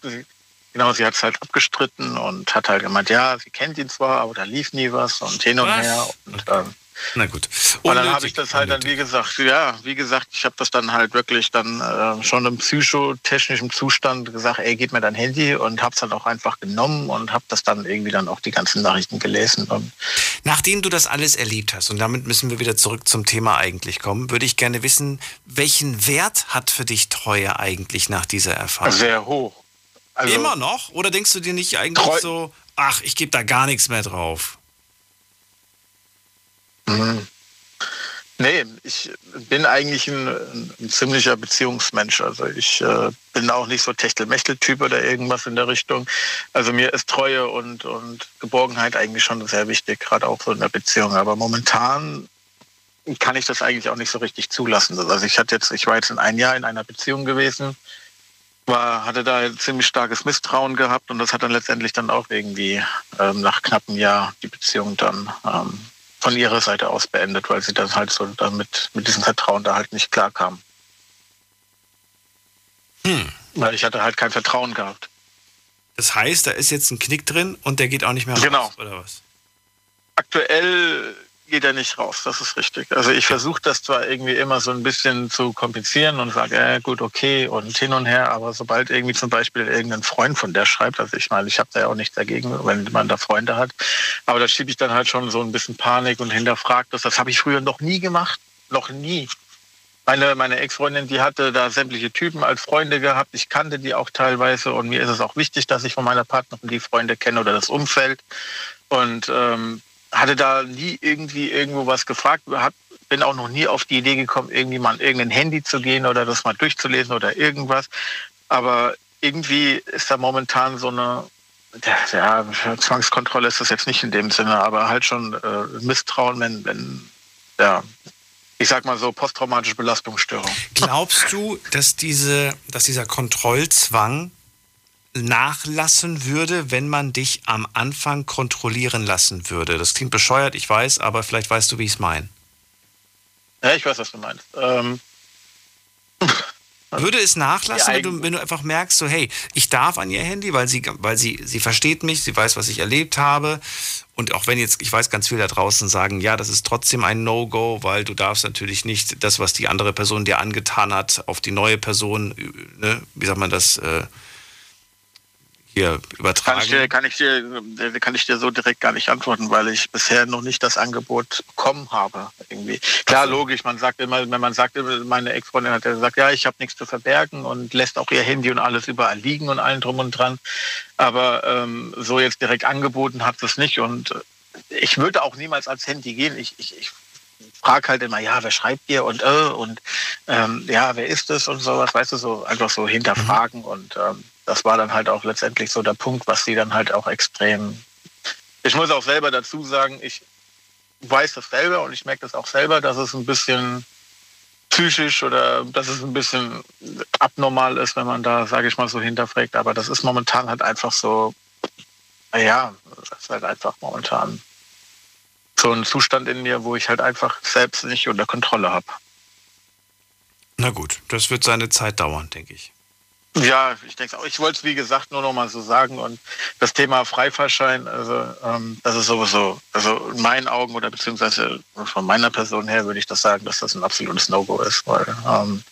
genau, sie hat es halt abgestritten und hat halt gemeint, ja, sie kennt ihn zwar, aber da lief nie was und hin und was? her. Und, ähm, na gut. Und dann habe ich das halt unnötig. dann, wie gesagt, ja, wie gesagt, ich habe das dann halt wirklich dann äh, schon im psychotechnischen Zustand gesagt, ey, gib mir dein Handy und habe es dann auch einfach genommen und habe das dann irgendwie dann auch die ganzen Nachrichten gelesen. Nachdem du das alles erlebt hast, und damit müssen wir wieder zurück zum Thema eigentlich kommen, würde ich gerne wissen, welchen Wert hat für dich Treue eigentlich nach dieser Erfahrung? Sehr hoch. Also, Immer noch? Oder denkst du dir nicht eigentlich so, ach, ich gebe da gar nichts mehr drauf? Mhm. Nee, ich bin eigentlich ein, ein, ziemlicher Beziehungsmensch. Also ich äh, bin auch nicht so Techtelmechtel-Typ oder irgendwas in der Richtung. Also mir ist Treue und, und Geborgenheit eigentlich schon sehr wichtig, gerade auch so in der Beziehung. Aber momentan kann ich das eigentlich auch nicht so richtig zulassen. Also ich hatte jetzt, ich war jetzt in ein Jahr in einer Beziehung gewesen, war, hatte da ein ziemlich starkes Misstrauen gehabt und das hat dann letztendlich dann auch irgendwie ähm, nach knapp einem Jahr die Beziehung dann ähm, von ihrer Seite aus beendet, weil sie dann halt so damit mit diesem Vertrauen da halt nicht klarkam. Hm. Weil ich hatte halt kein Vertrauen gehabt. Das heißt, da ist jetzt ein Knick drin und der geht auch nicht mehr raus, genau. oder was? Aktuell geht er nicht raus, das ist richtig. Also ich versuche das zwar irgendwie immer so ein bisschen zu komplizieren und sage, äh, gut, okay und hin und her, aber sobald irgendwie zum Beispiel irgendein Freund von der schreibt, also ich meine, ich habe da ja auch nichts dagegen, wenn man da Freunde hat, aber da schiebe ich dann halt schon so ein bisschen Panik und hinterfragt das. Das habe ich früher noch nie gemacht, noch nie. Meine, meine Ex-Freundin, die hatte da sämtliche Typen als Freunde gehabt. Ich kannte die auch teilweise und mir ist es auch wichtig, dass ich von meiner Partnerin die Freunde kenne oder das Umfeld. Und ähm, hatte da nie irgendwie irgendwo was gefragt, hab, bin auch noch nie auf die Idee gekommen, irgendwie mal an irgendein Handy zu gehen oder das mal durchzulesen oder irgendwas. Aber irgendwie ist da momentan so eine, ja, Zwangskontrolle ist das jetzt nicht in dem Sinne, aber halt schon äh, Misstrauen, wenn, wenn, ja, ich sag mal so, posttraumatische Belastungsstörung. Glaubst du, dass, diese, dass dieser Kontrollzwang nachlassen würde, wenn man dich am Anfang kontrollieren lassen würde. Das klingt bescheuert, ich weiß, aber vielleicht weißt du, wie ich es meine. Ja, ich weiß, was du meinst. Ähm, würde es nachlassen, wenn du, wenn du einfach merkst, so hey, ich darf an ihr Handy, weil sie, weil sie, sie versteht mich, sie weiß, was ich erlebt habe. Und auch wenn jetzt, ich weiß, ganz viele da draußen sagen, ja, das ist trotzdem ein No-Go, weil du darfst natürlich nicht das, was die andere Person dir angetan hat, auf die neue Person, ne, wie sagt man das, äh, hier übertragen? Kann ich, dir, kann, ich dir, kann ich dir so direkt gar nicht antworten, weil ich bisher noch nicht das Angebot bekommen habe. Irgendwie. Klar, logisch, man sagt immer, wenn man sagt, meine Ex-Freundin hat ja gesagt, ja, ich habe nichts zu verbergen und lässt auch ihr Handy und alles überall liegen und allen drum und dran. Aber ähm, so jetzt direkt angeboten hat es nicht und ich würde auch niemals ans Handy gehen. Ich, ich, ich frage halt immer, ja, wer schreibt dir und äh, und ähm, ja, wer ist es und sowas, weißt du, so einfach so hinterfragen mhm. und ähm, das war dann halt auch letztendlich so der Punkt, was sie dann halt auch extrem. Ich muss auch selber dazu sagen, ich weiß das selber und ich merke das auch selber, dass es ein bisschen psychisch oder dass es ein bisschen abnormal ist, wenn man da, sage ich mal, so hinterfragt. Aber das ist momentan halt einfach so, naja, das ist halt einfach momentan so ein Zustand in mir, wo ich halt einfach selbst nicht unter Kontrolle habe. Na gut, das wird seine Zeit dauern, denke ich. Ja, ich denke auch. Ich wollte es, wie gesagt, nur noch mal so sagen. Und das Thema Freifahrschein, also ähm, das ist sowieso, also in meinen Augen oder beziehungsweise von meiner Person her würde ich das sagen, dass das ein absolutes No-Go ist. Weil ähm,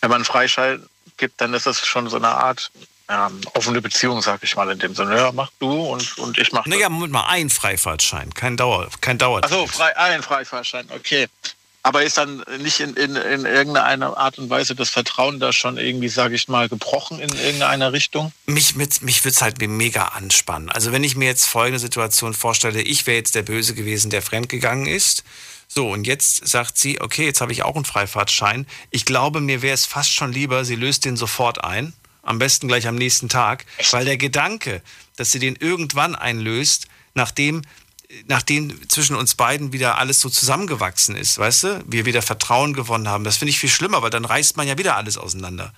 wenn man einen Freischein gibt, dann ist das schon so eine Art ja, offene Beziehung, sag ich mal, in dem Sinne. Ja, mach du und, und ich mach Naja, Moment mal, ein Freifahrtschein, kein Dauer, kein Dauer. Achso, frei, ein Freifahrtschein, okay. Aber ist dann nicht in, in, in irgendeiner Art und Weise das Vertrauen da schon irgendwie, sage ich mal, gebrochen in irgendeiner Richtung? Mich, mit, mich würde es halt mega anspannen. Also wenn ich mir jetzt folgende Situation vorstelle, ich wäre jetzt der Böse gewesen, der fremdgegangen ist. So, und jetzt sagt sie, okay, jetzt habe ich auch einen Freifahrtschein. Ich glaube, mir wäre es fast schon lieber, sie löst den sofort ein. Am besten gleich am nächsten Tag. Weil der Gedanke, dass sie den irgendwann einlöst, nachdem nachdem zwischen uns beiden wieder alles so zusammengewachsen ist, weißt du, wir wieder Vertrauen gewonnen haben, das finde ich viel schlimmer, weil dann reißt man ja wieder alles auseinander.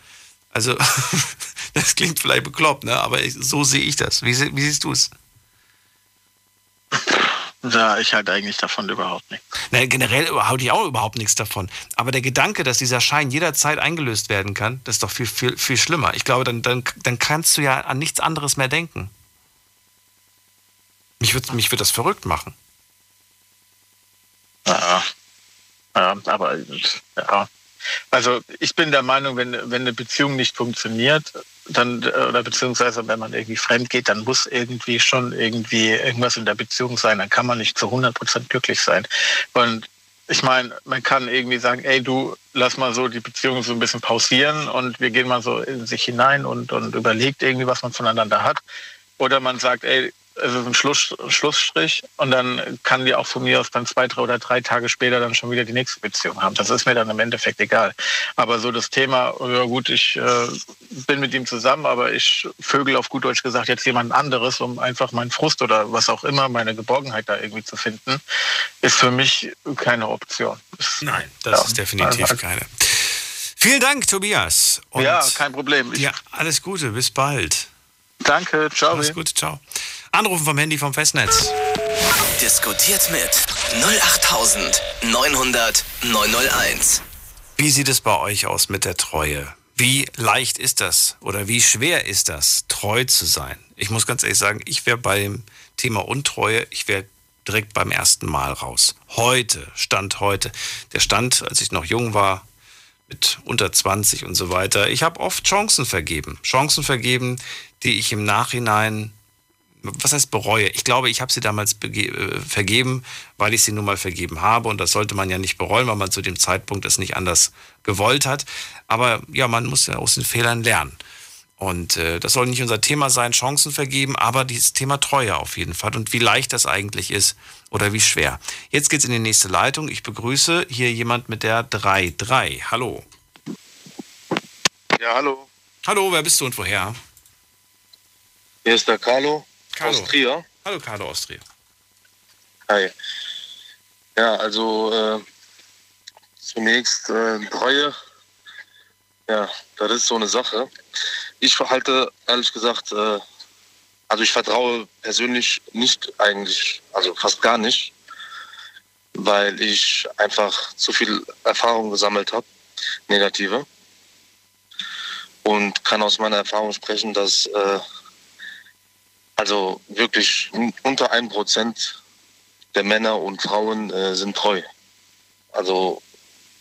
Also, das klingt vielleicht bekloppt, ne? aber so sehe ich das. Wie, wie siehst du es? Ja, ich halte eigentlich davon überhaupt nichts. Nein, generell halte ich auch überhaupt nichts davon. Aber der Gedanke, dass dieser Schein jederzeit eingelöst werden kann, das ist doch viel, viel, viel schlimmer. Ich glaube, dann, dann, dann kannst du ja an nichts anderes mehr denken. Mich würde mich würd das verrückt machen. Ja, ja aber ja. Also ich bin der Meinung, wenn, wenn eine Beziehung nicht funktioniert, dann, oder beziehungsweise wenn man irgendwie fremd geht, dann muss irgendwie schon irgendwie irgendwas in der Beziehung sein. Dann kann man nicht zu 100 Prozent glücklich sein. Und ich meine, man kann irgendwie sagen, ey, du lass mal so die Beziehung so ein bisschen pausieren und wir gehen mal so in sich hinein und, und überlegt irgendwie, was man voneinander hat. Oder man sagt, ey, es ist ein Schluss, Schlussstrich und dann kann die auch von mir aus dann zwei drei oder drei Tage später dann schon wieder die nächste Beziehung haben. Das ist mir dann im Endeffekt egal. Aber so das Thema, ja gut, ich äh, bin mit ihm zusammen, aber ich vögel auf gut Deutsch gesagt jetzt jemand anderes, um einfach meinen Frust oder was auch immer, meine Geborgenheit da irgendwie zu finden, ist für mich keine Option. Nein, das ja, ist definitiv also, keine. Vielen Dank, Tobias. Und ja, kein Problem. ja, alles Gute, bis bald. Danke, ciao. Alles Gute, ciao. Anrufen vom Handy vom Festnetz. Diskutiert mit 08900 901. Wie sieht es bei euch aus mit der Treue? Wie leicht ist das oder wie schwer ist das, treu zu sein? Ich muss ganz ehrlich sagen, ich wäre beim Thema Untreue, ich wäre direkt beim ersten Mal raus. Heute, Stand heute. Der Stand, als ich noch jung war, mit unter 20 und so weiter. Ich habe oft Chancen vergeben. Chancen vergeben, die ich im Nachhinein was heißt bereue? Ich glaube, ich habe sie damals äh, vergeben, weil ich sie nun mal vergeben habe. Und das sollte man ja nicht bereuen, weil man zu dem Zeitpunkt es nicht anders gewollt hat. Aber ja, man muss ja aus den Fehlern lernen. Und äh, das soll nicht unser Thema sein, Chancen vergeben, aber dieses Thema Treue auf jeden Fall und wie leicht das eigentlich ist oder wie schwer. Jetzt geht's in die nächste Leitung. Ich begrüße hier jemand mit der 3-3. Hallo. Ja, hallo. Hallo, wer bist du und woher? Hier ist der Carlo. Carlo. Aus Trier. Hallo Carlo aus Trier. Hi. Ja, also äh, zunächst äh, Treue. Ja, das ist so eine Sache. Ich verhalte ehrlich gesagt, äh, also ich vertraue persönlich nicht eigentlich, also fast gar nicht, weil ich einfach zu viel Erfahrung gesammelt habe, negative. Und kann aus meiner Erfahrung sprechen, dass äh, also wirklich unter ein Prozent der Männer und Frauen äh, sind treu. Also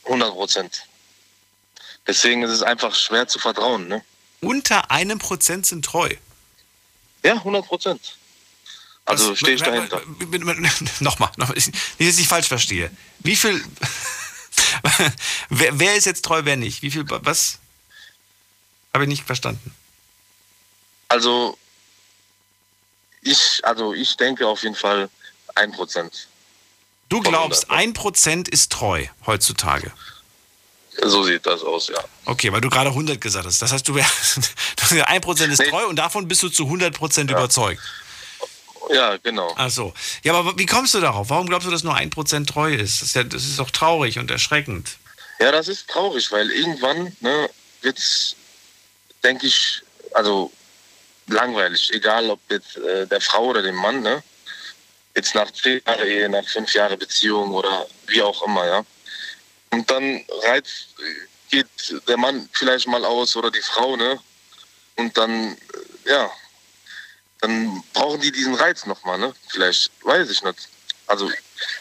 100 Prozent. Deswegen ist es einfach schwer zu vertrauen. Ne? Unter einem Prozent sind treu? Ja, 100 Prozent. Also stehe ich dahinter. Nochmal, noch, nicht, dass ich falsch verstehe. Wie viel. wer, wer, ist jetzt treu, wer nicht? Wie viel. Was? Habe ich nicht verstanden. Also, ich, also ich denke auf jeden Fall ein Prozent. Du glaubst, ein Prozent ist treu heutzutage? So sieht das aus, ja. Okay, weil du gerade 100 gesagt hast. Das heißt, du wärst, ein Prozent ist nee. treu und davon bist du zu 100 Prozent ja. überzeugt. Ja, genau. Ach so. Ja, aber wie kommst du darauf? Warum glaubst du, dass nur ein Prozent treu ist? Das ist, ja, das ist doch traurig und erschreckend. Ja, das ist traurig, weil irgendwann ne, wird es, denke ich, also langweilig, egal ob jetzt äh, der Frau oder dem Mann, ne? Jetzt nach zehn Jahren Ehe, nach fünf Jahren Beziehung oder wie auch immer, ja. Und dann reizt, geht der Mann vielleicht mal aus oder die Frau, ne? und dann, äh, ja, dann brauchen die diesen Reiz nochmal, ne? Vielleicht, weiß ich nicht. Also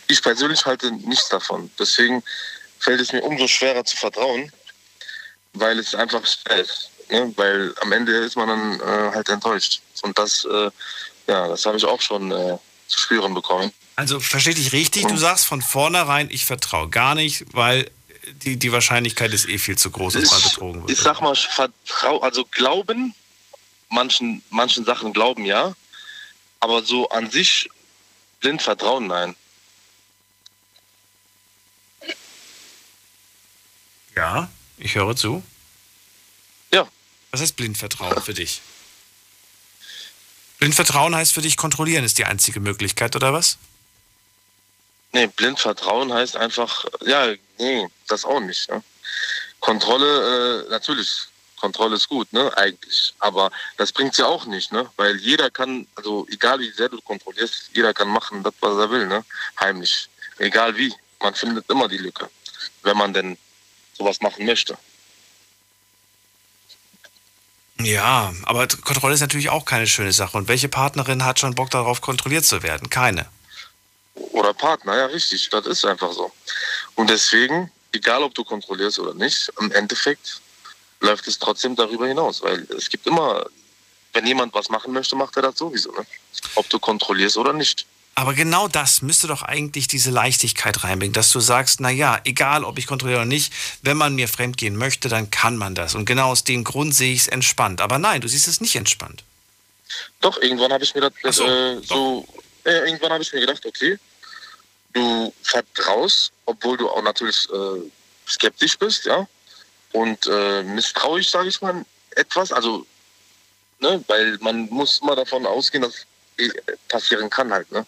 ich persönlich halte nichts davon. Deswegen fällt es mir umso schwerer zu vertrauen, weil es einfach schwer ist. Ne? Weil am Ende ist man dann äh, halt enttäuscht. Und das, äh, ja, das habe ich auch schon äh, zu spüren bekommen. Also verstehe dich richtig, du sagst von vornherein, ich vertraue gar nicht, weil die, die Wahrscheinlichkeit ist eh viel zu groß, dass man betrogen wird. Ich sag mal, vertrau, also glauben, manchen, manchen Sachen glauben ja, aber so an sich blind vertrauen, nein. Ja, ich höre zu. Was heißt blind vertrauen für dich? Blind vertrauen heißt für dich kontrollieren ist die einzige Möglichkeit, oder was? Nee, blind vertrauen heißt einfach, ja, nee, das auch nicht. Ne? Kontrolle, äh, natürlich, Kontrolle ist gut, ne, eigentlich. Aber das bringt ja auch nicht, ne? Weil jeder kann, also egal wie sehr du kontrollierst, jeder kann machen, das, was er will, ne? Heimlich. Egal wie. Man findet immer die Lücke, wenn man denn sowas machen möchte. Ja, aber Kontrolle ist natürlich auch keine schöne Sache. Und welche Partnerin hat schon Bock darauf, kontrolliert zu werden? Keine. Oder Partner, ja, richtig. Das ist einfach so. Und deswegen, egal ob du kontrollierst oder nicht, im Endeffekt läuft es trotzdem darüber hinaus. Weil es gibt immer, wenn jemand was machen möchte, macht er das sowieso. Ne? Ob du kontrollierst oder nicht. Aber genau das müsste doch eigentlich diese Leichtigkeit reinbringen, dass du sagst, na ja, egal ob ich kontrolliere oder nicht, wenn man mir fremdgehen möchte, dann kann man das. Und genau aus dem Grund sehe ich es entspannt. Aber nein, du siehst es nicht entspannt. Doch, irgendwann habe ich mir das so, äh, so äh, irgendwann habe ich mir gedacht, okay, du vertraust, obwohl du auch natürlich äh, skeptisch bist, ja, und äh, misstrauisch, sage ich mal, etwas. Also, ne, weil man muss immer davon ausgehen, dass passieren kann halt, ne.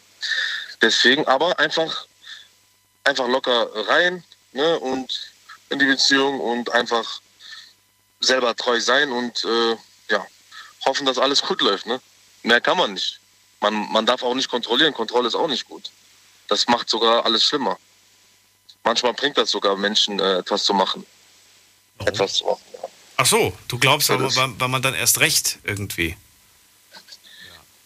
Deswegen aber einfach, einfach locker rein, ne, und in die Beziehung und einfach selber treu sein und äh, ja, hoffen, dass alles gut läuft, ne. Mehr kann man nicht. Man, man darf auch nicht kontrollieren. Kontrolle ist auch nicht gut. Das macht sogar alles schlimmer. Manchmal bringt das sogar Menschen, äh, etwas zu machen. Oh. Etwas zu machen. Ja. Ach so, du glaubst aber, weil, weil man dann erst recht irgendwie.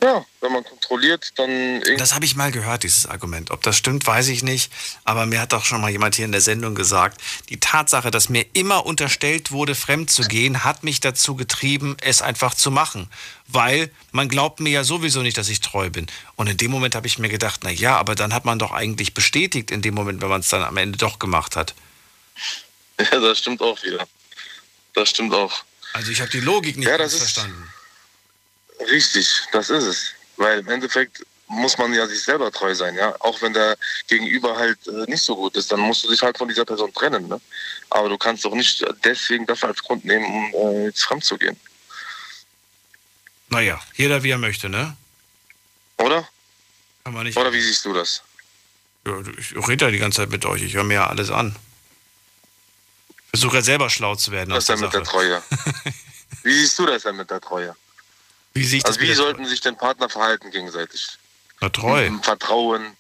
Ja, wenn man kontrolliert, dann. Das habe ich mal gehört, dieses Argument. Ob das stimmt, weiß ich nicht. Aber mir hat doch schon mal jemand hier in der Sendung gesagt, die Tatsache, dass mir immer unterstellt wurde, fremd zu gehen, hat mich dazu getrieben, es einfach zu machen. Weil man glaubt mir ja sowieso nicht, dass ich treu bin. Und in dem Moment habe ich mir gedacht, na ja, aber dann hat man doch eigentlich bestätigt in dem Moment, wenn man es dann am Ende doch gemacht hat. Ja, das stimmt auch wieder. Das stimmt auch. Also ich habe die Logik nicht ja, verstanden. Richtig, das ist es. Weil im Endeffekt muss man ja sich selber treu sein, ja. Auch wenn der Gegenüber halt äh, nicht so gut ist, dann musst du dich halt von dieser Person trennen, ne? Aber du kannst doch nicht deswegen das als Grund nehmen, um äh, jetzt fremd zu gehen. Naja, jeder wie er möchte, ne? Oder? Kann man nicht. Oder wie siehst du das? Ja, ich rede ja die ganze Zeit mit euch, ich höre mir ja alles an. Versuche ja selber schlau zu werden. Was denn mit der Treue? wie siehst du das denn mit der Treue? Wie sich also wie sollten sich denn Partner verhalten gegenseitig? Na, treu. Vertrauen,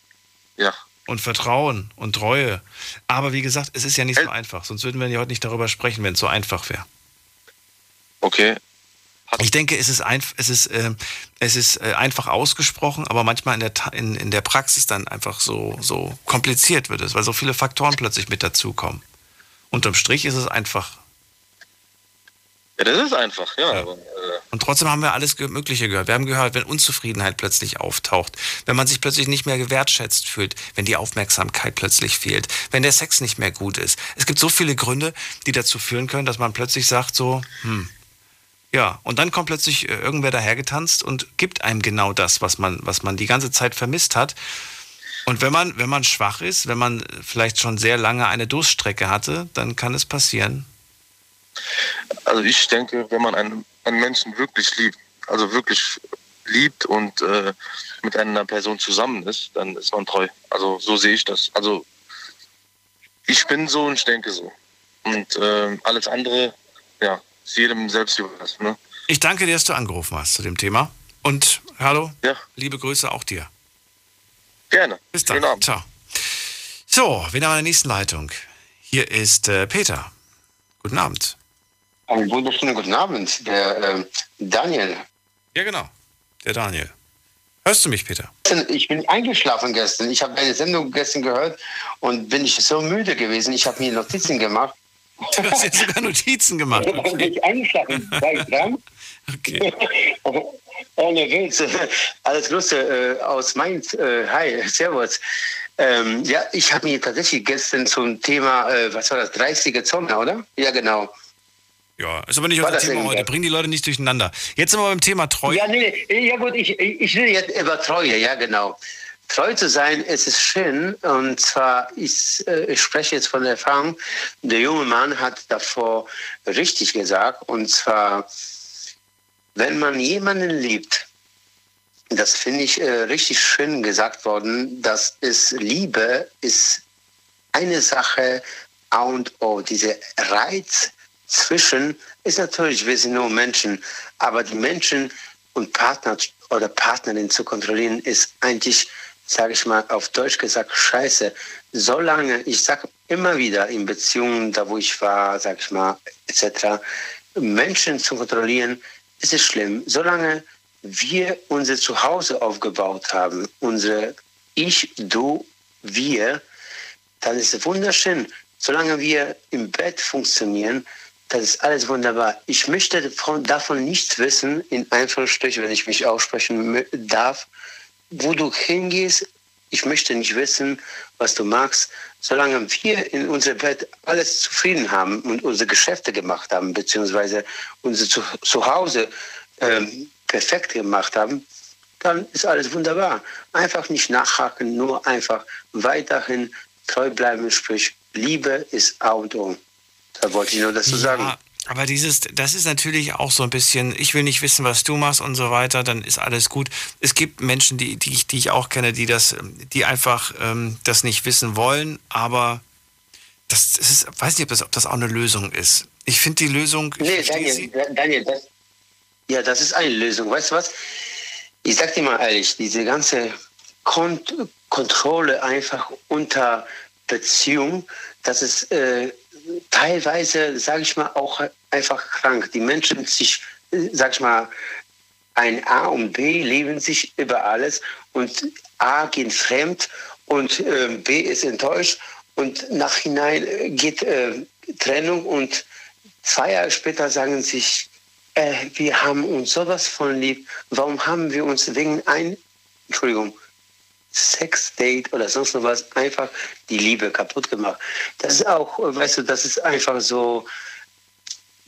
ja. Und Vertrauen und Treue. Aber wie gesagt, es ist ja nicht so einfach. Sonst würden wir ja heute nicht darüber sprechen, wenn es so einfach wäre. Okay. Hat ich denke, es ist, einf es ist, äh, es ist äh, einfach ausgesprochen, aber manchmal in der, in, in der Praxis dann einfach so, so kompliziert wird es, weil so viele Faktoren plötzlich mit dazukommen. Unterm Strich ist es einfach ja, das ist einfach, ja. ja. Aber, äh und trotzdem haben wir alles Mögliche gehört. Wir haben gehört, wenn Unzufriedenheit plötzlich auftaucht, wenn man sich plötzlich nicht mehr gewertschätzt fühlt, wenn die Aufmerksamkeit plötzlich fehlt, wenn der Sex nicht mehr gut ist. Es gibt so viele Gründe, die dazu führen können, dass man plötzlich sagt so, hm, ja, und dann kommt plötzlich äh, irgendwer dahergetanzt und gibt einem genau das, was man, was man die ganze Zeit vermisst hat. Und wenn man, wenn man schwach ist, wenn man vielleicht schon sehr lange eine Durststrecke hatte, dann kann es passieren, also ich denke, wenn man einen, einen Menschen wirklich liebt, also wirklich liebt und äh, mit einer Person zusammen ist, dann ist man treu. Also so sehe ich das. Also ich bin so und ich denke so. Und äh, alles andere, ja, ist jedem selbst überlassen. Ne? Ich danke dir, dass du angerufen hast zu dem Thema. Und hallo, ja. liebe Grüße auch dir. Gerne. Bis dann. Ciao. So, wir haben eine nächste Leitung. Hier ist äh, Peter. Guten Abend. Einen wunderschönen guten Abend, der äh, Daniel. Ja, genau, der Daniel. Hörst du mich, Peter? Ich bin eingeschlafen gestern. Ich habe deine Sendung gestern gehört und bin ich so müde gewesen. Ich habe mir Notizen gemacht. Du hast jetzt sogar Notizen gemacht. Okay. bin ich eingeschlafen. War ich dran? Okay. Ohne Witz. Alles Grüße äh, aus Mainz. Äh, hi, Servus. Ähm, ja, ich habe mir tatsächlich gestern zum Thema, äh, was war das, 30er Zone, oder? Ja, genau. Ja, ist aber nicht unser Thema heute. Bring die Leute nicht durcheinander. Jetzt sind wir beim Thema Treue. Ja, nee, ja gut, ich, ich will jetzt über Treue, ja genau. Treu zu sein, es ist schön. Und zwar, ich, äh, ich spreche jetzt von der Erfahrung, der junge Mann hat davor richtig gesagt. Und zwar, wenn man jemanden liebt, das finde ich äh, richtig schön gesagt worden, dass es Liebe ist eine Sache A und O. Diese Reiz zwischen ist natürlich, wir sind nur Menschen, aber die Menschen und Partner oder Partnerin zu kontrollieren ist eigentlich, sage ich mal, auf Deutsch gesagt, scheiße. Solange, ich sage immer wieder in Beziehungen, da wo ich war, sage ich mal, etc., Menschen zu kontrollieren, ist es schlimm. Solange wir unser Zuhause aufgebaut haben, unsere Ich, Du, Wir, dann ist es wunderschön. Solange wir im Bett funktionieren, das ist alles wunderbar. Ich möchte davon, nichts wissen, in Anführungsstrichen, wenn ich mich aussprechen darf, wo du hingehst. Ich möchte nicht wissen, was du magst. Solange wir in unserem Bett alles zufrieden haben und unsere Geschäfte gemacht haben, beziehungsweise unser Zuhause ähm, perfekt gemacht haben, dann ist alles wunderbar. Einfach nicht nachhaken, nur einfach weiterhin treu bleiben, sprich Liebe ist A und O. Da wollte ich nur dazu sagen. Ja, aber dieses, das ist natürlich auch so ein bisschen, ich will nicht wissen, was du machst und so weiter, dann ist alles gut. Es gibt Menschen, die, die, ich, die ich auch kenne, die das, die einfach ähm, das nicht wissen wollen, aber das, das ist, weiß nicht, ob das, ob das auch eine Lösung ist. Ich finde die Lösung. Nee, Daniel, Daniel das, ja, das ist eine Lösung. Weißt du was? Ich sag dir mal ehrlich, diese ganze Kont Kontrolle einfach unter Beziehung, das ist äh, teilweise, sage ich mal, auch einfach krank. Die Menschen sich, sag ich mal, ein A und B leben sich über alles und A geht fremd und äh, B ist enttäuscht und nachhinein geht äh, Trennung und zwei Jahre später sagen sich, äh, wir haben uns sowas von lieb, warum haben wir uns wegen ein, Entschuldigung, Sexdate oder sonst noch was einfach die Liebe kaputt gemacht. Das ist auch, weißt du, das ist einfach so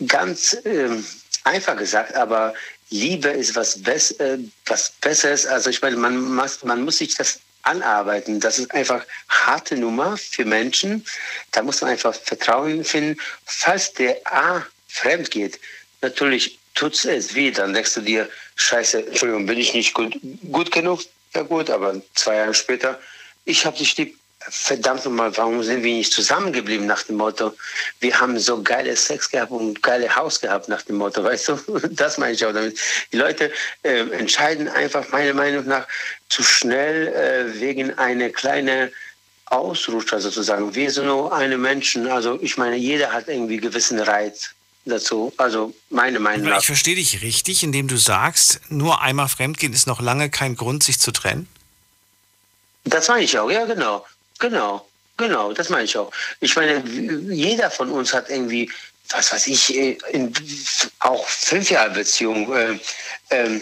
ganz ähm, einfach gesagt, aber Liebe ist was, Bess äh, was Besseres. Also ich meine, man, muss, man muss sich das anarbeiten. Das ist einfach harte Nummer für Menschen. Da muss man einfach Vertrauen finden. Falls der A fremd geht, natürlich tut es weh. Dann denkst du dir, scheiße, Entschuldigung, bin ich nicht gut, gut genug? Ja gut, aber zwei Jahre später, ich habe dich lieb. Verdammt nochmal, warum sind wir nicht zusammengeblieben nach dem Motto, wir haben so geile Sex gehabt und geile Haus gehabt nach dem Motto, weißt du? Das meine ich auch damit. Die Leute äh, entscheiden einfach meiner Meinung nach zu schnell äh, wegen einer kleinen Ausrutscher sozusagen. Wir sind nur eine Menschen, also ich meine, jeder hat irgendwie gewissen Reiz dazu. Also meine Meinung nach. Ich verstehe dich richtig, indem du sagst, nur einmal fremdgehen ist noch lange kein Grund, sich zu trennen? Das meine ich auch, ja genau. Genau, genau, das meine ich auch. Ich meine, jeder von uns hat irgendwie, was weiß ich, äh, in, auch fünf Jahre Beziehung. Äh, äh,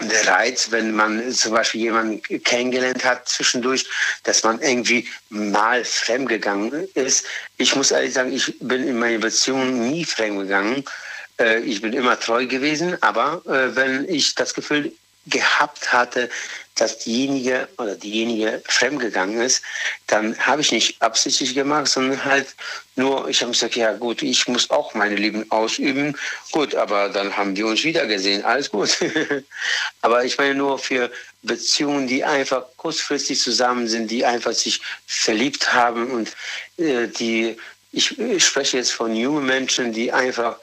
der Reiz, wenn man zum Beispiel jemanden kennengelernt hat zwischendurch, dass man irgendwie mal fremdgegangen ist. Ich muss ehrlich sagen, ich bin in meiner Beziehung nie fremdgegangen. Äh, ich bin immer treu gewesen, aber äh, wenn ich das Gefühl gehabt hatte, dass diejenige oder diejenige fremdgegangen ist, dann habe ich nicht absichtlich gemacht, sondern halt nur, ich habe gesagt, ja gut, ich muss auch meine Lieben ausüben. Gut, aber dann haben wir uns wieder gesehen, alles gut. aber ich meine nur für Beziehungen, die einfach kurzfristig zusammen sind, die einfach sich verliebt haben und äh, die, ich, ich spreche jetzt von jungen Menschen, die einfach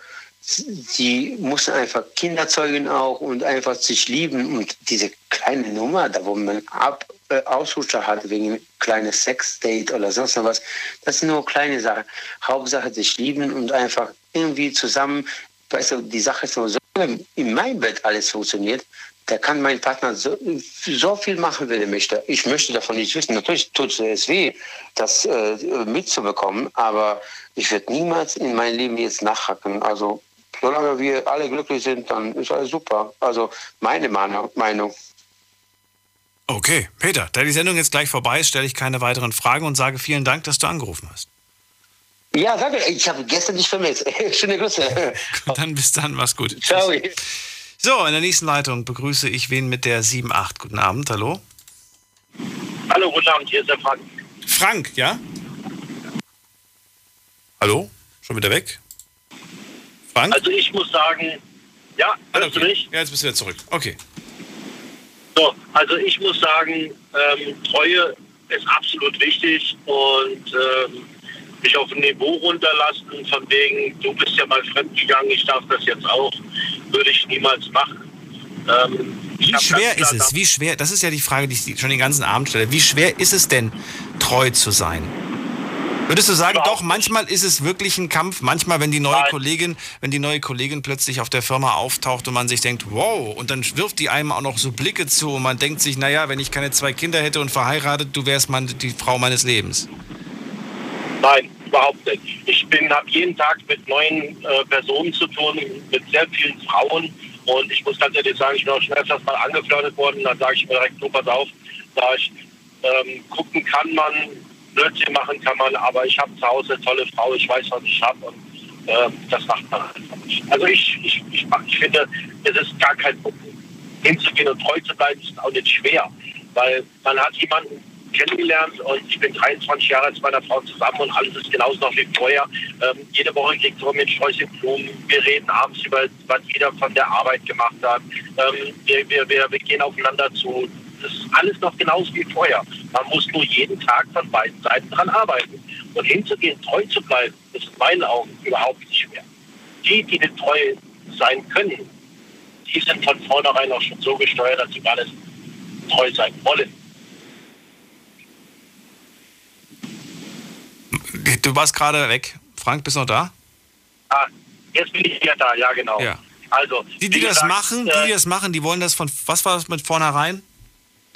die mussten einfach Kinder zeugen auch und einfach sich lieben. Und diese kleine Nummer, da wo man ab, äh, Ausrutscher hat wegen kleines Sexdate oder sonst was, das sind nur kleine Sachen. Hauptsache sich lieben und einfach irgendwie zusammen weißt du, die Sache ist so, in meinem Bett alles funktioniert, da kann mein Partner so, so viel machen, wenn er möchte. Ich möchte davon nicht wissen. Natürlich tut es weh, das äh, mitzubekommen, aber ich werde niemals in mein Leben jetzt nachhacken. Also solange wir alle glücklich sind, dann ist alles super. Also meine Meinung. Okay, Peter, da die Sendung jetzt gleich vorbei ist, stelle ich keine weiteren Fragen und sage vielen Dank, dass du angerufen hast. Ja, danke. Ich habe gestern nicht vermisst. Schöne Grüße. dann bis dann, mach's gut. Ciao. So, in der nächsten Leitung begrüße ich wen mit der 7.8. Guten Abend, hallo. Hallo, guten Abend, hier ist der Frank. Frank, ja? Hallo? Schon wieder weg? Frank? Also ich muss sagen, ja, hörst okay. du mich? Ja, jetzt bist du wieder zurück. Okay. So, also ich muss sagen, ähm, Treue ist absolut wichtig und ähm, mich auf ein Niveau runterlassen, von wegen, du bist ja mal fremdgegangen, ich darf das jetzt auch, würde ich niemals machen. Ähm, wie schwer ist es? Wie schwer, das ist ja die Frage, die ich schon den ganzen Abend stelle. Wie schwer ist es denn, treu zu sein? Würdest du sagen, doch, manchmal ist es wirklich ein Kampf. Manchmal, wenn die neue Nein. Kollegin, wenn die neue Kollegin plötzlich auf der Firma auftaucht und man sich denkt, wow, und dann wirft die einem auch noch so Blicke zu und man denkt sich, naja, wenn ich keine zwei Kinder hätte und verheiratet, du wärst man die Frau meines Lebens. Nein, überhaupt nicht. Ich bin habe jeden Tag mit neuen äh, Personen zu tun, mit sehr vielen Frauen. Und ich muss ganz ehrlich sagen, ich bin auch schon öfters mal angeflirtet worden. Dann sage ich mir direkt, so pass auf, da ich ähm, gucken kann man, Blödsinn machen kann man, aber ich habe zu Hause eine tolle Frau, ich weiß, was ich habe und äh, das macht man einfach nicht. Also ich, ich, ich, ich finde, es ist gar kein Problem. Hinzugehen und treu zu bleiben, ist auch nicht schwer, weil man hat jemanden kennengelernt und ich bin 23 Jahre mit meiner Frau zusammen und alles ist genauso noch wie vorher. Ähm, jede Woche kriegt sie mir ein Sträußchen Blumen. Wir reden abends über, was jeder von der Arbeit gemacht hat. Ähm, wir, wir, wir, wir gehen aufeinander zu das ist alles noch genauso wie vorher. Man muss nur jeden Tag von beiden Seiten dran arbeiten. Und hinzugehen, treu zu bleiben, ist in meinen Augen überhaupt nicht schwer. Die, die nicht treu sein können, die sind von vornherein auch schon so gesteuert, dass sie gar nicht treu sein wollen. Du warst gerade weg. Frank, bist du noch da? Ah, jetzt bin ich wieder da, ja genau. Ja. Also, die, die das gesagt, machen, die, die äh, das machen, die wollen das von, was war das mit vornherein?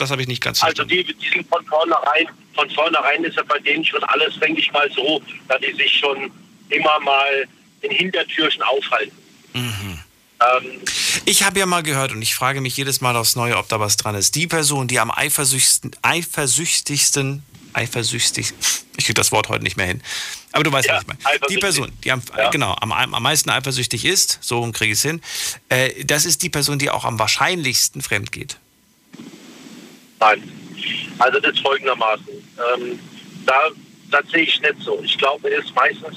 Das habe ich nicht ganz Also die, die sind von vornherein, von vornherein ist ja bei denen schon alles, denke ich mal, so, dass die sich schon immer mal in Hintertürchen aufhalten. Mhm. Ähm, ich habe ja mal gehört und ich frage mich jedes Mal aufs Neue, ob da was dran ist. Die Person, die am eifersüchtigsten, eifersüchtigsten, eifersüchtig, ich kriege das Wort heute nicht mehr hin, aber du weißt, ja, was ich meine. Die Person, die am, ja. genau, am, am meisten eifersüchtig ist, so kriege ich es hin, äh, das ist die Person, die auch am wahrscheinlichsten fremd geht. Nein. Also das ist folgendermaßen. Ähm, da, das sehe ich nicht so. Ich glaube, es ist meistens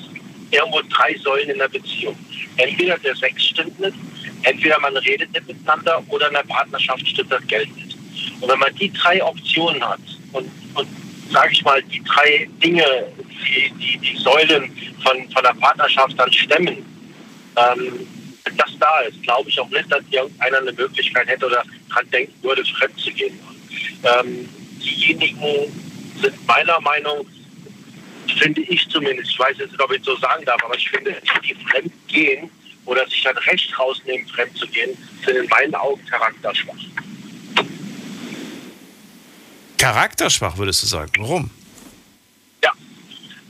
irgendwo drei Säulen in der Beziehung. Entweder der Sex stimmt nicht, entweder man redet nicht miteinander oder in der Partnerschaft stimmt das Geld nicht. Und wenn man die drei Optionen hat und, und sage ich mal, die drei Dinge, die, die, die Säulen von, von der Partnerschaft dann stemmen, ähm, wenn das da ist, glaube ich auch nicht, dass irgendeiner eine Möglichkeit hätte oder dran denken würde, fremd zu gehen. Ähm, diejenigen sind meiner Meinung, finde ich zumindest, ich weiß jetzt nicht, ob ich so sagen darf, aber ich finde, die, fremd gehen oder sich dann Recht rausnehmen, fremd zu gehen, sind in meinen Augen charakterschwach. Charakterschwach, würdest du sagen. Warum? Ja.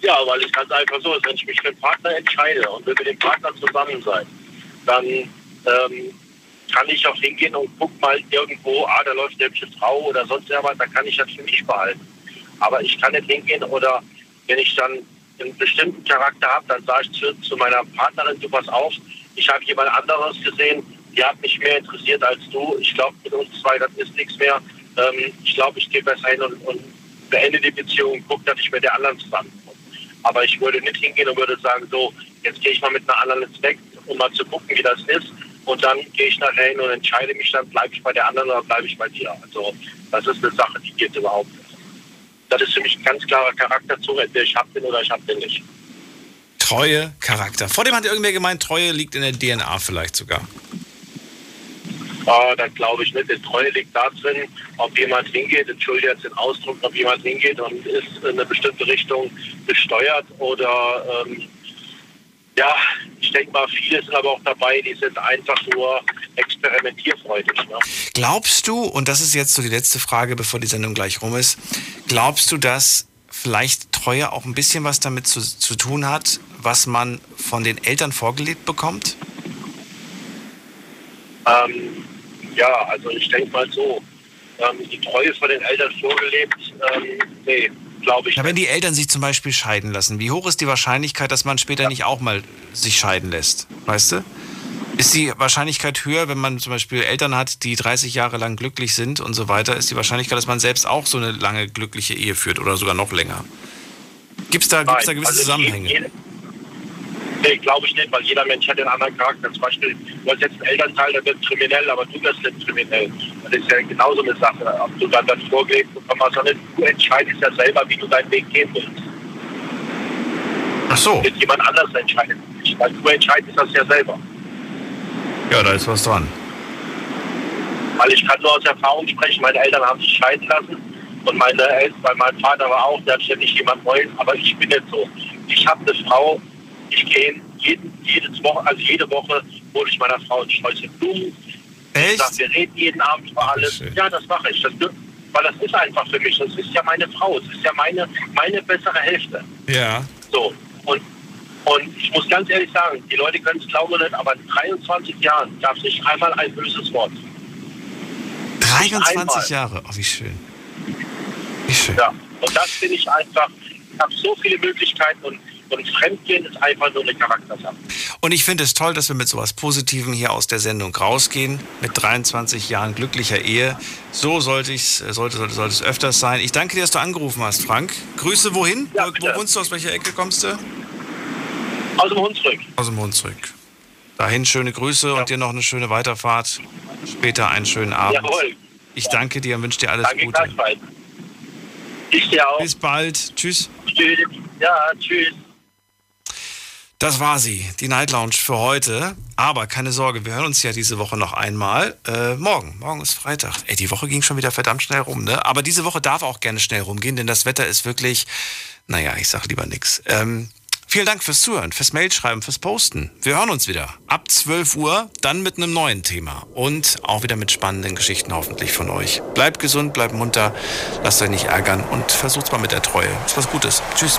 Ja, weil es ganz einfach so ist, wenn ich mich für einen Partner entscheide und will mit dem Partner zusammen sein, dann ähm, kann ich auch hingehen und guck mal irgendwo, ah, da läuft eine hübsche Frau oder sonst irgendwas, da kann ich das für mich behalten. Aber ich kann nicht hingehen oder wenn ich dann einen bestimmten Charakter habe, dann sage ich zu, zu meiner Partnerin, du pass auf, ich habe jemand anderes gesehen, die hat mich mehr interessiert als du. Ich glaube, mit uns zwei, das ist nichts mehr. Ähm, ich glaube, ich gehe besser hin und, und beende die Beziehung und gucke, dass ich mit der anderen zusammenkomme. Aber ich würde nicht hingehen und würde sagen, so, jetzt gehe ich mal mit einer anderen ins Weg, um mal zu gucken, wie das ist. Und dann gehe ich nachher hin und entscheide mich dann, bleibe ich bei der anderen oder bleibe ich bei dir. Also das ist eine Sache, die geht überhaupt nicht. Das ist für mich ein ganz klarer Charakterzug, entweder ich habe den oder ich habe den nicht. Treue Charakter. Vor dem hat irgendwer gemeint, Treue liegt in der DNA vielleicht sogar. Ah, das glaube ich nicht. Die Treue liegt da drin, ob jemand hingeht, entschuldige jetzt den Ausdruck, ob jemand hingeht und ist in eine bestimmte Richtung besteuert oder ähm, ja, ich denke mal, viele sind aber auch dabei, die sind einfach nur experimentierfreudig. Ne? Glaubst du, und das ist jetzt so die letzte Frage, bevor die Sendung gleich rum ist, glaubst du, dass vielleicht Treue auch ein bisschen was damit zu, zu tun hat, was man von den Eltern vorgelebt bekommt? Ähm, ja, also ich denke mal so, ähm, die Treue von den Eltern vorgelebt, ähm, nee, glaube ich. Ja, wenn die Eltern sich zum Beispiel scheiden lassen, wie hoch ist die Wahrscheinlichkeit, dass man später ja. nicht auch mal sich scheiden lässt? Weißt du? Ist die Wahrscheinlichkeit höher, wenn man zum Beispiel Eltern hat, die 30 Jahre lang glücklich sind und so weiter, ist die Wahrscheinlichkeit, dass man selbst auch so eine lange glückliche Ehe führt oder sogar noch länger? Gibt es da, gibt's da gewisse also Zusammenhänge? Jede, Nee, glaube ich nicht, weil jeder Mensch hat einen anderen Charakter. Zum Beispiel, du hast jetzt einen Elternteil, der wird kriminell, aber du wirst nicht kriminell. Das ist ja genauso eine Sache. Ob du dann das hast oder nicht, du entscheidest ja selber, wie du deinen Weg gehen willst. Ach so. Nicht jemand anders entscheidet. Weil du entscheidest das ja selber. Ja, da ist was dran. Weil ich kann nur aus Erfahrung sprechen, meine Eltern haben sich scheiden lassen und meine Eltern, mein Vater war auch, der hat ständig jemand Neues, aber ich bin jetzt so. Ich habe eine Frau, ich gehe jeden, jedes Woche, also jede Woche hole ich meiner Frau ein Sträußchen Blumen. Echt? Sag, wir reden jeden Abend über alles. Schön. Ja, das mache ich. Das, weil das ist einfach für mich. Das ist ja meine Frau. Es ist ja meine, meine bessere Hälfte. Ja. So. Und, und ich muss ganz ehrlich sagen, die Leute können es glauben oder nicht, aber in 23 Jahren gab es nicht einmal ein böses Wort. 23 Jahre? Oh, wie schön. Wie schön. Ja. Und das finde ich einfach, ich habe so viele Möglichkeiten und und Fremdgehen ist einfach nur eine Charaktersache. Und ich finde es toll, dass wir mit sowas Positivem hier aus der Sendung rausgehen. Mit 23 Jahren glücklicher Ehe. So sollte, ich, sollte, sollte, sollte es öfters sein. Ich danke dir, dass du angerufen hast, Frank. Grüße wohin? Ja, Wo wohnst du? Aus welcher Ecke kommst du? Aus dem Hunsrück. Aus dem Hunsrück. Dahin schöne Grüße ja. und dir noch eine schöne Weiterfahrt. Später einen schönen Abend. Jawohl. Ich danke dir und wünsche dir alles danke Gute. Ich dir auch. Bis bald. Tschüss. Tschüss. Ja, tschüss. Das war sie, die Night Lounge für heute. Aber keine Sorge, wir hören uns ja diese Woche noch einmal. Äh, morgen, morgen ist Freitag. Ey, die Woche ging schon wieder verdammt schnell rum, ne? Aber diese Woche darf auch gerne schnell rumgehen, denn das Wetter ist wirklich, naja, ich sag lieber nichts. Ähm, vielen Dank fürs Zuhören, fürs Mailschreiben, fürs Posten. Wir hören uns wieder ab 12 Uhr, dann mit einem neuen Thema und auch wieder mit spannenden Geschichten hoffentlich von euch. Bleibt gesund, bleibt munter, lasst euch nicht ärgern und versucht's mal mit der Treue. Ist was Gutes. Tschüss.